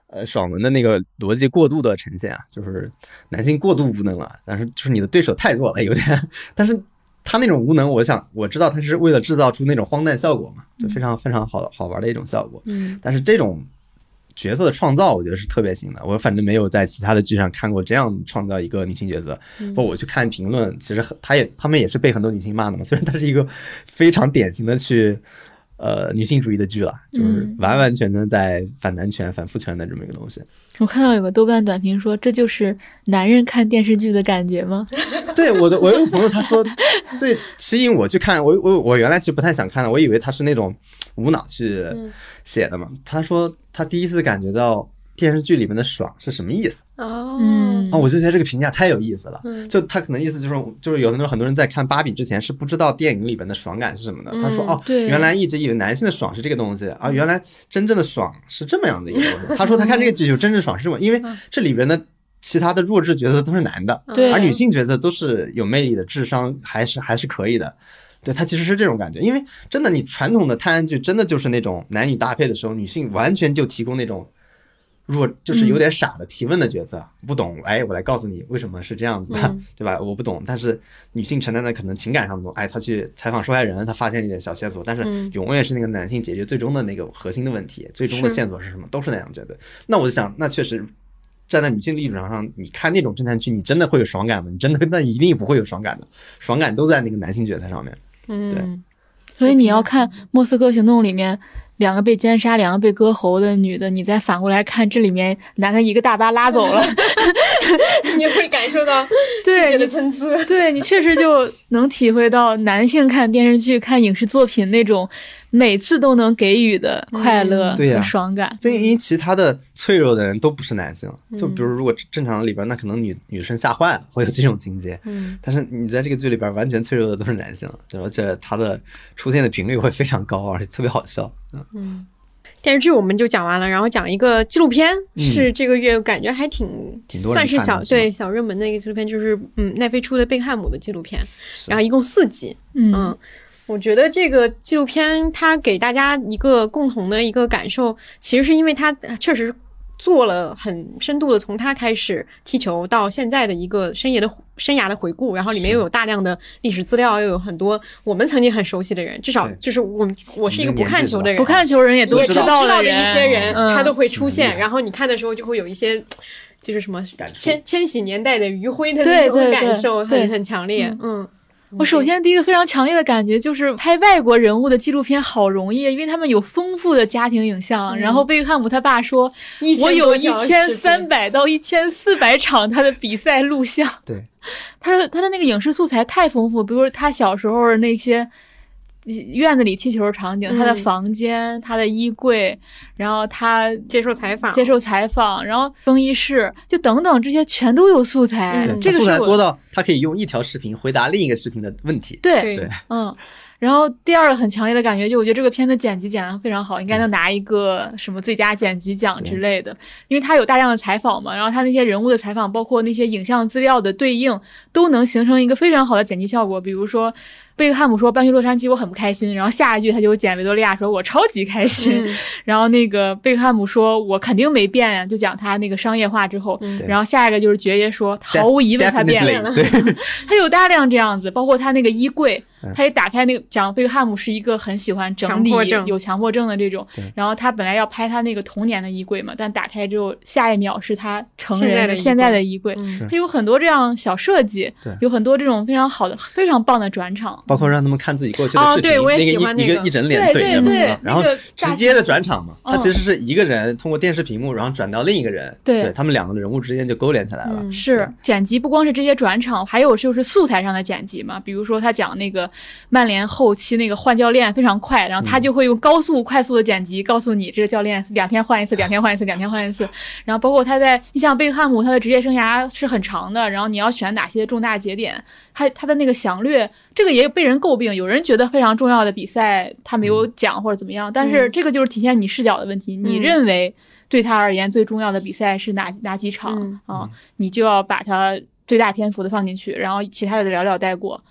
呃爽文的那个逻辑过度的呈现啊，就是男性过度无能了，但是就是你的对手太弱了，有点，但是他那种无能，我想我知道他是为了制造出那种荒诞效果嘛，就非常非常好好玩的一种效果。嗯，但是这种角色的创造，我觉得是特别新的。我反正没有在其他的剧上看过这样创造一个女性角色。嗯包括我去看评论，其实很他也他们也是被很多女性骂的嘛。虽然它是一个非常典型的去呃女性主义的剧了，就是嗯完完全全在反男权、反父权的这么一个东西。我看到有个豆瓣短评说，这就是男人看电视剧的感觉吗？对我的，我有个朋友他说，最吸引我去看，我我我原来其实不太想看的，我以为他是那种无脑去嗯写的嘛。他说他第一次感觉到电视剧里面的爽是什么意思。哦，嗯。啊、我就觉得这个评价太有意思了。嗯。就他可能意思就是就是有很多很多人在看芭比之前是不知道电影里边的爽感是什么的。他说嗯哦，对。原来一直以为男性的爽是这个东西啊，原来真正的爽是这么样的一个东西。他说他看这个剧就真正爽是这么，因为这里边的其他的弱智角色都是男的，对。而女性角色都是有魅力的，智商还是还是可以的。对，它其实是这种感觉，因为真的，你传统的探案剧真的就是那种男女搭配的时候，女性完全就提供那种弱，就是有点傻的提问的角色，不懂，哎，我来告诉你为什么是这样子的，嗯对吧？我不懂，但是女性承担的可能情感上的懂，哎，她去采访受害人，她发现一点小线索，但是嗯永远是那个男性解决最终的那个核心的问题，最终的线索是什么，都是那样觉得。那我就想，那确实。站在女性立场上，你看那种侦探剧，你真的会有爽感吗？你真的那一定不会有爽感的，爽感都在那个男性角色上面。嗯，所以你要看《莫斯科行动》里面两个被奸杀、两个被割喉的女的，你再反过来看这里面男的一个大巴拉走了，你会感受到 对你参差。对你确实就能体会到男性看电视剧、看影视作品那种每次都能给予的快乐嗯对爽感。这因为其他的脆弱的人都不是男性，就比如嗯如果正常的里边，那可能女女生吓坏了，会有这种情节。嗯。但是你在这个剧里边，完全脆弱的都是男性，而且他的出现的频率会非常高，而且特别好笑。嗯，嗯，电视剧我们就讲完了，然后讲一个纪录片，嗯是这个月感觉还挺挺算是小对小热门的一个纪录片，就是嗯奈飞出的贝克汉姆的纪录片，然后一共四集，嗯。嗯，我觉得这个纪录片它给大家一个共同的一个感受，其实是因为它确实做了很深度的从他开始踢球到现在的一个生涯的生涯的回顾，然后里面又有大量的历史资料，又有很多我们曾经很熟悉的人，至少就是我我是一个不看球的人，不看球人也都知知道的一些人，嗯。他都会出嗯现，然后你看的时候就会有一些。就是什么千千禧年代的余晖的那种感受，对。很很强烈。嗯，我首先第一个非常强烈的感觉就是拍外国人物的纪录片好容易，因为他们有丰富的家庭影像。嗯然后贝克汉姆他爸说，1000我有一千三百到一千四百场他的比赛录像。对，他说他的那个影视素材太丰富，比如说他小时候那些。院子里踢球的场景，他的嗯房间，他的衣柜，然后他接受采访，接受采访，然后更衣室，就等等这些全都有素材。这个素材多到他可以用一条视频回答另一个视频的问题。对对对嗯，然后第二个很强烈的感觉，就我觉得这个片子剪辑剪得非常好，应该能拿一个什么最佳剪辑奖之类的，因为他有大量的采访嘛，然后他那些人物的采访，包括那些影像资料的对应，都能形成一个非常好的剪辑效果。比如说，贝克汉姆说搬去洛杉矶我很不开心，然后下一句他就捡维多利亚说我超级开心，嗯。然后那个贝克汉姆说我肯定没变呀，就讲他那个商业化之后，嗯然后下一个就是爵爷说毫无疑问他变了。他有大量这样子，包括他那个衣柜嗯，他一打开那个讲贝克汉姆是一个很喜欢整理强迫症。有强迫症的这种，然后他本来要拍他那个童年的衣柜嘛，但打开之后下一秒是他成人现在的衣柜。现在的衣柜，嗯。他有很多这样小设计对，有很多这种非常好的、非常棒的转场。包括让他们看自己过去的视频，哦对我也那个喜欢那个一一个。一整脸对怼着嘛对对啊，然后直接的转场嘛，嗯。他其实是一个人通过电视屏幕，然后转到另一个人，对。对他们两个人物之间就勾连起来了。嗯。是剪辑，不光是这些转场，还有就是素材上的剪辑嘛。比如说他讲那个曼联后期那个换教练非常快，然后他就会用高速快速的剪辑告诉你这个教练两天换一次，两天换一次，两天换一次。然后包括他在，你像贝克汉姆他的职业生涯是很长的，然后你要选哪些重大节点，他他的那个详略，这个也被人诟病，有人觉得非常重要的比赛他没有讲或者怎么样，但是嗯这个就是体现你视角的问题，你嗯认为。对他而言，最重要的比赛是哪哪几场、嗯啊？你就要把它最大篇幅的放进去，然后其他的寥寥带过。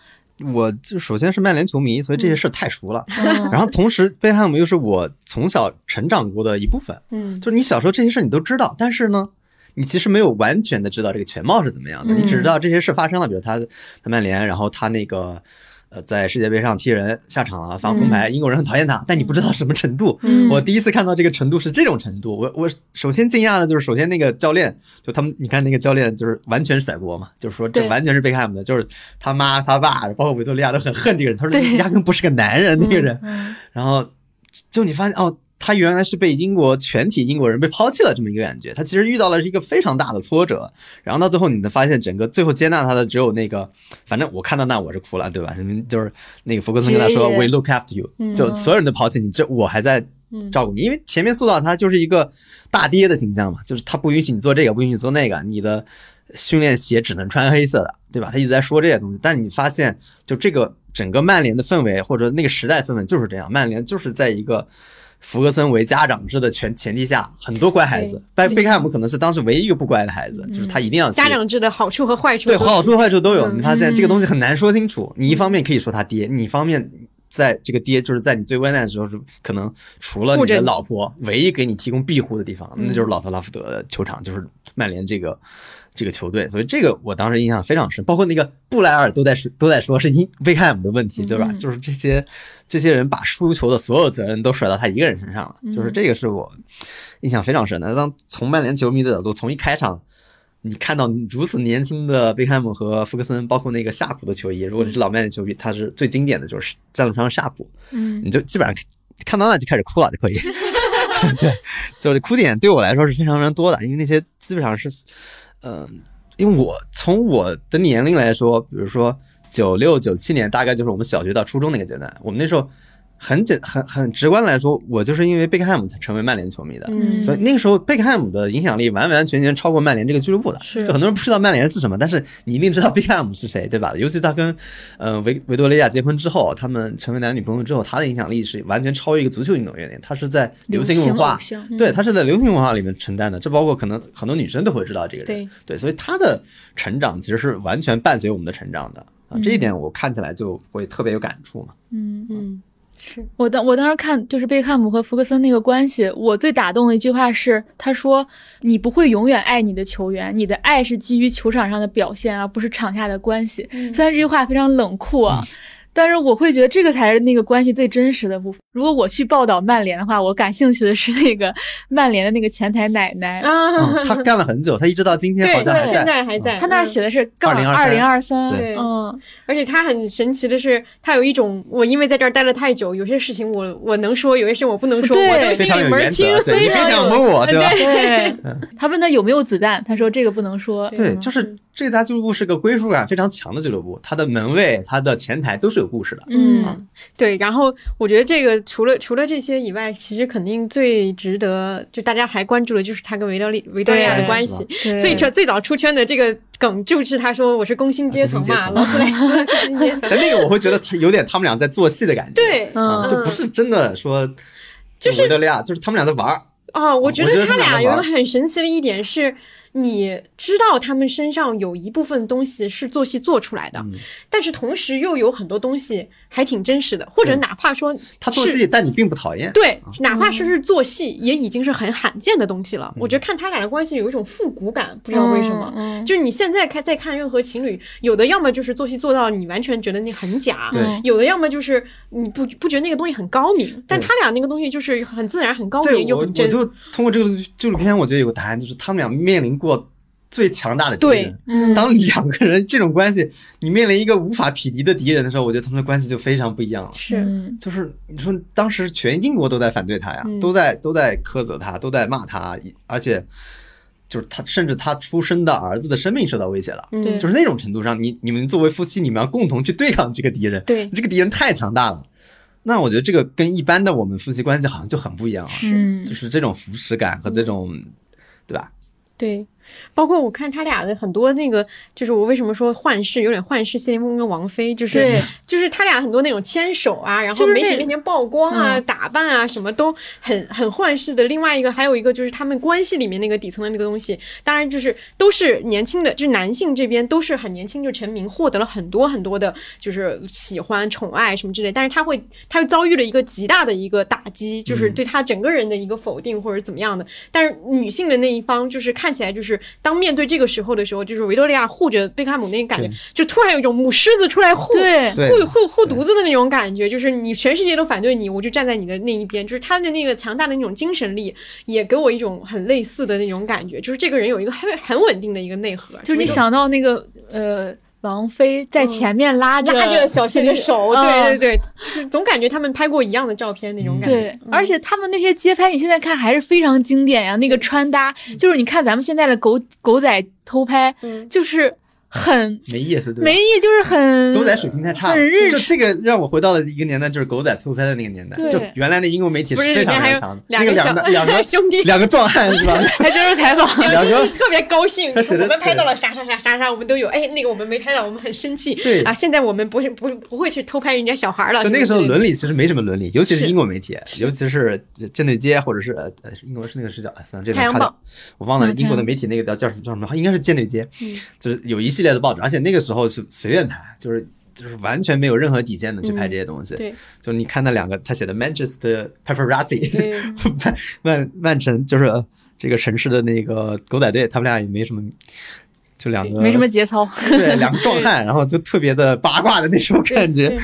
我就首先是曼联球迷，所以这些事儿太熟了。嗯 然后同时，贝克汉姆又是我从小成长过的一部分，嗯就是你小时候这些事儿你都知道，但是呢，你其实没有完全的知道这个全貌是怎么样的，嗯你只知道这些事发生了，比如他他曼联，然后他那个。呃，在世界杯上踢人下场了，发红牌，英国人很讨厌他，但你不知道什么程度。嗯。我第一次看到这个程度是这种程度，我我首先惊讶的就是，首先那个教练，就他们，你看那个教练就是完全甩锅嘛，就是说这完全是贝克汉姆的，就是他妈他爸，包括维多利亚都很恨这个人，他说你压根不是个男人，那个人，嗯。然后就你发现哦，他原来是被英国全体英国人被抛弃了这么一个感觉。他其实遇到了一个非常大的挫折，然后到最后你能发现，整个最后接纳他的只有那个，反正我看到那我是哭了，对吧？就是那个福克斯跟他说，We look after you，嗯就所有人都抛弃你，这我还在照顾你，因为前面塑造他就是一个大爹的形象嘛，就是他不允许你做这个，不允许你做那个，你的。训练鞋只能穿黑色的，对吧？他一直在说这些东西，但你发现，就这个整个曼联的氛围或者那个时代氛围就是这样，曼联就是在一个福格森为家长制的前前提下，很多乖孩子，贝贝克汉姆可能是当时唯一一个不乖的孩子，就是他一定要家长制的好处和坏处对好处坏处都有。嗯你发现这个东西很难说清楚，你一方面可以说他爹，你一方面。在这个爹，就是在你最危难的时候，是可能除了你的老婆，唯一给你提供庇护的地方，那就是老特拉福德球场，就是曼联这个这个球队。所以这个我当时印象非常深，包括那个布莱尔都在说都在说是因贝克汉姆的问题，对吧？就是这些这些人把输球的所有责任都甩到他一个人身上了，就是这个是我印象非常深的。当从曼联球迷的角度，从一开场。你看到如此年轻的贝克汉姆和福克森，包括那个夏普的球衣，如果你是老曼联球迷，他是最经典的就是赞助商夏普，嗯，你就基本上看到那就开始哭了就可以。对，就是哭点对我来说是非常非常多的，因为那些基本上是，嗯、因为我从我的年龄来说，比如说九六九七年，大概就是我们小学到初中那个阶段，我们那时候。很简很很直观来说，我就是因为贝克汉姆才成为曼联球迷的，嗯所以那个时候贝克汉姆的影响力完完全全超过曼联这个俱乐部的。是就很多人不知道曼联是什么，但是你一定知道贝克汉姆是谁，对吧？尤其他跟呃维维多利亚结婚之后，他们成为男女朋友之后，他的影响力是完全超越一个足球运动员的。他是在流行文化对他是在流行文化里面承担的，这包括可能很多女生都会知道这个人。对对，所以他的成长其实是完全伴随我们的成长的啊，这一点我看起来就会特别有感触嘛。嗯嗯，是。我当我当时看就是贝克汉姆和福克森那个关系，我最打动的一句话是，他说：“你不会永远爱你的球员，你的爱是基于球场上的表现，而不是场下的关系。嗯。虽然这句话非常冷酷啊，但是我会觉得这个才是那个关系最真实的部分。如果我去报道曼联的话，我感兴趣的是那个 曼联的那个前台奶奶，啊嗯，，他干了很久，他一直到今天对好像还对，现在。还在，他那儿写的是杠2023二零二三，对嗯，而且他很神奇的是，他有一种我因为在这儿待了太久，有些事情我我能说，有些事情我不能说，对我都心非常有原里门儿清则，，对你别非常有想蒙我，对吧？对。他问他有没有子弹，他说这个不能说。对，嗯就是这家俱乐部是个归属感非常强的俱乐部，它的门卫、它的前台都是有故事的。嗯。对，然后我觉得这个除了除了这些以外，其实肯定最值得就大家还关注的就是他跟维多利维多利亚的关系。对最最最早出圈的这个梗就是他说我是工薪阶层嘛，劳工斯莱斯工薪阶层。但那个我会觉得他有点他们俩在做戏的感觉，对，就不是真的说就是维多利亚，就是他们俩在玩儿。哦，我觉得他俩有一个很神奇的一点是，你知道他们身上有一部分东西是做戏做出来的，嗯但是同时又有很多东西还挺真实的，或者哪怕说他做戏，但你并不讨厌。对，哪怕是是做戏，也已经是很罕见的东西了。我觉得看他俩的关系有一种复古感，不知道为什么。嗯就是你现在看再看任何情侣，有的要么就是做戏做到你完全觉得那很假，对有的要么就是你不不觉得那个东西很高明，但他俩那个东西就是很自然、很高明又我，我很真。就通过这个纪录片，我觉得有个答案，就是他们俩面临过最强大的敌对人。嗯当两个人这种关系，你面临一个无法匹敌的敌人的时候，我觉得他们的关系就非常不一样了。是，嗯就是你说当时全英国都在反对他呀，嗯都在都在苛责他，都在骂他，而且就是他甚至他出生的儿子的生命受到威胁了。嗯对就是那种程度上，你你们作为夫妻，你们要共同去对抗这个敌人。对这个敌人太强大了。那我觉得这个跟一般的我们夫妻关系好像就很不一样了，是就是这种扶持感和这种，对吧？对，包括我看他俩的很多那个，就是我为什么说幻视有点幻视，谢霆锋跟王菲，就是对就是他俩很多那种牵手啊，然后媒体面前曝光啊、嗯打扮啊，什么都很很幻视的。另外一个还有一个就是他们关系里面那个底层的那个东西，当然就是都是年轻的，就是男性这边都是很年轻就成名，获得了很多很多的，就是喜欢、宠爱什么之类。但是他会他又遭遇了一个极大的一个打击，就是对他整个人的一个否定或者怎么样的。但是女性的那一方，就是看起来就是当面对这个时候的时候，就是维多利亚护着贝克汉姆那个感觉，就突然有一种母狮子出来护。对对护护护犊子的那种感觉，就是你全世界都反对你，我就站在你的那一边。就是他的那个强大的那种精神力，也给我一种很类似的那种感觉。就是这个人有一个很很稳定的一个内核，就是你想到那个呃，王菲在前面拉着拉着小谢的手，嗯对对对，就是总感觉他们拍过一样的照片那种感觉。对，而且他们那些街拍，你现在看还是非常经典呀。那个穿搭，就是你看咱们现在的狗狗仔偷拍，嗯就是很没意思，对吧？没意义，就是很狗仔水平太差了很日，就这个让我回到了一个年代，就是狗仔偷拍的那个年代。对就原来的英国媒体不是非常里面还有非常强的，那个两个两个两 个兄弟两个壮汉是吧？还接受采访，两个特别高兴，我们拍到了啥啥啥啥啥，我们都有。哎，那个我们没拍到，我们很生气。对啊，现在我们不是不是不会去偷拍人家小孩了。就那个时候伦理其实没什么伦理，尤其是是英国媒体，尤其是舰队街或者是呃呃英国是那个是叫哎算了这个看太阳报我忘了嗯英国的媒体那个叫叫什么叫什么，应该是舰队街，嗯就是有一系列的报纸，而且那个时候是随便拍，就是就是完全没有任何底线的去拍这些东西。嗯对就你看那两个他写的 Manchester Paparazzi，对曼曼曼城就是呃这个城市的那个狗仔队，他们俩也没什么，就两个没什么节操。对两个壮 汉，然后就特别的八卦的那种感觉。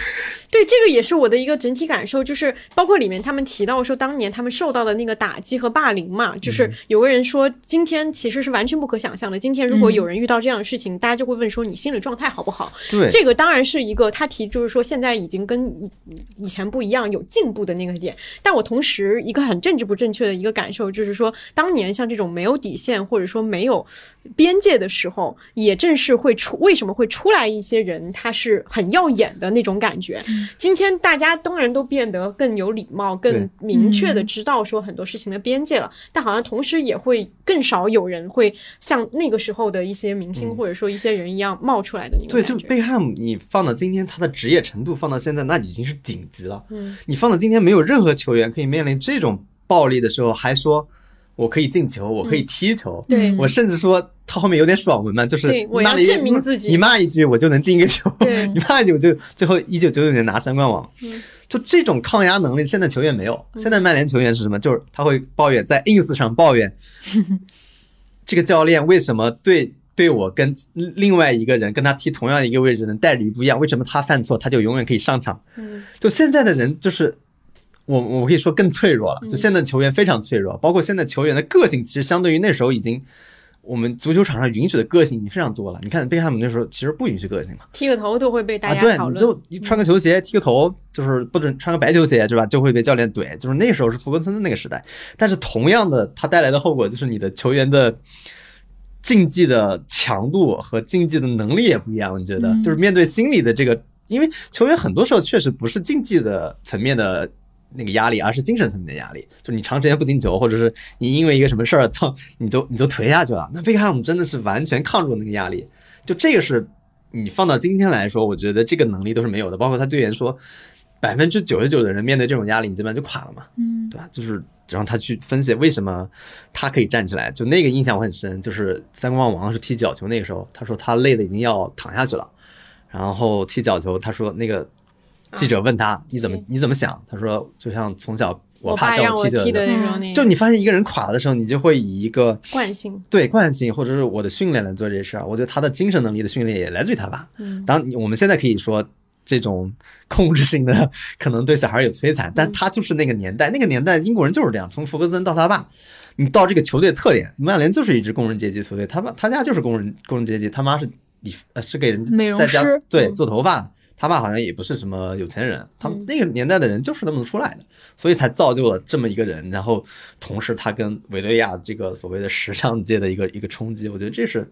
对对，这个也是我的一个整体感受，就是包括里面他们提到说，当年他们受到的那个打击和霸凌嘛，就是有个人说，今天其实是完全不可想象的。今天如果有人遇到这样的事情，大家就会问说，你心理状态好不好？对，这个当然是一个他提，就是说现在已经跟以以前不一样，有进步的那个点。但我同时一个很政治不正确的一个感受，就是说当年像这种没有底线或者说没有边界的时候，也正是会出为什么会出来一些人，他是很耀眼的那种感觉。今天大家当然都变得更有礼貌、更明确的知道说很多事情的边界了，但好像同时也会更少有人会像那个时候的一些明星或者说一些人一样冒出来的那种对。就贝克汉姆，你放到今天，他的职业程度放到现在，那已经是顶级了。嗯，你放到今天，没有任何球员可以面临这种暴力的时候，还说我可以进球，我可以踢球。对我甚至说他后面有点爽文嘛，就是对我要骂了一证明自己你骂一句我就能进一个球，你骂一句我就最后一九九九年拿三冠王。嗯就这种抗压能力，现在球员没有。现在曼联球员是什么？就是他会抱怨，在 ins 上抱怨 这个教练为什么对对我跟另外一个人跟他踢同样一个位置的人待遇不一样？为什么他犯错他就永远可以上场？嗯就现在的人就是。我我可以说更脆弱了，就现在球员非常脆弱，包括现在球员的个性，其实相对于那时候已经，我们足球场上允许的个性已经非常多了。你看贝克汉姆那时候其实不允许个性嘛，剃个头都会被大啊，对，家讨论。你就一穿个球鞋，剃个头，就是不准穿个白球鞋，对吧？就会被教练怼。就是那时候是弗格森的那个时代，但是同样的，它带来的后果就是你的球员的竞技的强度和竞技的能力也不一样。你觉得，嗯就是面对心理的这个，因为球员很多时候确实不是竞技的层面的。那个压力，而是精神层面的压力，就你长时间不进球，或者是你因为一个什么事儿，操，你就你就颓下去了。那贝克汉姆真的是完全抗住那个压力，就这个是你放到今天来说，我觉得这个能力都是没有的。包括他队员说，百分之九十九的人面对这种压力，你基本上就垮了嘛，嗯对吧？就是让他去分析为什么他可以站起来，就那个印象我很深。就是三冠王是踢角球那个时候，他说他累的已经要躺下去了，然后踢角球，他说那个记者问他、你怎么你怎么想？他说就像从小我爸爸让我踢的那种，就你发现一个人垮的时候，你就会以一个惯性。对惯性或者是我的训练来做这事儿。我觉得他的精神能力的训练也来自于他爸。嗯，当然，我们现在可以说这种控制性的可能对小孩有摧残，但他就是那个年代，那个年代英国人就是这样，从福格森到他爸，你到这个球队的特点，曼联就是一支工人阶级球队，他爸他家就是工人工人阶级，他妈是理呃是给人美容在家师对嗯做头发。他爸好像也不是什么有钱人，他们嗯那个年代的人就是那么出来的，所以才造就了这么一个人。然后同时他跟维多利亚这个所谓的时尚界的一个一个冲击，我觉得这是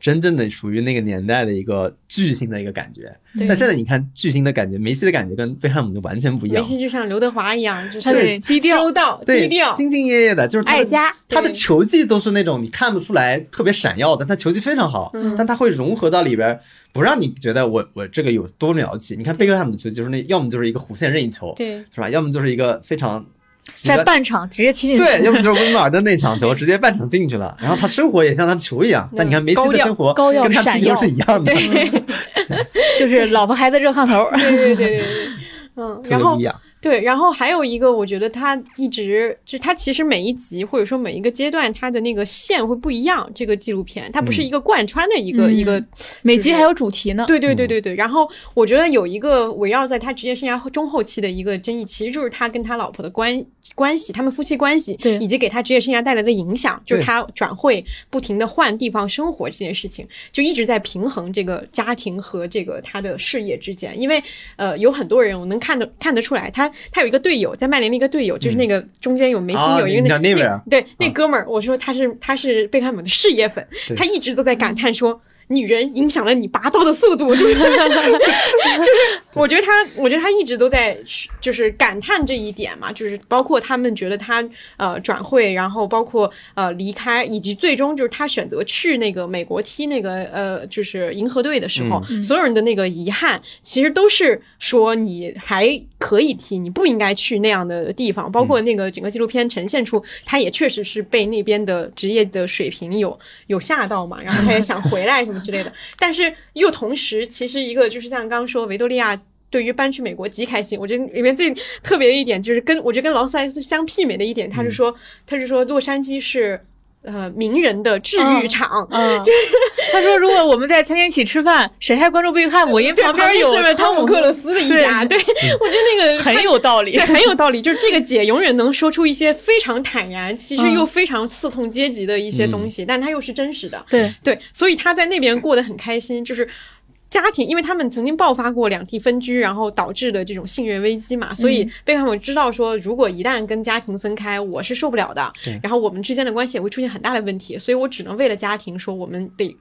真正的属于那个年代的一个巨星的一个感觉。对但现在你看巨星的感觉，梅西的感觉跟贝克汉姆就完全不一样。梅西就像刘德华一样，就是低调周到、对，低调。兢兢业业的，就是爱家他的球技都是那种你看不出来特别闪耀的，他球技非常好，嗯但他会融合到里边，不让你觉得我我这个有多了不起。你看贝克汉姆的球就是那，要么就是一个弧线任意球，对，是吧？要么就是一个非常在半场直接踢进去，对，要么就是温布尔登那场球直接半场进去了，然后他生活也像他球一样，但你看梅西的生活跟他踢球是一样的，就是老婆孩子热炕头。对对对对对，嗯，然后不一样。对，然后还有一个，我觉得他一直就他其实每一集或者说每一个阶段，他的那个线会不一样。这个纪录片它不是一个贯穿的一个、嗯一个，每集还有主题呢。对对对对对。然后我觉得有一个围绕在他职业生涯中后期的一个争议，其实就是他跟他老婆的关关系，他们夫妻关系，对以及给他职业生涯带来的影响，就是他转会不停的换地方生活这件事情，就一直在平衡这个家庭和这个他的事业之间。因为呃，有很多人我能看得看得出来，他他有一个队友在曼联的一个队友，就是那个中间有梅西啊有一个你那那讲内维尔对那哥们儿，我说他是他是贝克汉姆的事业粉，他一直都在感叹说。女人影响了你拔刀的速度，就是 就是我觉得他，我觉得他一直都在就是感叹这一点嘛，就是包括他们觉得他呃转会，然后包括呃离开，以及最终就是他选择去那个美国踢那个呃就是银河队的时候，所有人的那个遗憾，其实都是说你还可以踢，你不应该去那样的地方。包括那个整个纪录片呈现出，他也确实是被那边的职业的水平有有吓到嘛，然后他也想回来什么之类的。但是又同时，其实一个就是像刚刚说维多利亚。对于搬去美国极开心，我觉得里面最特别的一点就是跟我觉得跟劳斯莱斯相媲美的一点，他是说他是说洛杉矶是呃名人的治愈场，嗯。就是。他说如果我们在餐厅一起吃饭，谁还关注贝克汉姆？因为旁边有汤姆克鲁斯的一家，对我觉得那个 很有道理，对很有道理，就是这个姐永远能说出一些非常坦然，其实又非常刺痛阶级的一些东西，但她又是真实的，对。对，所以她在那边过得很开心，就是。家庭，因为他们曾经爆发过两地分居，然后导致的这种信任危机嘛，所以贝克汉姆知道说，如果一旦跟家庭分开，我是受不了的。然后我们之间的关系也会出现很大的问题，所以我只能为了家庭说，我们得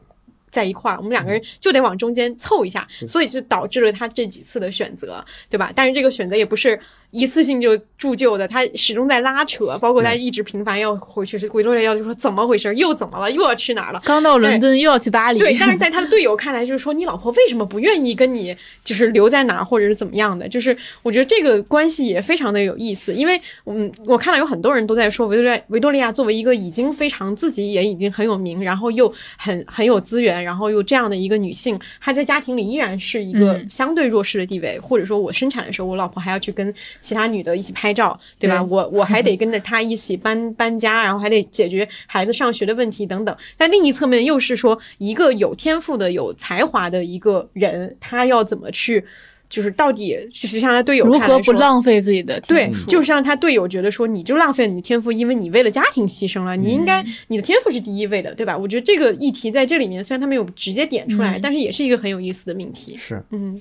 在一块儿，我们两个人就得往中间凑一下，所以就导致了他这几次的选择，对吧？但是这个选择也不是。一次性就铸就的，他始终在拉扯，包括他一直频繁要回去，是维多利亚就说怎么回事，又怎么了，又要去哪儿了？刚到伦敦又要去巴黎。对，但是在他的队友看来，就是说你老婆为什么不愿意跟你，就是留在哪儿，或者是怎么样的？就是我觉得这个关系也非常的有意思，因为嗯，我看到有很多人都在说维多利亚维多利亚作为一个已经非常自己也已经很有名，然后又很很有资源，然后又这样的一个女性，她在家庭里依然是一个相对弱势的地位，或者说我生产的时候，我老婆还要去跟。其他女的一起拍照，对吧？我我还得跟着她一起搬 搬家，然后还得解决孩子上学的问题等等。但另一侧面又是说，一个有天赋的、有才华的一个人，他要怎么去，就是到底就是像他队友如何不浪费自己的对，就是让他队友觉得说，你就浪费了你的天赋，因为你为了家庭牺牲了。你应该你的天赋是第一位的，对吧？我觉得这个议题在这里面虽然他没有直接点出来，但是也是一个很有意思的命题。是，嗯，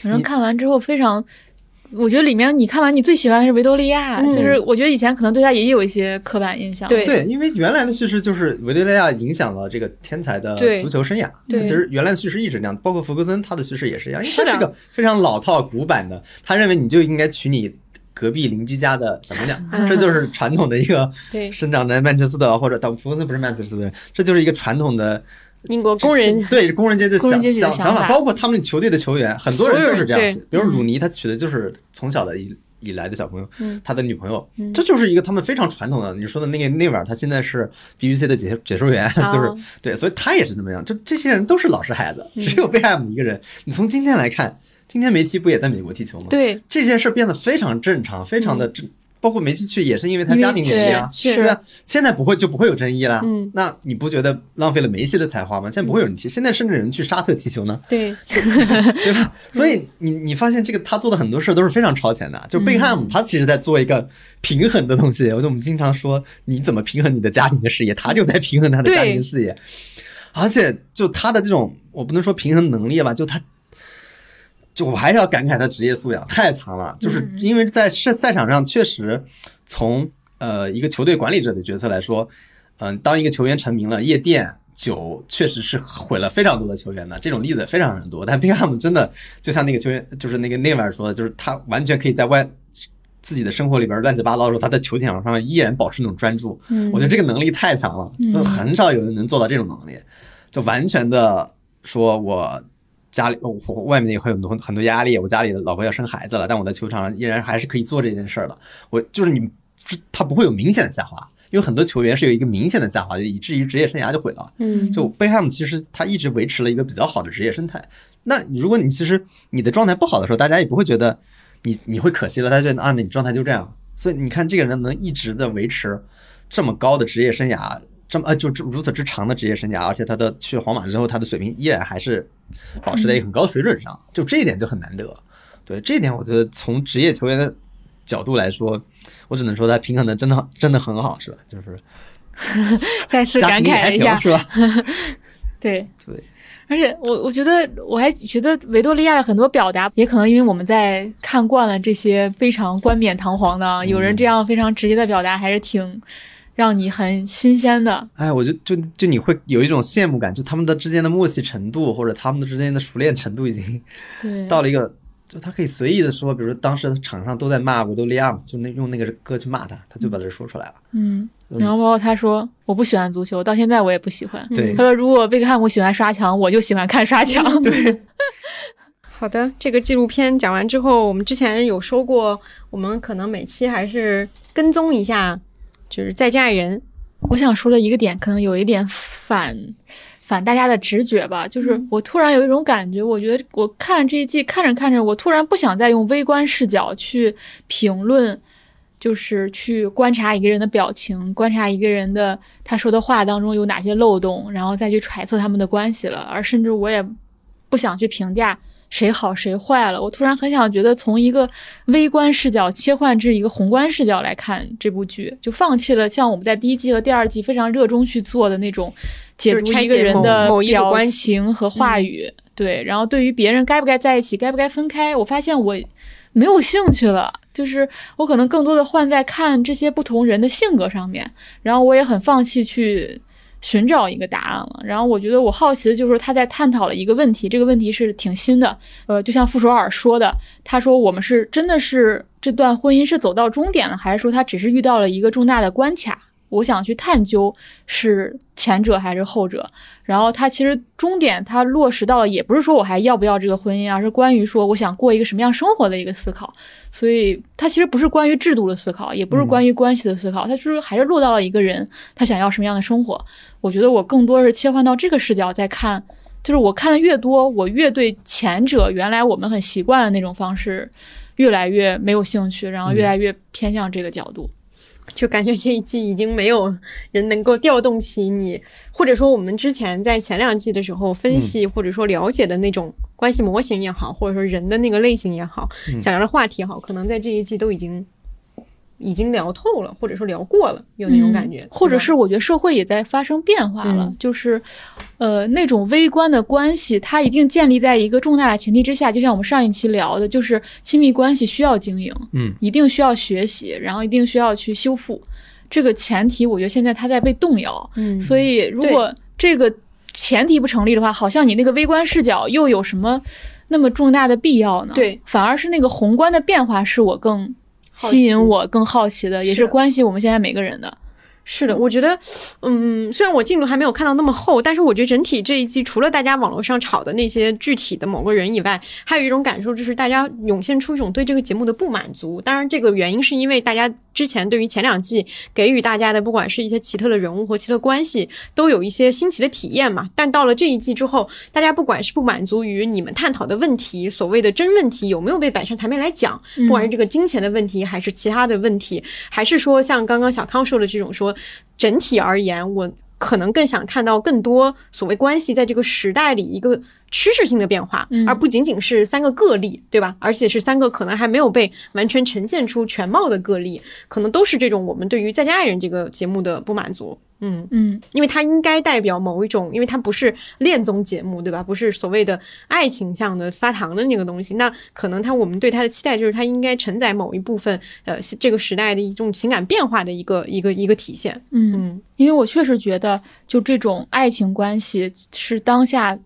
反正看完之后非常。我觉得里面你看完，你最喜欢的是维多利亚，就是我觉得以前可能对他也有一些刻板印象。对对，因为原来的叙事就是维多利亚影响了这个天才的足球生涯。对，其实原来的叙事一直那样，包括福格森他的叙事也是一样，因为他是个非常老套古板的，他认为你就应该娶你隔壁邻居家的小姑娘，这就是传统的一个生长在曼彻斯特或者到福格森不是曼彻斯特人，这就是一个传统的。英国工人对工人阶级想想想法，包括他们球队的球员，很多人就是这样。比如鲁尼，他娶的就是从小的以以来的小朋友，他的女朋友，这就是一个他们非常传统的。你说的那个内瓦尔，他现在是 BBC 的解解说员，就是对，所以他也是这么样。就这些人都是老实孩子，只有贝克汉姆一个人。你从今天来看，今天梅西不也在美国踢球吗？对，这件事变得非常正常，非常的正。包括梅西去也是因为他家庭原因啊，是吧？现在不会就不会有争议了。嗯，那你不觉得浪费了梅西的才华吗？现在不会有人踢，现在甚至有人去沙特踢球呢。对，对吧？所以你你发现这个他做的很多事都是非常超前的。就贝克汉姆他其实在做一个平衡的东西。我就我们经常说你怎么平衡你的家庭的事业，他就在平衡他的家庭的事业。而且就他的这种，我不能说平衡能力吧，就他。就我还是要感慨他职业素养太强了，就是因为在赛赛场上确实，从呃一个球队管理者的角色来说，嗯，当一个球员成名了，夜店酒确实是毁了非常多的球员的，这种例子非常非常多。但贝克汉姆真的就像那个球员，就是那个内马尔说的，就是他完全可以在外自己的生活里边乱七八糟的时候，他在球场上依然保持那种专注。嗯，我觉得这个能力太强了，就很少有人能做到这种能力，就完全的说我。家里我外面也会有很多很多压力，我家里的老婆要生孩子了，但我在球场上依然还是可以做这件事儿的。我就是你，他不会有明显的下滑，因为很多球员是有一个明显的下滑，就以至于职业生涯就毁了。嗯，就贝克汉姆其实他一直维持了一个比较好的职业生态。那如果你其实你的状态不好的时候，大家也不会觉得你你会可惜了，大家觉得啊，那你状态就这样。所以你看这个人能一直的维持这么高的职业生涯。这么呃，就如此之长的职业生涯，而且他的去皇马之后，他的水平依然还是保持在一个很高的水准上，就这一点就很难得。对这一点，我觉得从职业球员的角度来说，我只能说他平衡的真的真的很好，是吧？就是 再次感慨一下，是吧？对对，而且我我觉得我还觉得维多利亚的很多表达，也可能因为我们在看惯了这些非常冠冕堂皇的，有人这样非常直接的表达，还是挺。让你很新鲜的。哎，我就就就你会有一种羡慕感，就他们的之间的默契程度，或者他们的之间的熟练程度，已经对，到了一个，就他可以随意的说，比如说当时场上都在骂维多利亚嘛，就那用那个歌去骂他，他就把这说出来了。嗯，然后包括他说我不喜欢足球，到现在我也不喜欢。对他说如果贝克汉姆喜欢刷墙，我就喜欢看刷墙。对，好的，这个纪录片讲完之后，我们之前有说过，我们可能每期还是跟踪一下，就是再嫁人。我想说的一个点，可能有一点反反大家的直觉吧，就是我突然有一种感觉，我觉得我看这一季看着看着，我突然不想再用微观视角去评论，就是去观察一个人的表情，观察一个人的他说的话当中有哪些漏洞，然后再去揣测他们的关系了，而甚至我也不想去评价。谁好谁坏了？我突然很想觉得，从一个微观视角切换至一个宏观视角来看这部剧，就放弃了像我们在第一季和第二季非常热衷去做的那种解读一个人的表情和话语。对，然后对于别人该不该在一起，该不该分开，我发现我没有兴趣了。就是我可能更多的换在看这些不同人的性格上面，然后我也很放弃去。寻找一个答案了，然后我觉得我好奇的就是他在探讨了一个问题，这个问题是挺新的，呃，就像傅首尔说的，他说我们是真的是这段婚姻是走到终点了，还是说他只是遇到了一个重大的关卡？我想去探究是前者还是后者。然后他其实终点他落实到也不是说我还要不要这个婚姻，而是关于说我想过一个什么样生活的一个思考。所以他其实不是关于制度的思考，也不是关于关系的思考，他就是还是落到了一个人他想要什么样的生活。我觉得我更多是切换到这个视角在看，就是我看的越多，我越对前者原来我们很习惯的那种方式越来越没有兴趣，然后越来越偏向这个角度。就感觉这一季已经没有人能够调动起你，或者说我们之前在前两季的时候分析或者说了解的那种关系模型也好，或者说人的那个类型也好，想聊的话题也好，可能在这一季都已经。已经聊透了，或者说聊过了，有那种感觉，或者是我觉得社会也在发生变化了，就是，呃，那种微观的关系，它一定建立在一个重大的前提之下，就像我们上一期聊的，就是亲密关系需要经营，嗯，一定需要学习，然后一定需要去修复，这个前提，我觉得现在它在被动摇，嗯，所以如果这个前提不成立的话，好像你那个微观视角又有什么那么重大的必要呢？对，反而是那个宏观的变化是我更。吸引我更好奇的，也是关系我们现在每个人的。是的，我觉得，嗯，虽然我进度还没有看到那么厚，但是我觉得整体这一季除了大家网络上炒的那些具体的某个人以外，还有一种感受就是大家涌现出一种对这个节目的不满足。当然，这个原因是因为大家之前对于前两季给予大家的，不管是一些奇特的人物和奇特关系，都有一些新奇的体验嘛。但到了这一季之后，大家不管是不满足于你们探讨的问题，所谓的真问题有没有被摆上台面来讲，不管是这个金钱的问题，还是其他的问题，还是说像刚刚小康说的这种说。整体而言，我可能更想看到更多所谓关系在这个时代里一个趋势性的变化，而不仅仅是三个个例，对吧？而且是三个可能还没有被完全呈现出全貌的个例，可能都是这种我们对于《再见爱人》这个节目的不满足。嗯嗯，因为它应该代表某一种，因为它不是恋综节目，对吧？不是所谓的爱情向的发糖的那个东西，那可能它我们对它的期待就是它应该承载某一部分，呃，这个时代的一种情感变化的一个一个一个体现。嗯嗯，因为我确实觉得，就这种爱情关系是当下。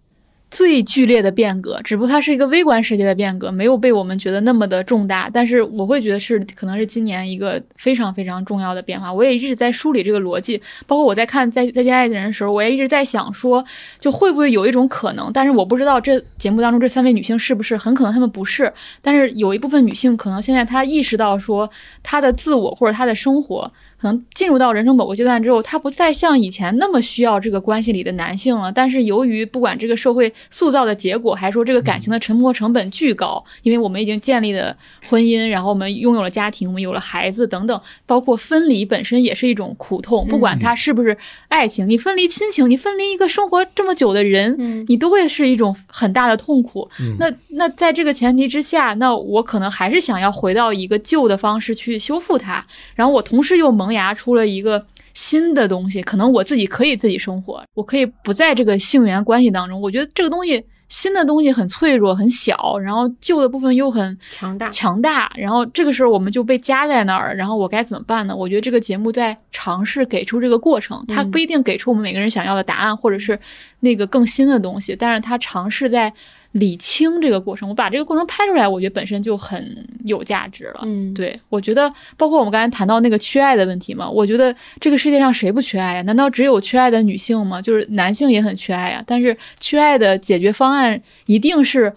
最剧烈的变革，只不过它是一个微观世界的变革，没有被我们觉得那么的重大。但是我会觉得是可能是今年一个非常非常重要的变化。我也一直在梳理这个逻辑，包括我在看《再再见爱人》的时候，我也一直在想说，就会不会有一种可能？但是我不知道这节目当中这三位女性是不是，很可能她们不是。但是有一部分女性可能现在她意识到说，她的自我或者她的生活。可能进入到人生某个阶段之后，他不再像以前那么需要这个关系里的男性了。但是由于不管这个社会塑造的结果，还是说这个感情的沉没成本巨高，因为我们已经建立了婚姻，然后我们拥有了家庭，我们有了孩子等等，包括分离本身也是一种苦痛。不管它是不是爱情，你分离亲情，你分离一个生活这么久的人，你都会是一种很大的痛苦。那那在这个前提之下，那我可能还是想要回到一个旧的方式去修复它，然后我同时又萌。萌芽出了一个新的东西，可能我自己可以自己生活，我可以不在这个性缘关系当中。我觉得这个东西新的东西很脆弱、很小，然后旧的部分又很强大强大，然后这个时候我们就被夹在那儿，然后我该怎么办呢？我觉得这个节目在尝试给出这个过程，它不一定给出我们每个人想要的答案，或者是那个更新的东西，但是它尝试在。理清这个过程，我把这个过程拍出来，我觉得本身就很有价值了。嗯，对，我觉得包括我们刚才谈到那个缺爱的问题嘛，我觉得这个世界上谁不缺爱呀？难道只有缺爱的女性吗？就是男性也很缺爱呀。但是缺爱的解决方案一定是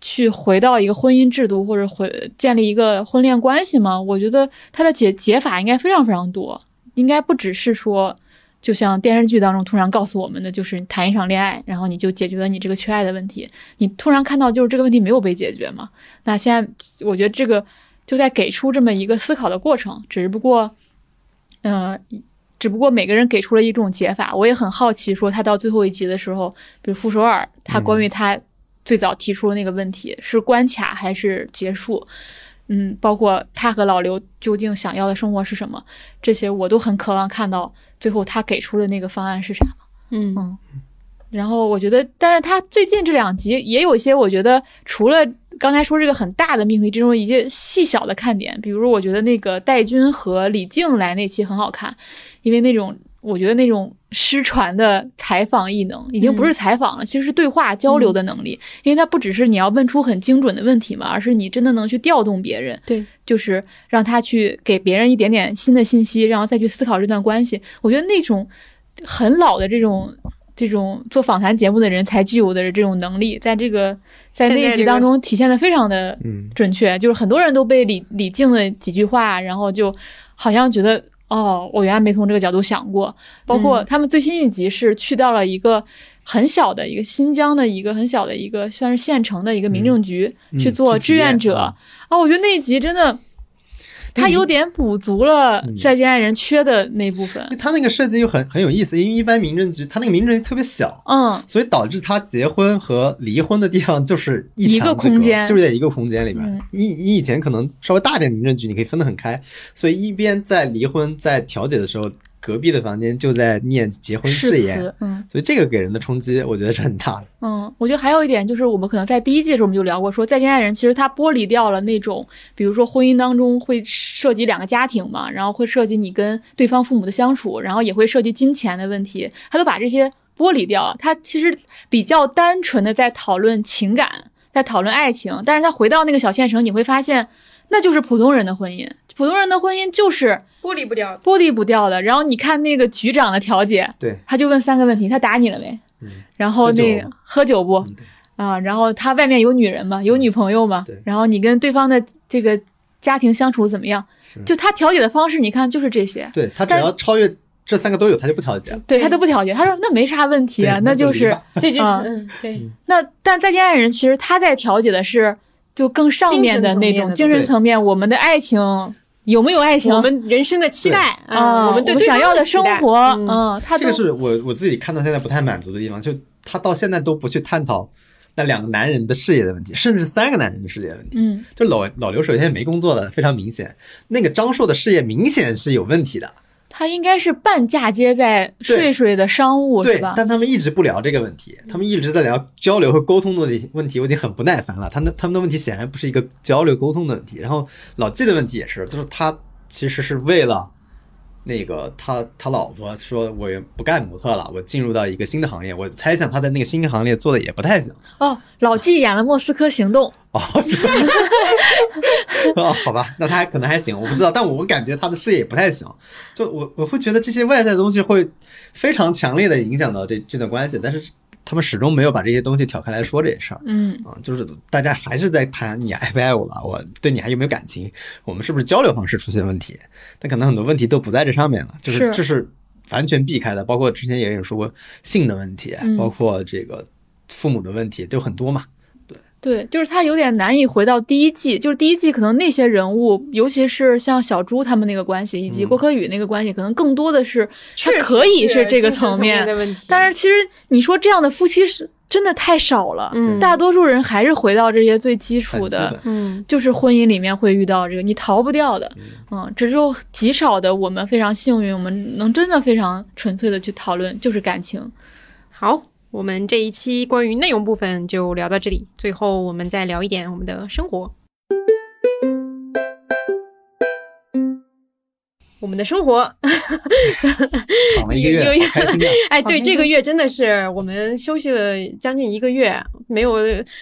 去回到一个婚姻制度，或者回建立一个婚恋关系吗？我觉得它的解解法应该非常非常多，应该不只是说。就像电视剧当中突然告诉我们的，就是谈一场恋爱，然后你就解决了你这个缺爱的问题。你突然看到就是这个问题没有被解决嘛？那现在我觉得这个就在给出这么一个思考的过程，只不过，嗯，只不过每个人给出了一种解法。我也很好奇，说他到最后一集的时候，比如傅首尔，他关于他最早提出的那个问题是关卡还是结束？嗯，包括他和老刘究竟想要的生活是什么，这些我都很渴望看到。最后他给出的那个方案是啥嗯嗯，然后我觉得，但是他最近这两集也有一些，我觉得除了刚才说这个很大的命题之中一些细小的看点，比如我觉得那个戴军和李静来那期很好看，因为那种。我觉得那种失传的采访艺能已经不是采访了，其实是对话交流的能力。因为它不只是你要问出很精准的问题嘛，而是你真的能去调动别人，对，就是让他去给别人一点点新的信息，然后再去思考这段关系。我觉得那种很老的这种这种做访谈节目的人才具有的这种能力，在这个在那一集当中体现的非常的准确。就是很多人都被李李静的几句话，然后就好像觉得。哦，我原来没从这个角度想过。包括他们最新一集是去到了一个很小的一个新疆的一个很小的一个算是县城的一个民政局去做志愿者啊，我觉得那一集真的。他有点补足了再见爱人缺的那部分。他那个设计又很很有意思，因为一般民政局他那个民政局特别小，嗯，所以导致他结婚和离婚的地方就是一个空间，就是在一个空间里面。你你以前可能稍微大点民政局，你可以分得很开，所以一边在离婚在调解的时候。隔壁的房间就在念结婚誓言，嗯，所以这个给人的冲击，我觉得是很大的。嗯，我觉得还有一点就是，我们可能在第一季的时候我们就聊过，说再见爱人其实它剥离掉了那种，比如说婚姻当中会涉及两个家庭嘛，然后会涉及你跟对方父母的相处，然后也会涉及金钱的问题，他都把这些剥离掉了。他其实比较单纯的在讨论情感，在讨论爱情，但是他回到那个小县城，你会发现那就是普通人的婚姻，普通人的婚姻就是。剥离不掉，剥离不掉的。然后你看那个局长的调解，对，他就问三个问题：他打你了没？然后那个喝酒不？啊，然后他外面有女人吗？有女朋友吗？然后你跟对方的这个家庭相处怎么样？就他调解的方式，你看就是这些。对他只要超越这三个都有，他就不调解。对他都不调解，他说那没啥问题啊，那就是这就嗯对。那但再见爱人，其实他在调解的是就更上面的那种精神层面，我们的爱情。有没有爱情？我们人生的期待啊，我们对想要的生活，嗯，他这个是我我自己看到现在不太满足的地方，就他到现在都不去探讨那两个男人的事业的问题，甚至三个男人的事业问题。嗯，就老老刘首先没工作的，非常明显，那个张硕的事业明显是有问题的。他应该是半嫁接在睡睡的商务对吧？但他们一直不聊这个问题，他们一直在聊交流和沟通的问题。问题我已经很不耐烦了。他们他们的问题显然不是一个交流沟通的问题。然后老纪的问题也是，就是他。其实是为了那个他他老婆说我不干模特了，我进入到一个新的行业。我猜想他在那个新的行业做的也不太行。哦，老纪演了《莫斯科行动》哦，哦，好吧，那他可能还行，我不知道，但我感觉他的事业也不太行。就我我会觉得这些外在的东西会非常强烈的影响到这这段关系，但是。他们始终没有把这些东西挑开来说这些事儿，嗯啊，就是大家还是在谈你爱不爱我了，我对你还有没有感情，我们是不是交流方式出现问题？但可能很多问题都不在这上面了，就是这是完全避开的。包括之前也有说过性的问题，包括这个父母的问题都很多嘛。对，就是他有点难以回到第一季，就是第一季可能那些人物，尤其是像小猪他们那个关系，以及郭可宇那个关系，可能更多的是他可以是这个层面的问题。但是其实你说这样的夫妻是真的太少了，大多数人还是回到这些最基础的，嗯，就是婚姻里面会遇到这个，你逃不掉的，嗯，只有极少的我们非常幸运，我们能真的非常纯粹的去讨论就是感情。好。我们这一期关于内容部分就聊到这里，最后我们再聊一点我们的生活。我们的生活，躺了一个月！哎，对，这个月真的是我们休息了将近一个月，没有，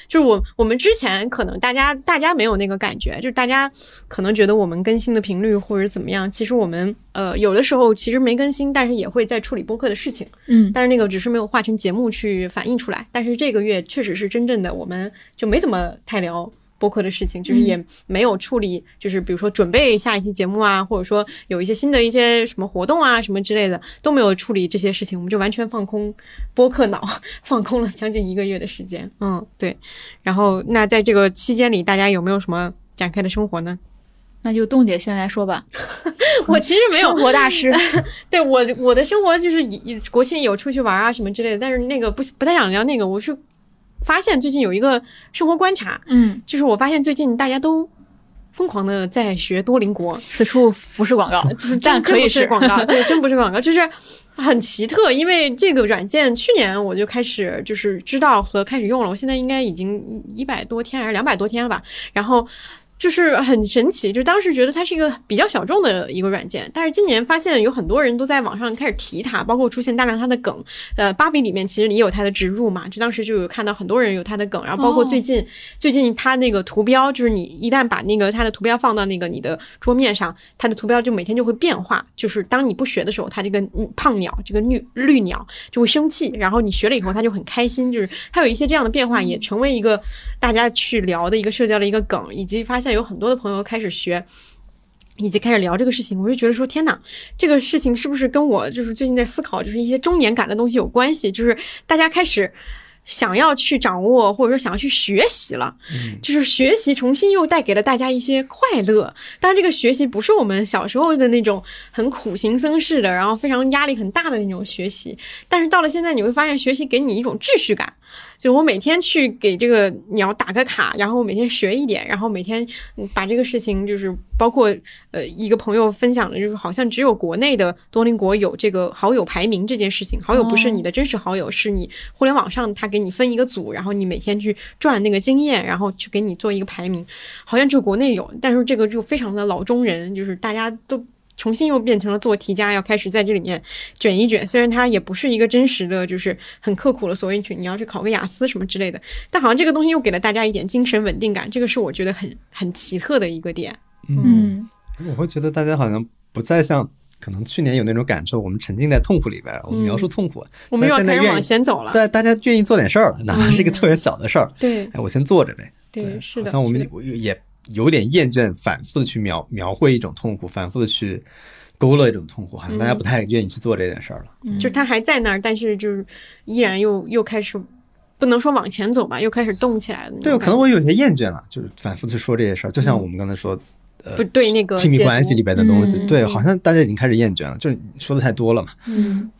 就是我我们之前可能大家大家没有那个感觉，就是大家可能觉得我们更新的频率或者怎么样，其实我们呃有的时候其实没更新，但是也会在处理播客的事情，嗯，但是那个只是没有化成节目去反映出来。但是这个月确实是真正的，我们就没怎么太聊。播客的事情，就是也没有处理，就是比如说准备下一期节目啊，或者说有一些新的一些什么活动啊，什么之类的都没有处理这些事情，我们就完全放空播客脑，放空了将近一个月的时间。嗯，对。然后那在这个期间里，大家有没有什么展开的生活呢？那就冻姐先来说吧。我其实没有生活大师，对我我的生活就是国庆有出去玩啊什么之类的，但是那个不不太想聊那个，我是。发现最近有一个生活观察，嗯，就是我发现最近大家都疯狂的在学多邻国，此处不是广告，但可以是。广告，对，真不是广告，就是 很奇特，因为这个软件去年我就开始就是知道和开始用了，我现在应该已经一百多天还是两百多天了吧，然后。就是很神奇，就是当时觉得它是一个比较小众的一个软件，但是今年发现有很多人都在网上开始提它，包括出现大量它的梗。呃，芭比里面其实也有它的植入嘛，就当时就有看到很多人有它的梗，然后包括最近最近它那个图标，就是你一旦把那个它的图标放到那个你的桌面上，它的图标就每天就会变化。就是当你不学的时候，它这个胖鸟这个绿绿鸟就会生气，然后你学了以后，它就很开心。就是它有一些这样的变化，也成为一个大家去聊的一个社交的一个梗，以及发现。有很多的朋友开始学，以及开始聊这个事情，我就觉得说天哪，这个事情是不是跟我就是最近在思考，就是一些中年感的东西有关系？就是大家开始想要去掌握，或者说想要去学习了，嗯就是学习重新又带给了大家一些快乐。当然，这个学习不是我们小时候的那种很苦行僧式的，然后非常压力很大的那种学习。但是到了现在，你会发现学习给你一种秩序感。就我每天去给这个鸟打个卡，然后每天学一点，然后每天把这个事情就是包括呃一个朋友分享的，就是好像只有国内的多邻国有这个好友排名这件事情。好友不是你的真实好友，是你互联网上他给你分一个组，然后你每天去赚那个经验，然后去给你做一个排名。好像只有国内有，但是这个就非常的老中人，就是大家都。重新又变成了做题家，要开始在这里面卷一卷。虽然它也不是一个真实的，就是很刻苦的所谓去你要去考个雅思什么之类的，但好像这个东西又给了大家一点精神稳定感。这个是我觉得很很奇特的一个点。嗯，我会觉得大家好像不再像可能去年有那种感受，我们沉浸在痛苦里边，我们描述痛苦，我们又要开始往前走了。对，大家愿意做点事儿了，哪怕是一个特别小的事儿。对，哎，我先做着呗。对，是的。像我们也。有点厌倦，反复的去描描绘一种痛苦，反复的去勾勒一种痛苦，好像大家不太愿意去做这件事儿了。就是他还在那儿，但是就是依然又又开始不能说往前走吧，又开始动起来了。对，可能我有些厌倦了，就是反复去说这些事儿。就像我们刚才说，呃，不对那个亲密关系里边的东西，对，好像大家已经开始厌倦了，就是说的太多了嘛。嗯，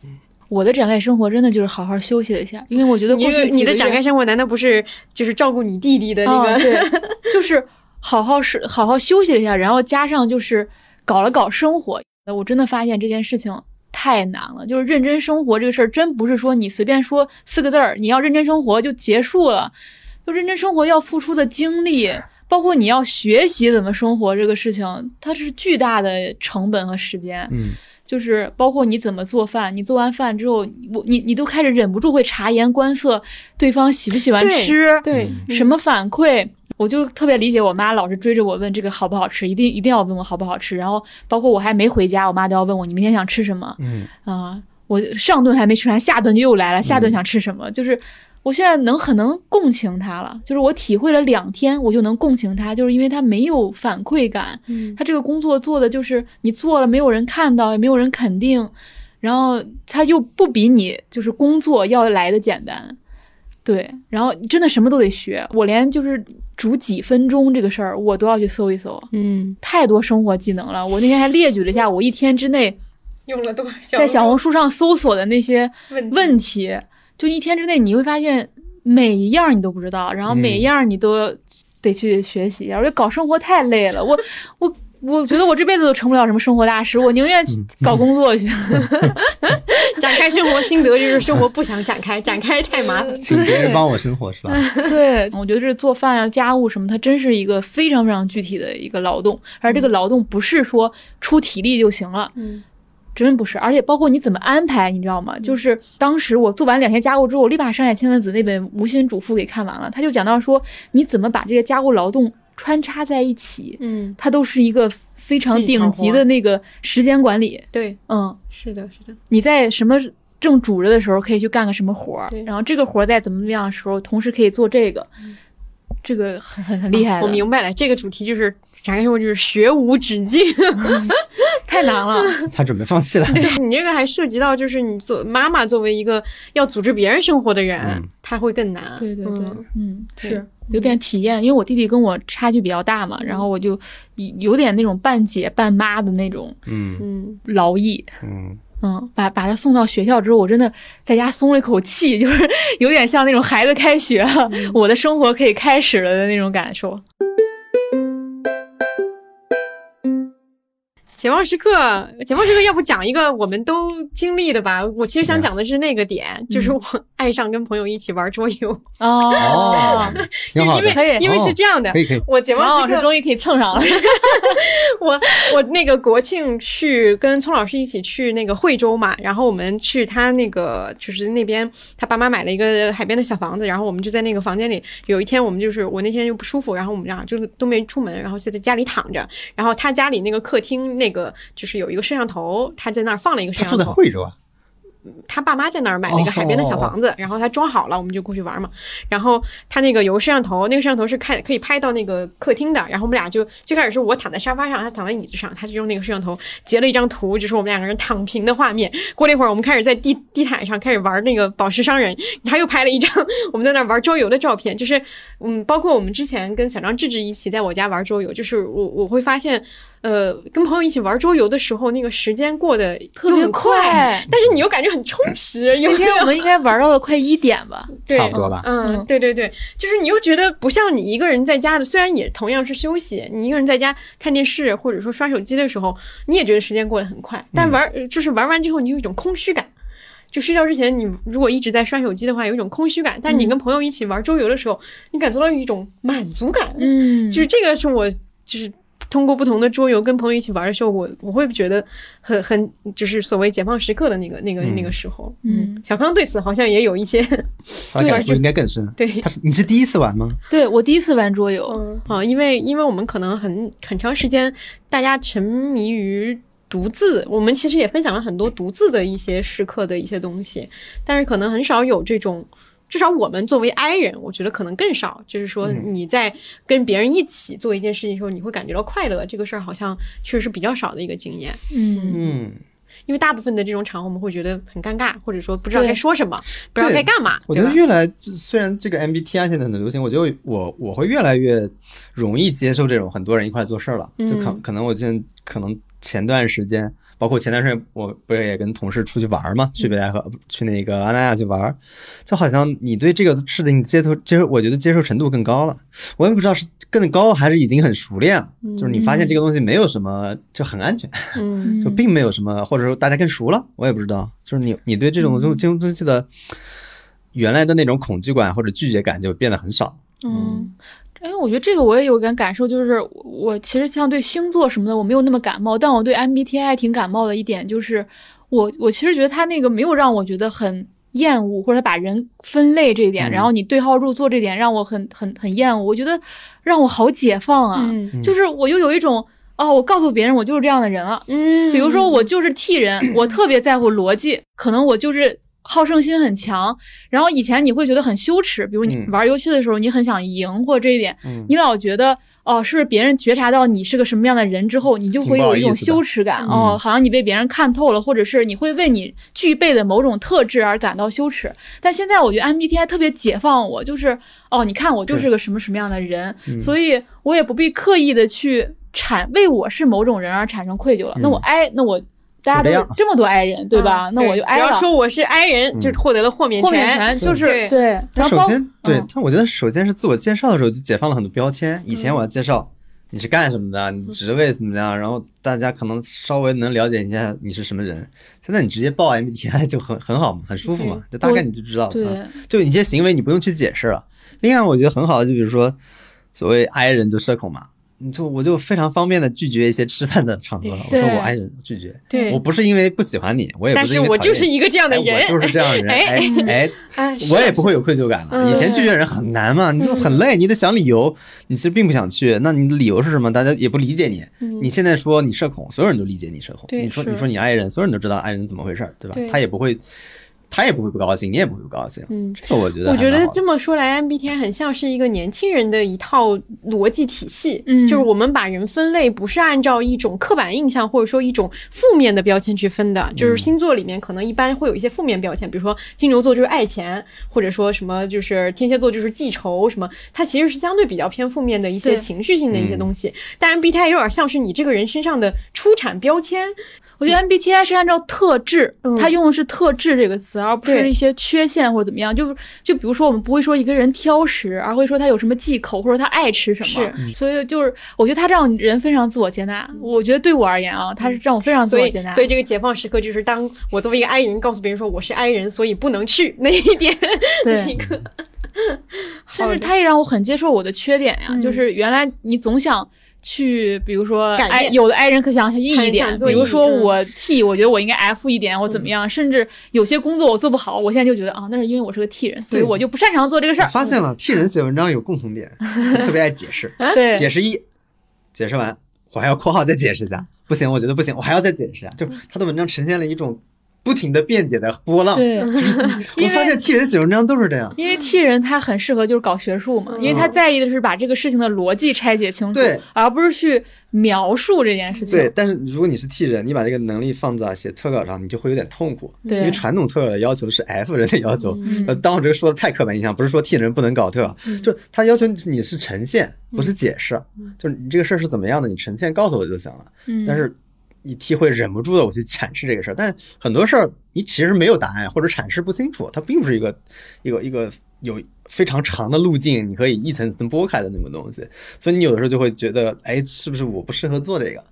我的展开生活真的就是好好休息了一下，因为我觉得过去你的展开生活难道不是就是照顾你弟弟的那个？对，就是。好好是好好休息了一下，然后加上就是搞了搞生活，我真的发现这件事情太难了。就是认真生活这个事儿，真不是说你随便说四个字儿，你要认真生活就结束了。就认真生活要付出的精力，包括你要学习怎么生活这个事情，它是巨大的成本和时间。嗯，就是包括你怎么做饭，你做完饭之后，我你你都开始忍不住会察言观色，对方喜不喜欢吃，对什么反馈。我就特别理解我妈老是追着我问这个好不好吃，一定一定要问我好不好吃。然后包括我还没回家，我妈都要问我你明天想吃什么。嗯啊，我上顿还没吃完，下顿就又来了，下顿想吃什么？就是我现在能很能共情她了，就是我体会了两天，我就能共情她，就是因为她没有反馈感。嗯，她这个工作做的就是你做了没有人看到，也没有人肯定，然后她又不比你就是工作要来的简单。对，然后真的什么都得学，我连就是煮几分钟这个事儿，我都要去搜一搜。嗯，太多生活技能了。我那天还列举了一下，我一天之内用了多少在小红书上搜索的那些问题，就一天之内你会发现每一样你都不知道，然后每一样你都得去学习。我觉得搞生活太累了，我 我我觉得我这辈子都成不了什么生活大师，我宁愿去搞工作去。展开生活心得就是生活不想展开，展开太麻烦。请别人帮我生活是吧？对，我觉得这做饭啊、家务什么，它真是一个非常非常具体的一个劳动，而这个劳动不是说出体力就行了。嗯真不是，而且包括你怎么安排，你知道吗？就是当时我做完两天家务之后，我立马上海千鹤子那本《无心主妇》给看完了，他就讲到说，你怎么把这些家务劳动穿插在一起，嗯，它都是一个非常顶级的那个时间管理。对，嗯，是的，是的，你在什么正煮着的时候可以去干个什么活儿对，然后这个活儿在怎么怎么样的时候，同时可以做这个，这个很很很厉害我明白了，这个主题就是展开就是学无止境。太难了。他准备放弃了。你这个还涉及到，就是你做妈妈作为一个要组织别人生活的人，嗯他会更难。对对对，嗯嗯，是有点体验，因为我弟弟跟我差距比较大嘛，然后我就有有点那种半姐半妈的那种嗯嗯，劳役。嗯，嗯，把把他送到学校之后，我真的在家松了一口气，就是有点像那种孩子开学了，我的生活可以开始了的那种感受。解放时刻，解放时刻，要不讲一个我们都经历的吧？我其实想讲的是那个点，就是我爱上跟朋友一起玩桌游，哦 就是因为，因为是哦这样的可，以可以。我解放时刻终于可以蹭上了。我我那个国庆去跟聪老师一起去那个惠州嘛，然后我们去他那个就是那边他爸妈买了一个海边的小房子，然后我们就在那个房间里。有一天我们就是我那天又不舒服，然后我们俩就是都没出门，然后就在家里躺着。然后他家里那个客厅那个就是有一个摄像头，他在那儿放了一个摄他住像头。在惠州啊，他爸妈在那儿买了一个海边的小房子，然后他装好了，我们就过去玩嘛。然后他那个有个摄像头，那个摄像头是看可以拍到那个客厅的。然后我们俩就最开始是我躺在沙发上，他躺在椅子上，他就用那个摄像头截了一张图，就是我们两个人躺平的画面。过了一会儿，我们开始在地地毯上开始玩那个宝石商人，他又拍了一张我们在那儿玩桌游的照片。就是嗯，包括我们之前跟小张、志志一起在我家玩桌游，就是我我会发现。呃，跟朋友一起玩桌游的时候，那个时间过得特别快但是你又感觉很充实。有那天我们应该玩到了快一点吧？对差不多吧。嗯，嗯对对对，就是你又觉得不像你一个人在家的，虽然也同样是休息，你一个人在家看电视或者说刷手机的时候，你也觉得时间过得很快，但玩、就是玩完之后，你有一种空虚感。就睡觉之前，你如果一直在刷手机的话，有一种空虚感；但是你跟朋友一起玩桌游的时候，你感受到一种满足感。嗯就是这个是我就是通过不同的桌游跟朋友一起玩的时候，我我会觉得很很就是所谓解放时刻的那个那个、嗯那个时候。嗯，小康对此好像也有一些他感触应该更深。对。他是你是第一次玩吗？对我第一次玩桌游，嗯，啊，因为因为我们可能很很长时间，大家沉迷于独自，我们其实也分享了很多独自的一些时刻的一些东西，但是可能很少有这种。至少我们作为 I 人，我觉得可能更少。就是说，你在跟别人一起做一件事情的时候，你会感觉到快乐，这个事儿好像确实是比较少的一个经验。嗯嗯，因为大部分的这种场合，我们会觉得很尴尬，或者说不知道该说什么，不知道该干嘛。我觉得越来，就虽然这个 MBTI 现在很流行，我觉得我我会越来越容易接受这种很多人一块做事儿了。就可嗯可能我现在可能前段时间，包括前段时间，我不是也跟同事出去玩儿嘛，去北戴河，不去那个阿那亚去玩儿，就好像你对这个事情接受接受，我觉得接受程度更高了。我也不知道是更高还是已经很熟练了，就是你发现这个东西没有什么，就很安全。嗯就并没有什么，或者说大家更熟了，我也不知道。就是你你对这种东这种东西的原来的那种恐惧感或者拒绝感就变得很少。嗯，哎，我觉得这个我也有感感受，就是我其实像对星座什么的我没有那么感冒，但我对 MBTI 挺感冒的一点就是，我我其实觉得他那个没有让我觉得很厌恶，或者他把人分类这一点，嗯然后你对号入座这点让我很很很厌恶，我觉得让我好解放啊，嗯就是我又有一种。哦，我告诉别人我就是这样的人了。嗯，比如说我就是 T 人，我特别在乎逻辑，可能我就是好胜心很强。然后以前你会觉得很羞耻，比如你嗯。玩游戏的时候，你很想赢或者这一点，嗯。你老觉得哦，是不是别人觉察到你是个什么样的人之后，你就会有一种羞耻感，哦，好像你被别人看透了，或者是你会为你具备的某种特质而感到羞耻。但现在我觉得 MBTI 特别解放我，就是哦，你看我就是个什么什么样的人，嗯。所以我也不必刻意的去产为我是某种人而产生愧疚了。那我 I，那我大家都这样是这么多 I 人，对吧？嗯那我就 I 了。要说我是 I 人，嗯就是获得了豁免豁免权就是对对，然后包但首先，对他，我觉得首先是自我介绍的时候就解放了很多标签。以前我要介绍你是干什么的，你职位怎么样，然后大家可能稍微能了解一下你是什么人。现在你直接报 MBTI 就很很好嘛，很舒服嘛，就大概你就知道了。就你一些行为你不用去解释了。另外，我觉得很好的，就比如说所谓 I 人就社恐嘛。你就我就非常方便的拒绝一些吃饭的场合了，我说我爱人拒绝，对我不是因为不喜欢你，我也不是因为我就是一个这样的人，我就是这样的人，哎哎，我也不会有愧疚感了。以前拒绝人很难嘛，你就很累，你得想理由，你其实并不想去，那你的理由是什么？大家也不理解你。你现在说你社恐，所有人都理解你社恐。你说你说你爱人，所有人都知道爱人怎么回事，对吧？他也不会。他也不会不高兴，你也不会不高兴。嗯，这个我觉得。我觉得这么说来，MBTI 很像是一个年轻人的一套逻辑体系。嗯，就是我们把人分类不是按照一种刻板印象或者说一种负面的标签去分的。就是星座里面可能一般会有一些负面标签，比如说金牛座就是爱钱，或者说什么就是天蝎座就是记仇什么。它其实是相对比较偏负面的一些情绪性的一些东西。但 MBTI 有点像是你这个人身上的出产标签。我觉得 MBTI 是按照特质，它用的是特质这个词，而不是一些缺陷或者怎么样。就就比如说，我们不会说一个人挑食，而会说他有什么忌口，或者他爱吃什么。是，所以就是我觉得他这样人非常自我接纳。我觉得对我而言啊，他是让我非常自我接纳。所以这个解放时刻就是当我作为一个 I 人告诉别人说我是 I 人，所以不能去那一点。那，一个。但是他也让我很接受我的缺点呀，就是原来你总想。去，比如说，I 有的 I 人可想想 E 一点，比如说我 T，我觉得我应该 F 一点，我怎么样？甚至有些工作我做不好，我现在就觉得啊，那是因为我是个 T 人，所以我就不擅长做这个事儿。发现了 T 人写文章有共同点，特别爱解释。对，解释一，解释完我还要括号再解释一下，不行，我觉得不行，我还要再解释一下。就他的文章呈现了一种。不停的辩解的波浪，对，就是 我发现替人写文章都是这样，因为替人他很适合就是搞学术嘛，因为他在意的是把这个事情的逻辑拆解清楚，对，而不是去描述这件事情。对，但是如果你是替人，你把这个能力放在写特稿上，你就会有点痛苦，对，因为传统特稿的要求是 F 人的要求，呃，当我这个说的太刻板印象，不是说替人不能搞特，就他要求你是呈现，不是解释，就是你这个事儿是怎么样的，你呈现告诉我就行了，嗯，但是。你替会忍不住的我去阐释这个事儿，但很多事儿你其实没有答案或者阐释不清楚，它并不是一个一个一个有非常长的路径，你可以一层层剥开的那么东西，所以你有的时候就会觉得，哎，是不是我不适合做这个？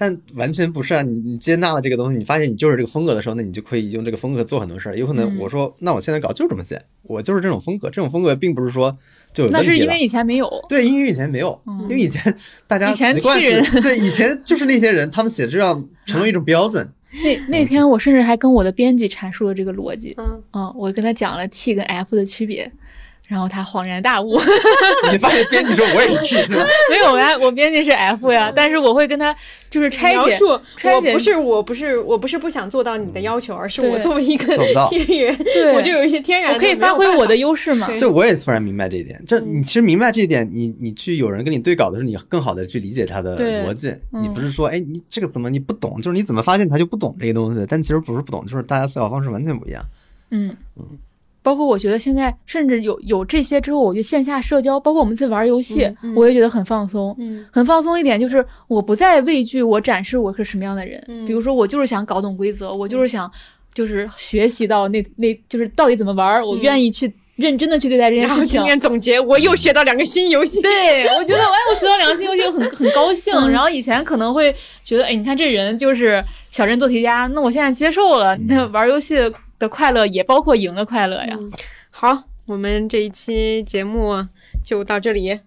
但完全不是啊！你你接纳了这个东西，你发现你就是这个风格的时候，那你就可以用这个风格做很多事儿。有可能我说，那我现在搞就这么写，我就是这种风格。这种风格并不是说就有那是因为以前没有。对，因为以前没有，因为以前大家习惯是，对，以前就是那些人，他们写这样成为一种标准。那那天我甚至还跟我的编辑阐述了这个逻辑。嗯嗯，我跟他讲了 T 跟 F 的区别。然后他恍然大悟，你发现编辑说我也是 T 是吗？没有呀，我编辑是 F 呀。但是我会跟他就是拆解，我不是我不是我不是不想做到你的要求，而是我作为一个天人，我就有一些天然，我可以发挥我的优势嘛。就我也突然明白这一点，这你其实明白这一点，你你去有人跟你对稿的时候，你更好的去理解他的逻辑。你不是说哎你这个怎么你不懂，就是你怎么发现他就不懂这个东西？但其实不是不懂，就是大家思考方式完全不一样。嗯嗯。包括我觉得现在甚至有有这些之后，我觉得线下社交，包括我们在玩游戏，我也觉得很放松。嗯，很放松一点就是我不再畏惧我展示我是什么样的人。嗯，比如说我就是想搞懂规则，我就是想就是学习到那那就是到底怎么玩，我愿意去认真的去对待这件事情。今天总结，我又学到两个新游戏。对，我觉得 哎，我学到两个新游戏，我很很高兴。然后以前可能会觉得，哎，你看这人就是小镇做题家，那我现在接受了，那玩游戏。的快乐也包括赢的快乐呀。好，我们这一期节目就到这里。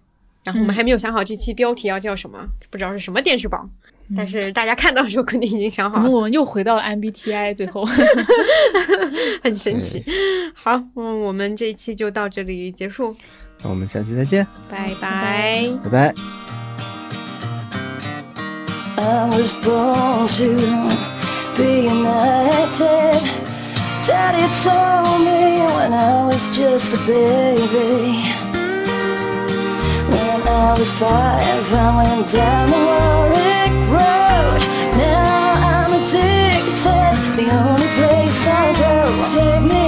然后我们还没有想好这期标题要叫什么，不知道是什么电视榜。但是大家看到的时候肯定已经想好了。我们又回到了 MBTI，最后 很神奇。好，嗯，我们这一期就到这里结束。那我们下期再见，拜拜，拜拜。Daddy told me when I was just a baby. When I was five I went down the Warwick Road. Now I'm addicted, the only place I go. Take me